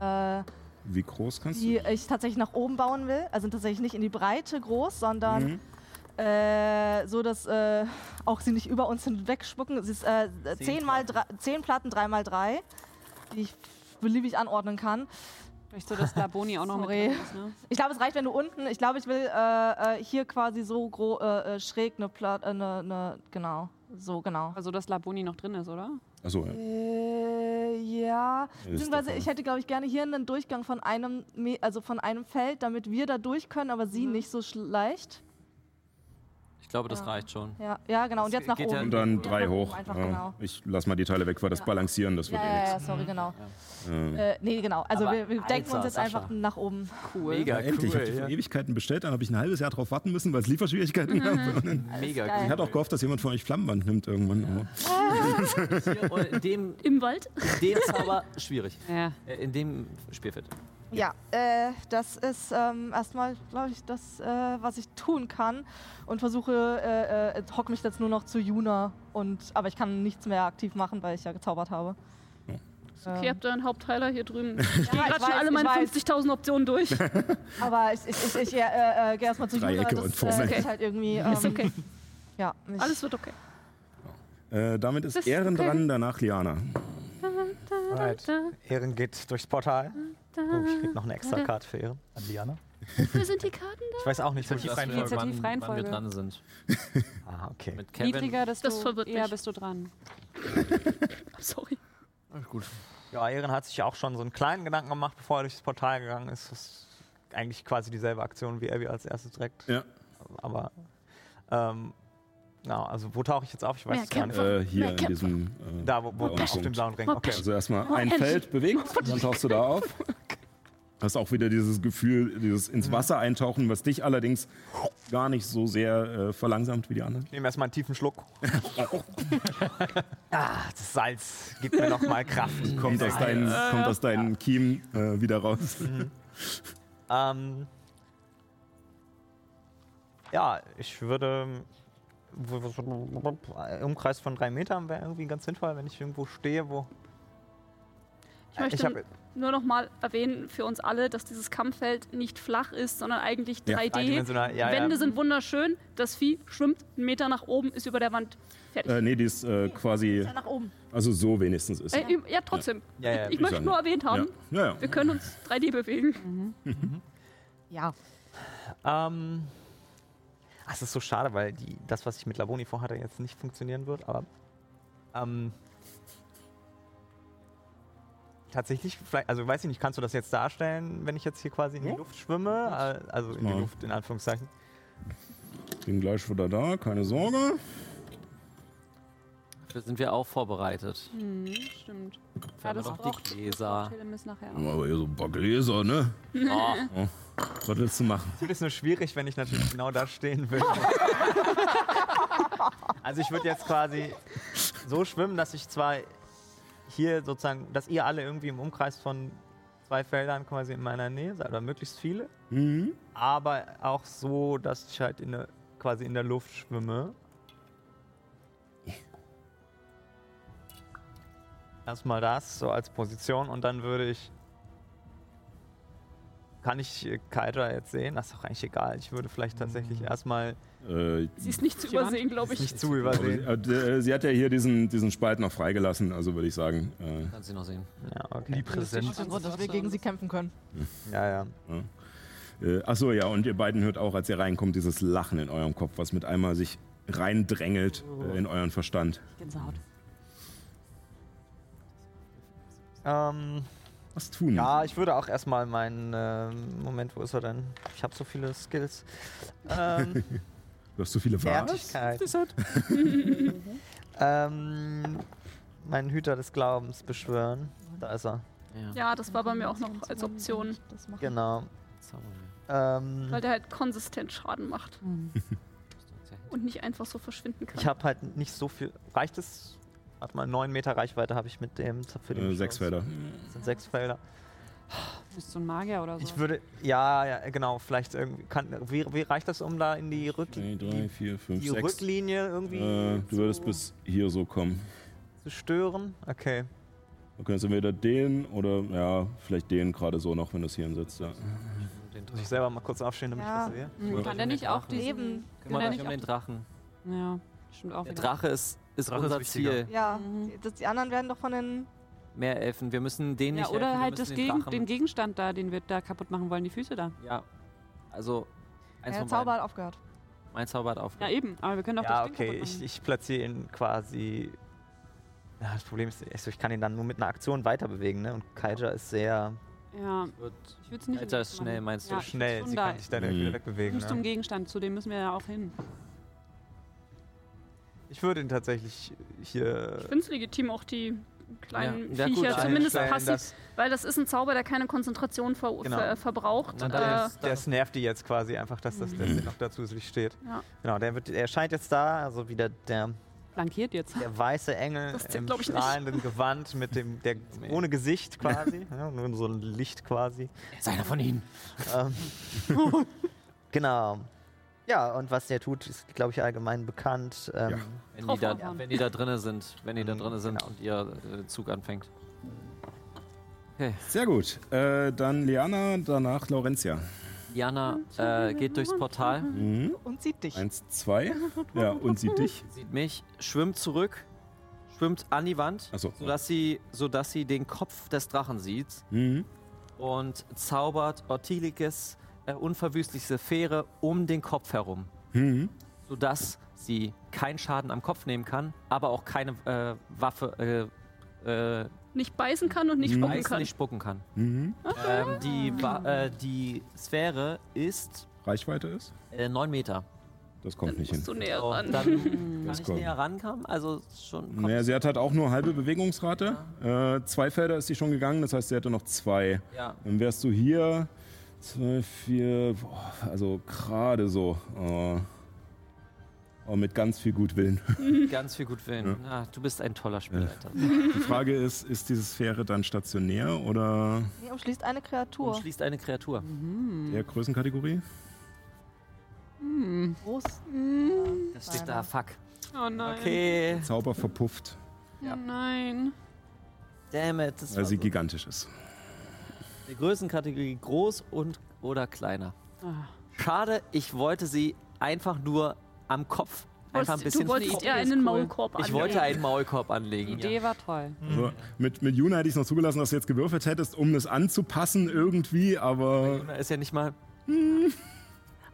Äh, Wie groß kannst die du? ich tatsächlich nach oben bauen will. Also tatsächlich nicht in die Breite groß, sondern Mhm. äh, so, dass äh, auch sie nicht über uns hinweg schmucken. Es ist äh, 10, mal drei, 10 Platten, 3 mal 3, die ich beliebig anordnen kann. Vielleicht so, dass Laboni auch noch mit drin ist, ne? Ich glaube, es reicht, wenn du unten, ich glaube, ich will äh, äh, hier quasi so gro äh, äh, schräg eine Platte, äh, eine, eine, genau, so genau. Also, dass Laboni noch drin ist, oder? Achso, ja. Äh, ja, beziehungsweise ich hätte, glaube ich, gerne hier einen Durchgang von einem, Me also von einem Feld, damit wir da durch können, aber sie nicht so leicht. Ich glaube, das Ja. reicht schon. Ja, ja genau. Und Das jetzt nach ja oben. Und dann drei hoch. Einfach, Ja. genau. Ich lass mal die Teile weg, weil das Ja. Balancieren, das wird Ja, eh ja, nichts. ja, sorry, genau. Äh, Äh, nee, genau. Also Aber wir, wir Alter, denken uns jetzt Sascha. einfach nach oben. Cool. ja, endlich. ich habe Ewigkeiten bestellt, dann habe ich ein halbes Jahr drauf warten müssen, weil es Lieferschwierigkeiten gab. Und dann- Mega geil. Ich hatte auch gehofft, dass jemand von euch Flammenband nimmt irgendwann. Aber in dem, Im Wald? dem Zauber schwierig. Ja. Äh, In dem Spielfeld. Ja, äh, das ist ähm, erstmal, glaube ich, das, äh, was ich tun kann. Und versuche, äh, äh, hock mich jetzt nur noch zu Juna. Und, aber ich kann nichts mehr aktiv machen, weil ich ja gezaubert habe. Okay, ihr habt da einen Hauptheiler hier drüben. Ich gehe gerade schon alle meine weiß. 50.000 Optionen durch. Aber ich, ich, ich, ich äh, äh, gehe erstmal zu Dreiecke Juna. und Das Formel. äh, ist halt irgendwie. Ähm, Ist okay. Ja, ich, Alles wird okay. äh, damit ist ist Ehren okay. dran, danach Liana. Right. Ehren geht durchs Portal. Oh, ich krieg noch eine extra Karte für Ehren. An Liana. Wofür sind die Karten Ich weiß auch nicht, welche Initiativ- wann, wann wir Reihenfolge. dran sind. Ah, okay. Mit Kevin. Niedriger, desto Das verwirrt eher mich. bist du dran. da? Sorry. Gut. Ja, Ehren hat sich auch schon so einen kleinen Gedanken gemacht, bevor er durchs Portal gegangen ist. Das ist eigentlich quasi dieselbe Aktion, wie Abby als erstes direkt. Ja. Aber, ähm, ja, also wo tauche ich jetzt auf? Ich weiß Mehr es gar nicht. Äh, hier Mehr in Kämpfer. diesem. Äh, Da, wo, wo auf dem blauen Ring. Okay. Also erstmal ein. Feld bewegt, dann tauchst du da auf. Hast auch wieder dieses Gefühl, dieses ins Wasser eintauchen, was dich allerdings gar nicht so sehr äh, verlangsamt wie die anderen. Ich nehme erstmal einen tiefen Schluck. ah, das Salz gibt mir nochmal Kraft. Kommt aus deinen, kommt aus deinen Kiemen äh, wieder raus. Ähm, ja, ich würde. Umkreis von drei Metern wäre irgendwie ganz sinnvoll, wenn ich irgendwo stehe, wo. Ich möchte ich hab, nur noch mal erwähnen für uns alle, dass dieses Kampffeld nicht flach ist, sondern eigentlich Ja. 3D. dreidimensional, ja, Wände ja. sind wunderschön. Das Vieh schwimmt einen Meter nach oben, ist über der Wand fertig. Äh, nee, die ist äh, quasi, ja nach oben. also so wenigstens ist. Äh, ja, trotzdem. Ja, ja, ich ich möchte nur erwähnt haben, Ja, ja. ja. wir können uns 3D bewegen. Ja. Ähm, ah, es ist so schade, weil die, das, was ich mit Laboni vorhatte, jetzt nicht funktionieren wird, aber. Ähm, tatsächlich, vielleicht, also weiß ich nicht, kannst du das jetzt darstellen, wenn ich jetzt hier quasi in die Luft schwimme? Äh, Also in die. Luft, in Anführungszeichen. Bin gleich wieder da, keine Sorge. Dafür sind wir auch vorbereitet. Hm, stimmt. Haben das noch die Gläser. Nachher auch. Aber hier so ein paar Gläser, ne? Oh, Was willst du machen? Es ist nur schwierig, wenn ich natürlich genau da stehen will. also ich würde jetzt quasi so schwimmen, dass ich zwar hier sozusagen, dass ihr alle irgendwie im Umkreis von zwei Feldern quasi in meiner Nähe seid, oder möglichst viele, Mhm. aber auch so, dass ich halt in der, quasi in der Luft schwimme. Erstmal das, so als Position, und dann würde ich. Kann ich äh, Kaitra jetzt sehen? Das ist doch eigentlich egal. Ich würde vielleicht tatsächlich erstmal Äh, Sie ist nicht zu übersehen, glaube ich. nicht zu aber sie, übersehen. äh, sie hat ja hier diesen, diesen Spalt noch freigelassen, also würde ich sagen. Äh, kannst du noch sehen. Ja, okay. Die Präsenz. Den Grund, dass wir gegen sie kämpfen können. Ja, ja. Äh, achso, ja, und ihr beiden hört auch, als ihr reinkommt, dieses Lachen in eurem Kopf, was mit einmal sich reindrängelt äh, in euren Verstand. Gänsehaut. Ähm, Was tun? ja, ich würde auch erstmal meinen. Ähm, Moment, wo ist er denn? Ich habe so viele Skills. Ähm, Du hast so viele was? Fertigkeit. ähm, meinen Hüter des Glaubens beschwören. Da ist er. Ja. Ja, das war bei mir auch noch als Option. Genau. Ähm, weil der halt konsistent Schaden macht Hm. und nicht einfach so verschwinden kann. ich habe halt nicht so viel. Reicht es? Warte mal, 9 Meter Reichweite habe ich mit dem für den Äh, sechs. Felder. Das sind sechs Felder. Bist du ein Magier oder so? Ich würde, ja, ja, genau, vielleicht irgendwie, kann, wie, wie reicht das, um da in die, Rück, Drei, drei, die, vier, fünf, die sechs. Rücklinie irgendwie Äh, du würdest bis hier so kommen. zu stören? Okay. Okay, jetzt entweder den oder ja, vielleicht den gerade so noch, wenn du es hier hinsetzt. Ja. Den Muss ich selber mal kurz aufstehen, damit Ja. ich das sehe? Hm, Kann der nicht auch. Leben. Kümmert der euch nicht um den Drachen. Ja, stimmt auch Der wieder. Drache ist, ist Drache ist unser wichtiger. Ziel. Ja, Mhm. die, das, die anderen werden doch von den. Meerelfen. Wir müssen denen Ja, nicht oder helfen, wir halt das müssen Gegen, den Gegenstand da, den wir da kaputt machen wollen, die Füße da. Ja, also eins Der von Zauber beiden. hat aufgehört. Mein Zauber hat Ja, aufgehört. eben. Aber wir können doch Ja, das Ding okay, kaputt ich, machen. ich platziere ihn quasi. Ja, das Problem ist, also ich kann ihn dann nur mit einer Aktion weiter bewegen, ne? Und Kaija ist sehr Ja, ich würde es nicht... Alter, ist schnell, meinst du? Ja, schnell. Sie da- kann sich dann Mhm. wieder wegbewegen. Nicht zum Ne? Gegenstand, zu dem müssen wir ja auch hin. Ich würde ihn tatsächlich hier. Ich finde es legitim, auch die kleinen Ja, gut, Viecher einstellen, zumindest passiv, dass- weil das ist ein Zauber, der keine Konzentration ver Genau. ver verbraucht. Na, äh, ist- Der nervt die jetzt quasi einfach, dass das Mhm. noch dazu steht. Ja. Genau, der, wird, erscheint jetzt da, also wieder der, Flankiert jetzt. der weiße Engel Das zählt, im ich, nicht. strahlenden Gewand mit dem, der ohne Gesicht quasi, ja, nur so ein Licht quasi. Er ist einer von ihnen. Ähm, genau. Ja, und was der tut, ist, glaube ich, allgemein bekannt. Ähm, Ja. Wenn die, da, wenn die da drinnen sind, wenn die da Mhm, drinnen sind genau. und ihr äh, Zug anfängt. Okay. Sehr gut. Äh, dann Liana, danach Laurentia. Diana äh, geht durchs Portal, Mhm. Und sieht dich. Eins, zwei. Ja, und sie dich. sieht mich, schwimmt zurück, schwimmt an die Wand, Achso. sodass sie, sodass sie den Kopf des Drachen sieht Mhm. und zaubert Ortilikes äh, unverwüstliche Sphäre um den Kopf herum, Mhm. sodass sie keinen Schaden am Kopf nehmen kann, aber auch keine äh, Waffe äh, äh, nicht beißen kann und nicht Mhm. spucken beißen, kann. nicht spucken kann. Mhm. Ähm, die, äh, die Sphäre ist Reichweite ist? äh, 9 Meter. Das kommt Dann nicht musst hin. du näher ran. dann kann ich näher rankommen. Also schon. Naja, sie hat halt auch nur halbe Bewegungsrate. Äh, zwei Felder ist sie schon gegangen, das heißt, sie hätte noch zwei. ja. Dann wärst du hier. Zwei, vier, boah, also gerade so. Äh, aber mit ganz viel Gutwillen. Ganz viel Gutwillen. Ah, du bist ein toller Spielleiter. Die Frage ist, ist diese Sphäre dann stationär oder Nee, umschließt eine Kreatur. Umschließt eine Kreatur. der Größenkategorie? Groß. Das steht da, fuck. Oh nein. Okay. Zauber verpufft, Oh nein. Damn it. Das weil war sie so. gigantisch ist. Die Größenkategorie groß und oder kleiner. Ah. Schade, ich wollte sie einfach nur am Kopf einfach ein bisschen du wolltest Idee ist einen. Maulkorb Ich anlegen. wollte einen Maulkorb Die anlegen. Idee Ja. war toll. Also mit, mit Juna hätte ich es noch zugelassen, dass du jetzt gewürfelt hättest, um das anzupassen irgendwie, aber Juna ist ja nicht mal.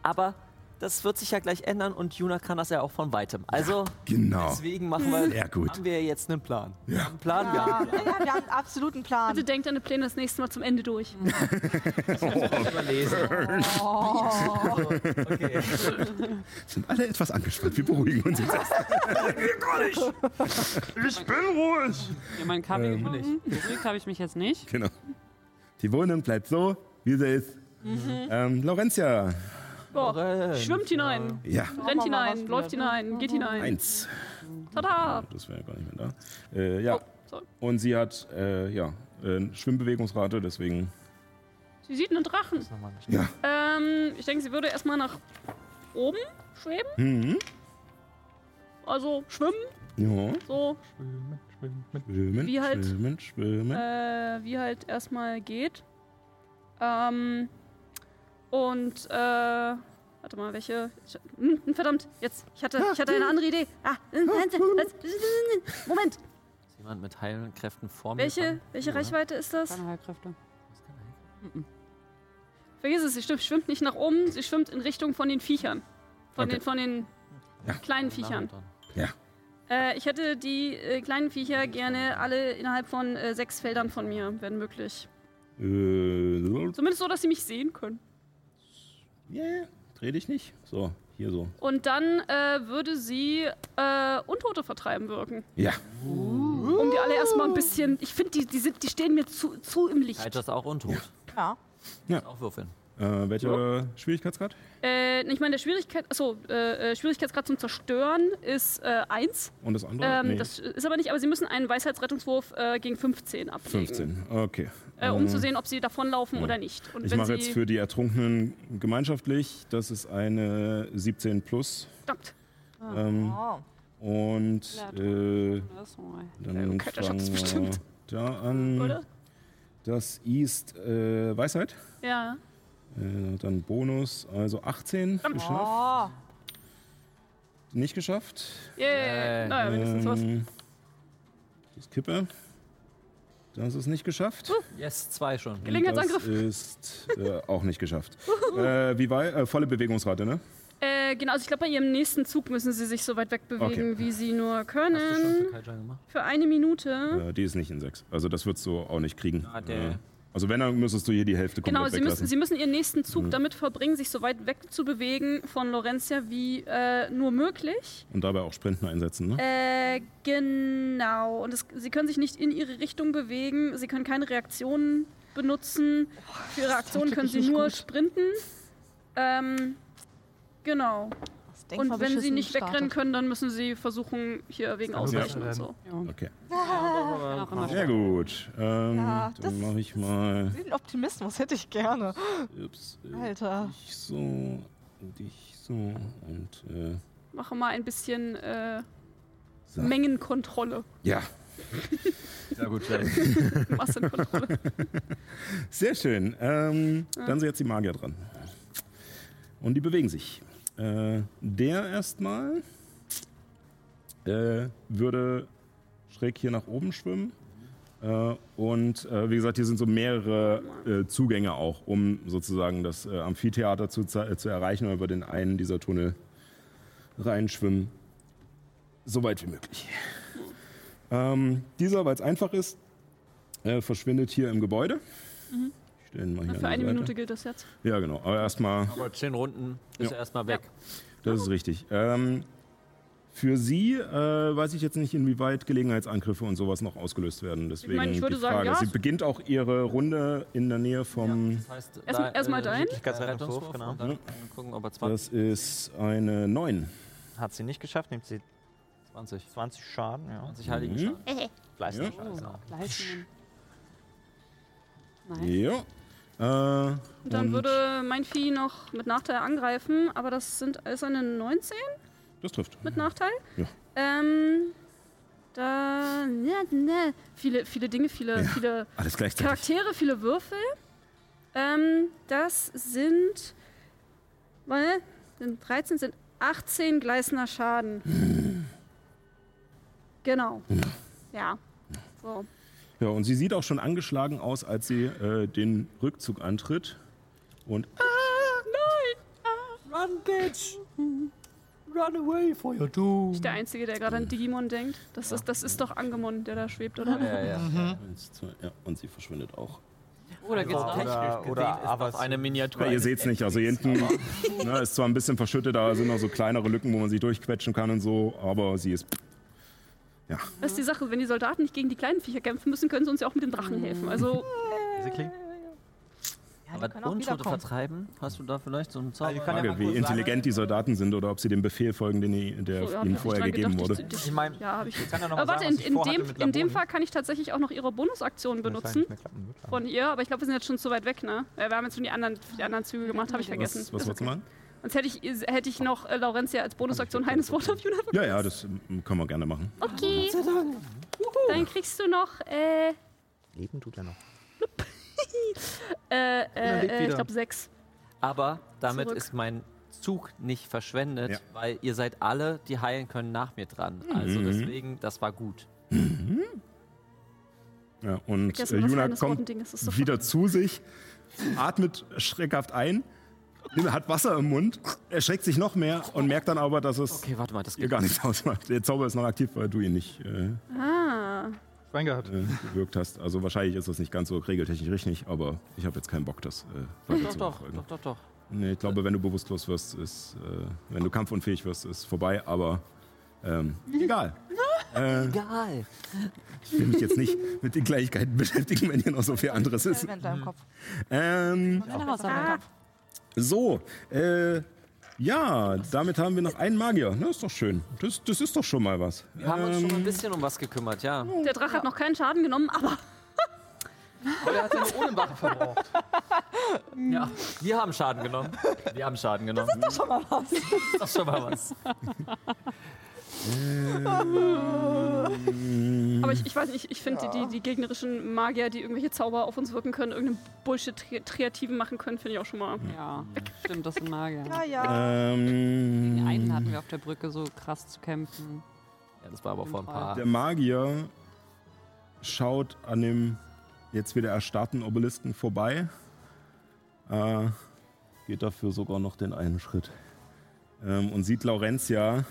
Aber das wird sich ja gleich ändern und Juna kann das ja auch von weitem. Also genau. deswegen machen wir, Sehr gut. haben wir jetzt einen Plan. Wir haben einen Plan, wir Ja, haben einen ja, wir haben einen absoluten Plan. Bitte denkt deine Pläne das nächste Mal zum Ende durch. Plan überlesen. Okay. Sind alle etwas angespannt. Wir beruhigen uns jetzt erst. ich bin ruhig. Ja, mein Kabel Ähm. Beruhigt habe ich mich jetzt nicht. Genau. Die Wohnung bleibt so, wie sie ist. Ähm, Laurentia. Boah, schwimmt hinein, Ja, rennt hinein, läuft hinein, geht hinein. eins. Tada! Das wäre gar nicht mehr da. Äh, ja. Oh. Und sie hat äh, ja, äh, Schwimmbewegungsrate, deswegen. Sie sieht einen Drachen. Ja. Ähm, ich denke, sie würde erstmal nach oben schweben. Mhm. Also schwimmen, Ja. so Schwimmen, Wie halt- schwimmen, schwimmen. äh, wie halt erstmal geht. Ähm, und, äh, warte mal, welche. Ich, hm, hm, verdammt, jetzt. Ich hatte, ich hatte eine andere Idee. Ah, Moment. Ist jemand mit heilen Kräften vor mir? Welche, dran? welche Oder? Reichweite ist das? Keine Heilkräfte. Vergiss es, sie stimmt, schwimmt nicht nach oben, sie schwimmt in Richtung von den Viechern. Von Okay. den, von den Ja. kleinen Viechern. Dran. Äh, ich hätte die äh, kleinen Viecher gerne alle innerhalb von äh, sechs Feldern von mir, wenn möglich. Äh, so. Zumindest so, dass sie mich sehen können. Yeah. Dreh dich nicht. So, hier so. Und dann äh, würde sie äh, Untote vertreiben wirken. Ja. Um die alle erstmal ein bisschen. Ich finde, die, die, sind, die stehen mir zu, zu im Licht. Kaija ist auch untot. Ja. Ja. Auch würfeln. Äh, welcher Schwierigkeitsgrad? Äh, ich meine, der Schwierigkeit, achso, äh, äh, Schwierigkeitsgrad zum Zerstören ist äh, 1. Und das andere? Ähm, Nee. Das ist aber nicht, aber sie müssen einen Weisheitsrettungswurf äh, gegen 15 ablegen. 15. Okay. Äh, um Ähm, zu sehen, ob sie davonlaufen ja. oder nicht. Und Ich mache jetzt für die Ertrunkenen gemeinschaftlich. Das ist eine 17 plus. Verdammt. Ähm, Oh. und äh, Das so. dann schafft's fangen wir bestimmt. Da an. Oder? Das ist äh, Weisheit. Ja. Äh, dann Bonus, also 18 geschafft. Oh, Nicht geschafft. Yay. Naja, wenigstens was. Ähm, Das Kippe. Das ist nicht geschafft. Yes, zwei schon. Gelegenheitsangriff. Das ist äh, auch nicht geschafft. äh, wie weit? Äh, volle Bewegungsrate, ne? Äh, genau, also ich glaube, bei ihrem nächsten Zug müssen sie sich so weit wegbewegen, Okay. wie sie nur Hast du schon können. für? Für eine Minute. Äh, die ist nicht in 6. Also das würdest du auch nicht kriegen. Ah, der- Äh, also wenn, dann müsstest du hier die Hälfte komplett Genau, sie müssen, sie müssen ihren nächsten Zug damit verbringen, sich so weit wegzubewegen von Lorenzia wie äh, nur möglich. Und dabei auch Sprinten einsetzen, ne? Äh, genau. Und es, sie können sich nicht in ihre Richtung bewegen. Sie können keine Reaktionen benutzen. Für ihre Aktionen können sie nur gut. sprinten. Ähm, genau. Das Denkmal Und wenn sie nicht gestartet. wegrennen können, dann müssen sie versuchen, hier wegen Ausweichen und so. Okay. Auch immer Sehr gut. Ähm, Ja, das- dann mache ich mal. Den Optimismus hätte ich gerne. Ups, äh, Alter. Dich so, dich so und äh, Mache mal ein bisschen äh, so. Mengenkontrolle. Ja, Sehr gut, sehr Massenkontrolle. sehr schön. Ähm, Dann sind jetzt die Magier dran. Und die bewegen sich. Äh, der erstmal äh, würde schräg hier nach oben schwimmen. Äh, und äh, wie gesagt, hier sind so mehrere äh, Zugänge auch, um sozusagen das äh, Amphitheater zu, zu erreichen und über den einen dieser Tunnel reinschwimmen. So weit wie möglich. Ähm, dieser, weil es einfach ist, verschwindet hier im Gebäude. Ich ihn mal hier Für eine Seite. Minute gilt das jetzt. Ja, genau. Aber erstmal, Aber zehn Runden ist Ja. er erstmal weg. das ist richtig. Ähm, für Sie äh, weiß ich jetzt nicht, inwieweit Gelegenheitsangriffe und sowas noch ausgelöst werden. Deswegen meine, ich würde die sagen, Frage. ja. Sie beginnt auch Ihre Runde in der Nähe vom. Das heißt, Erstmal- da, erstmal äh, dein? Geschicklichkeitsrettungswurf, genau. und dann gucken, ob er 20, Das ist eine 9. Hat sie nicht geschafft, nimmt sie 20, 20 Schaden, ja. 20 heiligen Mhm. Schaden. Fleißiger Ja. Scheiße. Leistungen. Nice. Ja. Äh, Und dann und würde mein Vieh noch mit Nachteil angreifen, aber das sind ist eine 19 Das trifft. mit Nachteil. Ja. Ähm, da ja, ne, viele, viele Dinge, viele, Ja. viele. Charaktere, viele Würfel. Ähm, das sind, weil, sind 13 sind 18 Gleißner Schaden. Genau. Ja. So. Ja, und sie sieht auch schon angeschlagen aus, als sie äh, den Rückzug antritt. Und Run, bitch! Run away for your doom! Ich der Einzige, der gerade an Digimon denkt. Das ist, das ist doch Angemon, der da schwebt, oder? Ja, ja. Eins, zwei, ja, und sie verschwindet auch. Oder geht's Oder- noch? oder aber auf eine Miniatur. Ja, ihr seht es nicht, also hier hinten ne, ist zwar ein bisschen verschüttet, da sind noch so kleinere Lücken, wo man sich durchquetschen kann und so, aber sie ist. Ja, Das ist die Sache, wenn die Soldaten nicht gegen die kleinen Viecher kämpfen müssen, können sie uns ja auch mit den Drachen helfen. Also, Basically. Ja, Aber Untote vertreiben? Hast du da vielleicht so einen Zauber? Also ja Frage, mal wie intelligent die Soldaten sind oder ob sie dem Befehl folgen, den die, der so, ja, ihnen vorher gegeben gedacht, wurde. ich- ich- Ich meine, Ja, habe ich. ich kann ja noch Aber warte, sagen, in, was ich in, dem, in dem. Fall kann ich tatsächlich auch noch ihre Bonusaktion benutzen von ihr, aber ich glaube, wir sind jetzt schon zu weit weg, ne? Äh, Wir haben jetzt schon die anderen, die anderen Züge gemacht, habe ich vergessen. Was, was Ist wolltest du okay. machen? Sonst hätte ich, hätte ich noch äh, Laurentia als Bonusaktion Heines Wort of Universe. Ja, ja, das ähm, können wir gerne machen. Okay. Dann kriegst du noch, äh, Leben tut er noch. äh, lebt äh, äh ich glaube sechs. Aber damit Zurück. ist mein Zug nicht verschwendet, Ja. weil ihr seid alle, die heilen können, nach mir dran. Also Mhm. deswegen, das war gut. Ja, und äh, Vergessen, was Juna Heines kommt Ding ist. Das ist so wieder zu sich, atmet schreckhaft ein, hat Wasser im Mund, erschreckt sich noch mehr und merkt dann aber, dass es Okay, warte mal, das ihr geht gar nichts ausmacht. Der Zauber ist noch aktiv, weil du ihn nicht äh, Ah. Schwein gehabt. äh, gewirkt hast. Also wahrscheinlich ist das nicht ganz so regeltechnisch richtig, aber ich habe jetzt keinen Bock, das äh, weiter Doch, zu doch, verfolgen. doch, doch, doch. Nee, ich glaube, wenn du bewusstlos wirst, ist, äh, wenn du kampfunfähig wirst, ist vorbei, aber ähm, egal. Äh, Egal. ich will mich jetzt nicht mit den Gleichheiten beschäftigen, wenn hier noch so viel anderes ist. in deinem Kopf. Ähm, Meine. So, äh, ja, damit haben wir noch einen Magier. Das ist doch schön. Das, das ist doch schon mal was. Wir haben uns schon Ähm, ein bisschen um was gekümmert, ja. Der Drache hat noch keinen Schaden genommen, aber Aber er hat ja nur ohne Wache verbraucht. ja, wir haben Schaden genommen. Wir haben Schaden genommen. Das ist doch schon mal was. das ist doch schon mal was. Aber ich, ich weiß nicht, ich finde die, die gegnerischen Magier, die irgendwelche Zauber auf uns wirken können, irgendeinen Bullshit-Kreativen machen können, finde ich auch schon mal. Ja, stimmt, das sind Magier. Ja, ja. Die einen Ähm, hatten wir auf der Brücke so krass zu kämpfen. Ja, das war aber vor ein paar. der Magier schaut an dem jetzt wieder erstarrten Obelisken vorbei. Äh, geht dafür sogar noch den einen Schritt. Ähm, und sieht Laurentia.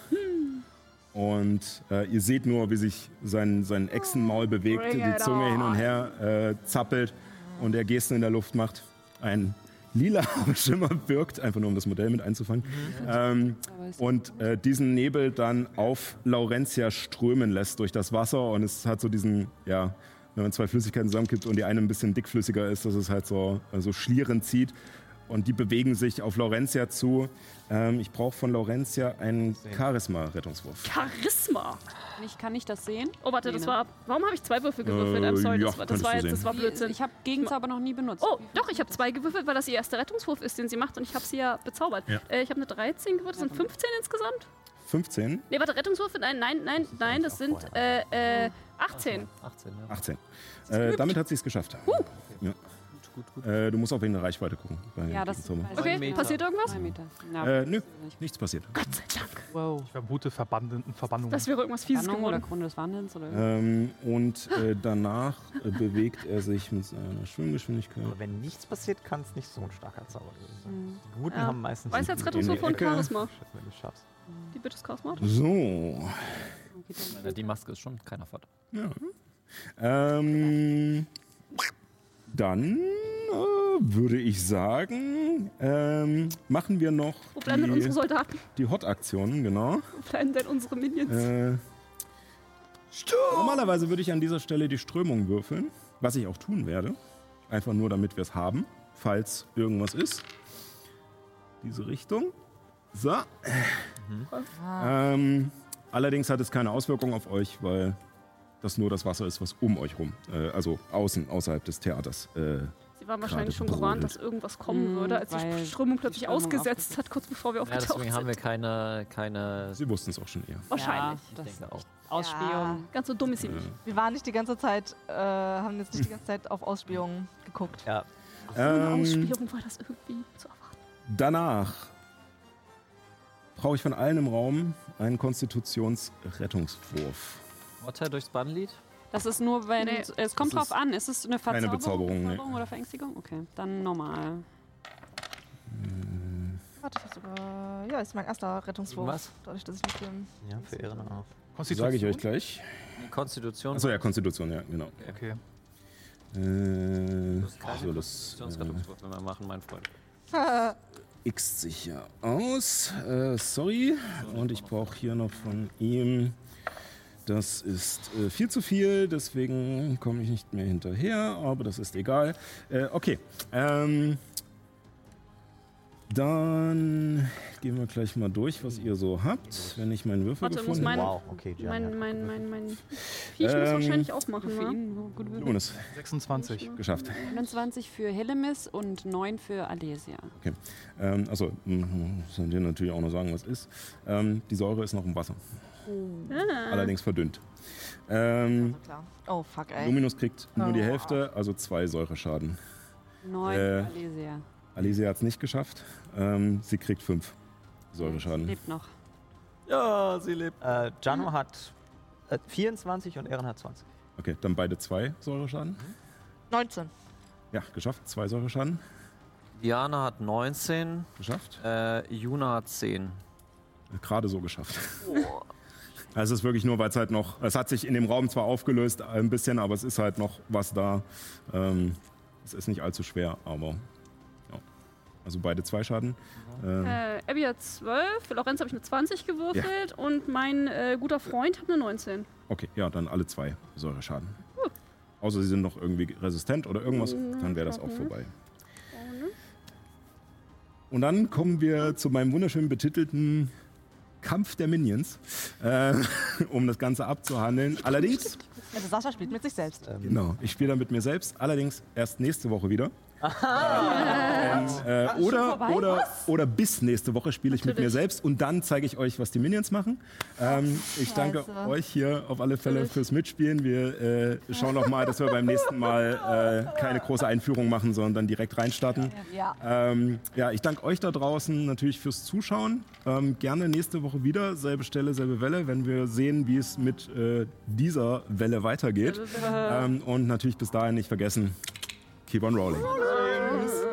Und äh, ihr seht nur, wie sich sein, sein Echsenmaul bewegt, die Zunge hin und her äh, zappelt und er Gesten in der Luft macht. Ein lila Schimmer wirkt, einfach nur um das Modell mit einzufangen. Ähm, Aber es und äh, diesen Nebel dann auf Laurentia strömen lässt durch das Wasser und es hat so diesen, ja, wenn man zwei Flüssigkeiten zusammenkippt und die eine ein bisschen dickflüssiger ist, dass es halt so, äh, so Schlieren zieht und die bewegen sich auf Laurentia zu. Ähm, ich brauche von Laurentia einen Charisma-Rettungswurf. Charisma. ich kann ich das sehen? Oh, warte, das war. Warum habe ich zwei Würfel gewürfelt? Äh, I'm sorry, ja, das war, das war, jetzt, das war Blödsinn. Ich habe Gegenzauber noch nie benutzt. Oh, doch, ich habe zwei gewürfelt, weil das ihr erster Rettungswurf ist, den sie macht und ich habe sie ja bezaubert. Ja. Äh, ich habe eine 13 gewürfelt, das sind 15 insgesamt. 15, Nee, warte, Rettungswurf, nein, nein, nein, nein, das sind äh, äh, 18. 18, ja. 18. Äh, damit hat sie es geschafft. Ja. Gut, gut. Äh, du musst auch wegen der Reichweite gucken. bei Ja, das Okay. Meter. passiert irgendwas? Meter. Ja, Äh, nö, nichts passiert. Gott sei Dank. Wow. Ich vermute Verbanden, Verbannungen. Das wäre irgendwas Fieses Spannung oder. Krone des Wandelns oder Ähm, und äh, danach äh, bewegt er sich mit seiner Schwimmgeschwindigkeit. Aber wenn nichts passiert, kann es nicht so ein starker Zauber sein. Mhm. Die Guten Ja. haben meistens Weiß Rettungswurf die und. Charisma. wenn du schaffst. Die Bitches Charisma. So. Die Maske ist schon keiner Vater. Ja. Ähm, dann äh, würde ich sagen, ähm, machen wir noch Wo bleiben denn unsere die, Soldaten? die Hot-Aktionen, genau. Wo bleiben denn unsere Minions? Äh, normalerweise würde ich an dieser Stelle die Strömung würfeln, was ich auch tun werde. Einfach nur, damit wir es haben, falls irgendwas ist. Diese Richtung. So. Ähm, allerdings hat es keine Auswirkung auf euch, weil das nur das Wasser ist, was um euch rum, äh, also außen, außerhalb des Theaters. Äh, Sie waren wahrscheinlich schon gewarnt, dass irgendwas kommen Mm, würde, als die Strömung plötzlich die Strömung ausgesetzt aufgesetzt hat, kurz bevor wir Ja, aufgetaucht deswegen haben wir keine, keine sie wussten es auch schon eher. sind. Wahrscheinlich. Ja, das Ich denke auch. Ausspielung. Ganz so dumm ist sie nicht. Wir waren nicht die ganze Zeit, äh, haben jetzt nicht die ganze Zeit auf Ausspielungen geguckt. Ja, Ohne Ähm, Ausspielung war das irgendwie zu erwarten. Danach brauche ich von allen im Raum einen Konstitutionsrettungswurf. Otter durchs Bannlied? Das ist nur, wenn. Nee. Es kommt Das drauf an. Ist es eine keine Verzauberung, Bezauberung, nee. Oder Verängstigung? Okay, dann normal. Warte, ich sogar. Ja, ist mein erster Rettungswurf. Was? Dadurch, dass ich nicht den. Ja, für Ehren auf. Sage ich euch gleich. Konstitution. Achso, ja, Konstitution, ja, genau. Okay. Äh, Du musst keine so, das äh, Konstitutionsrettungswürfe mehr machen, mein Freund. x sich ja aus. Äh, sorry. Und ich brauche hier noch von ihm. Das ist äh, viel zu viel, deswegen komme ich nicht mehr hinterher, aber das ist egal. Äh, okay. Ähm, dann gehen wir gleich mal durch, was ihr so habt, wenn ich meinen Würfel Warte, muss gefunden mein- habe. Wow, okay, Gian, Mein, ja. mein, mein, mein Viech muss Ähm, wahrscheinlich auch machen, Für wa? ihn, so gut wird. Jonas, 26. geschafft. 21 für Hillemis und 9 für Alesia. Ähm, also, sollen dir natürlich auch noch sagen, was ist. Ähm, die Säure ist noch im Wasser, Ah. allerdings verdünnt. Ähm, Also klar. Oh, fuck, ey. Luminus kriegt nur die Oh. Hälfte, also zwei Säureschaden. 9 Äh, Alesia. Alicia hat es nicht geschafft. Ähm, sie kriegt fünf Säureschaden. Lebt noch. Ja, sie lebt. Äh, Jano hat äh, 24 und Ehren hat 20. Okay, dann beide zwei Säureschaden. 19. Ja, geschafft. Zwei Säureschaden. Diana hat 19, Geschafft. äh, Juna hat 10. Gerade so geschafft. Also es ist wirklich nur, weil es halt noch, es hat sich in dem Raum zwar aufgelöst ein bisschen, aber es ist halt noch was da. Ähm, es ist nicht allzu schwer, aber ja. Also beide zwei Schaden. Ähm, Äh, Abby hat 12, für Lorenz habe ich eine 20 gewürfelt und mein äh, guter Freund hat eine 19. okay, ja, dann alle zwei Säureschaden. Außer sie sind noch irgendwie resistent oder irgendwas, dann wäre das auch vorbei. Und dann kommen wir zu meinem wunderschön betitelten Kampf der Minions, äh, um das Ganze abzuhandeln. Allerdings, Also Sascha spielt mit sich selbst. Ähm, genau, ich spiele dann mit mir selbst, allerdings erst nächste Woche wieder. Und, äh, oder, oder, oder bis nächste Woche spiele ich mit mir selbst und dann zeige ich euch, was die Minions machen. Ähm, ich danke Scheiße. euch hier auf alle Fälle fürs Mitspielen. Wir äh, schauen noch mal, dass wir beim nächsten Mal äh, keine große Einführung machen, sondern dann direkt reinstarten. Ja. Ähm, ja, ich danke euch da draußen natürlich fürs Zuschauen. Ähm, gerne nächste Woche wieder, selbe Stelle, selbe Welle, wenn wir sehen, wie es mit äh, dieser Welle weitergeht. Ähm, und natürlich bis dahin nicht vergessen, Keep on rolling.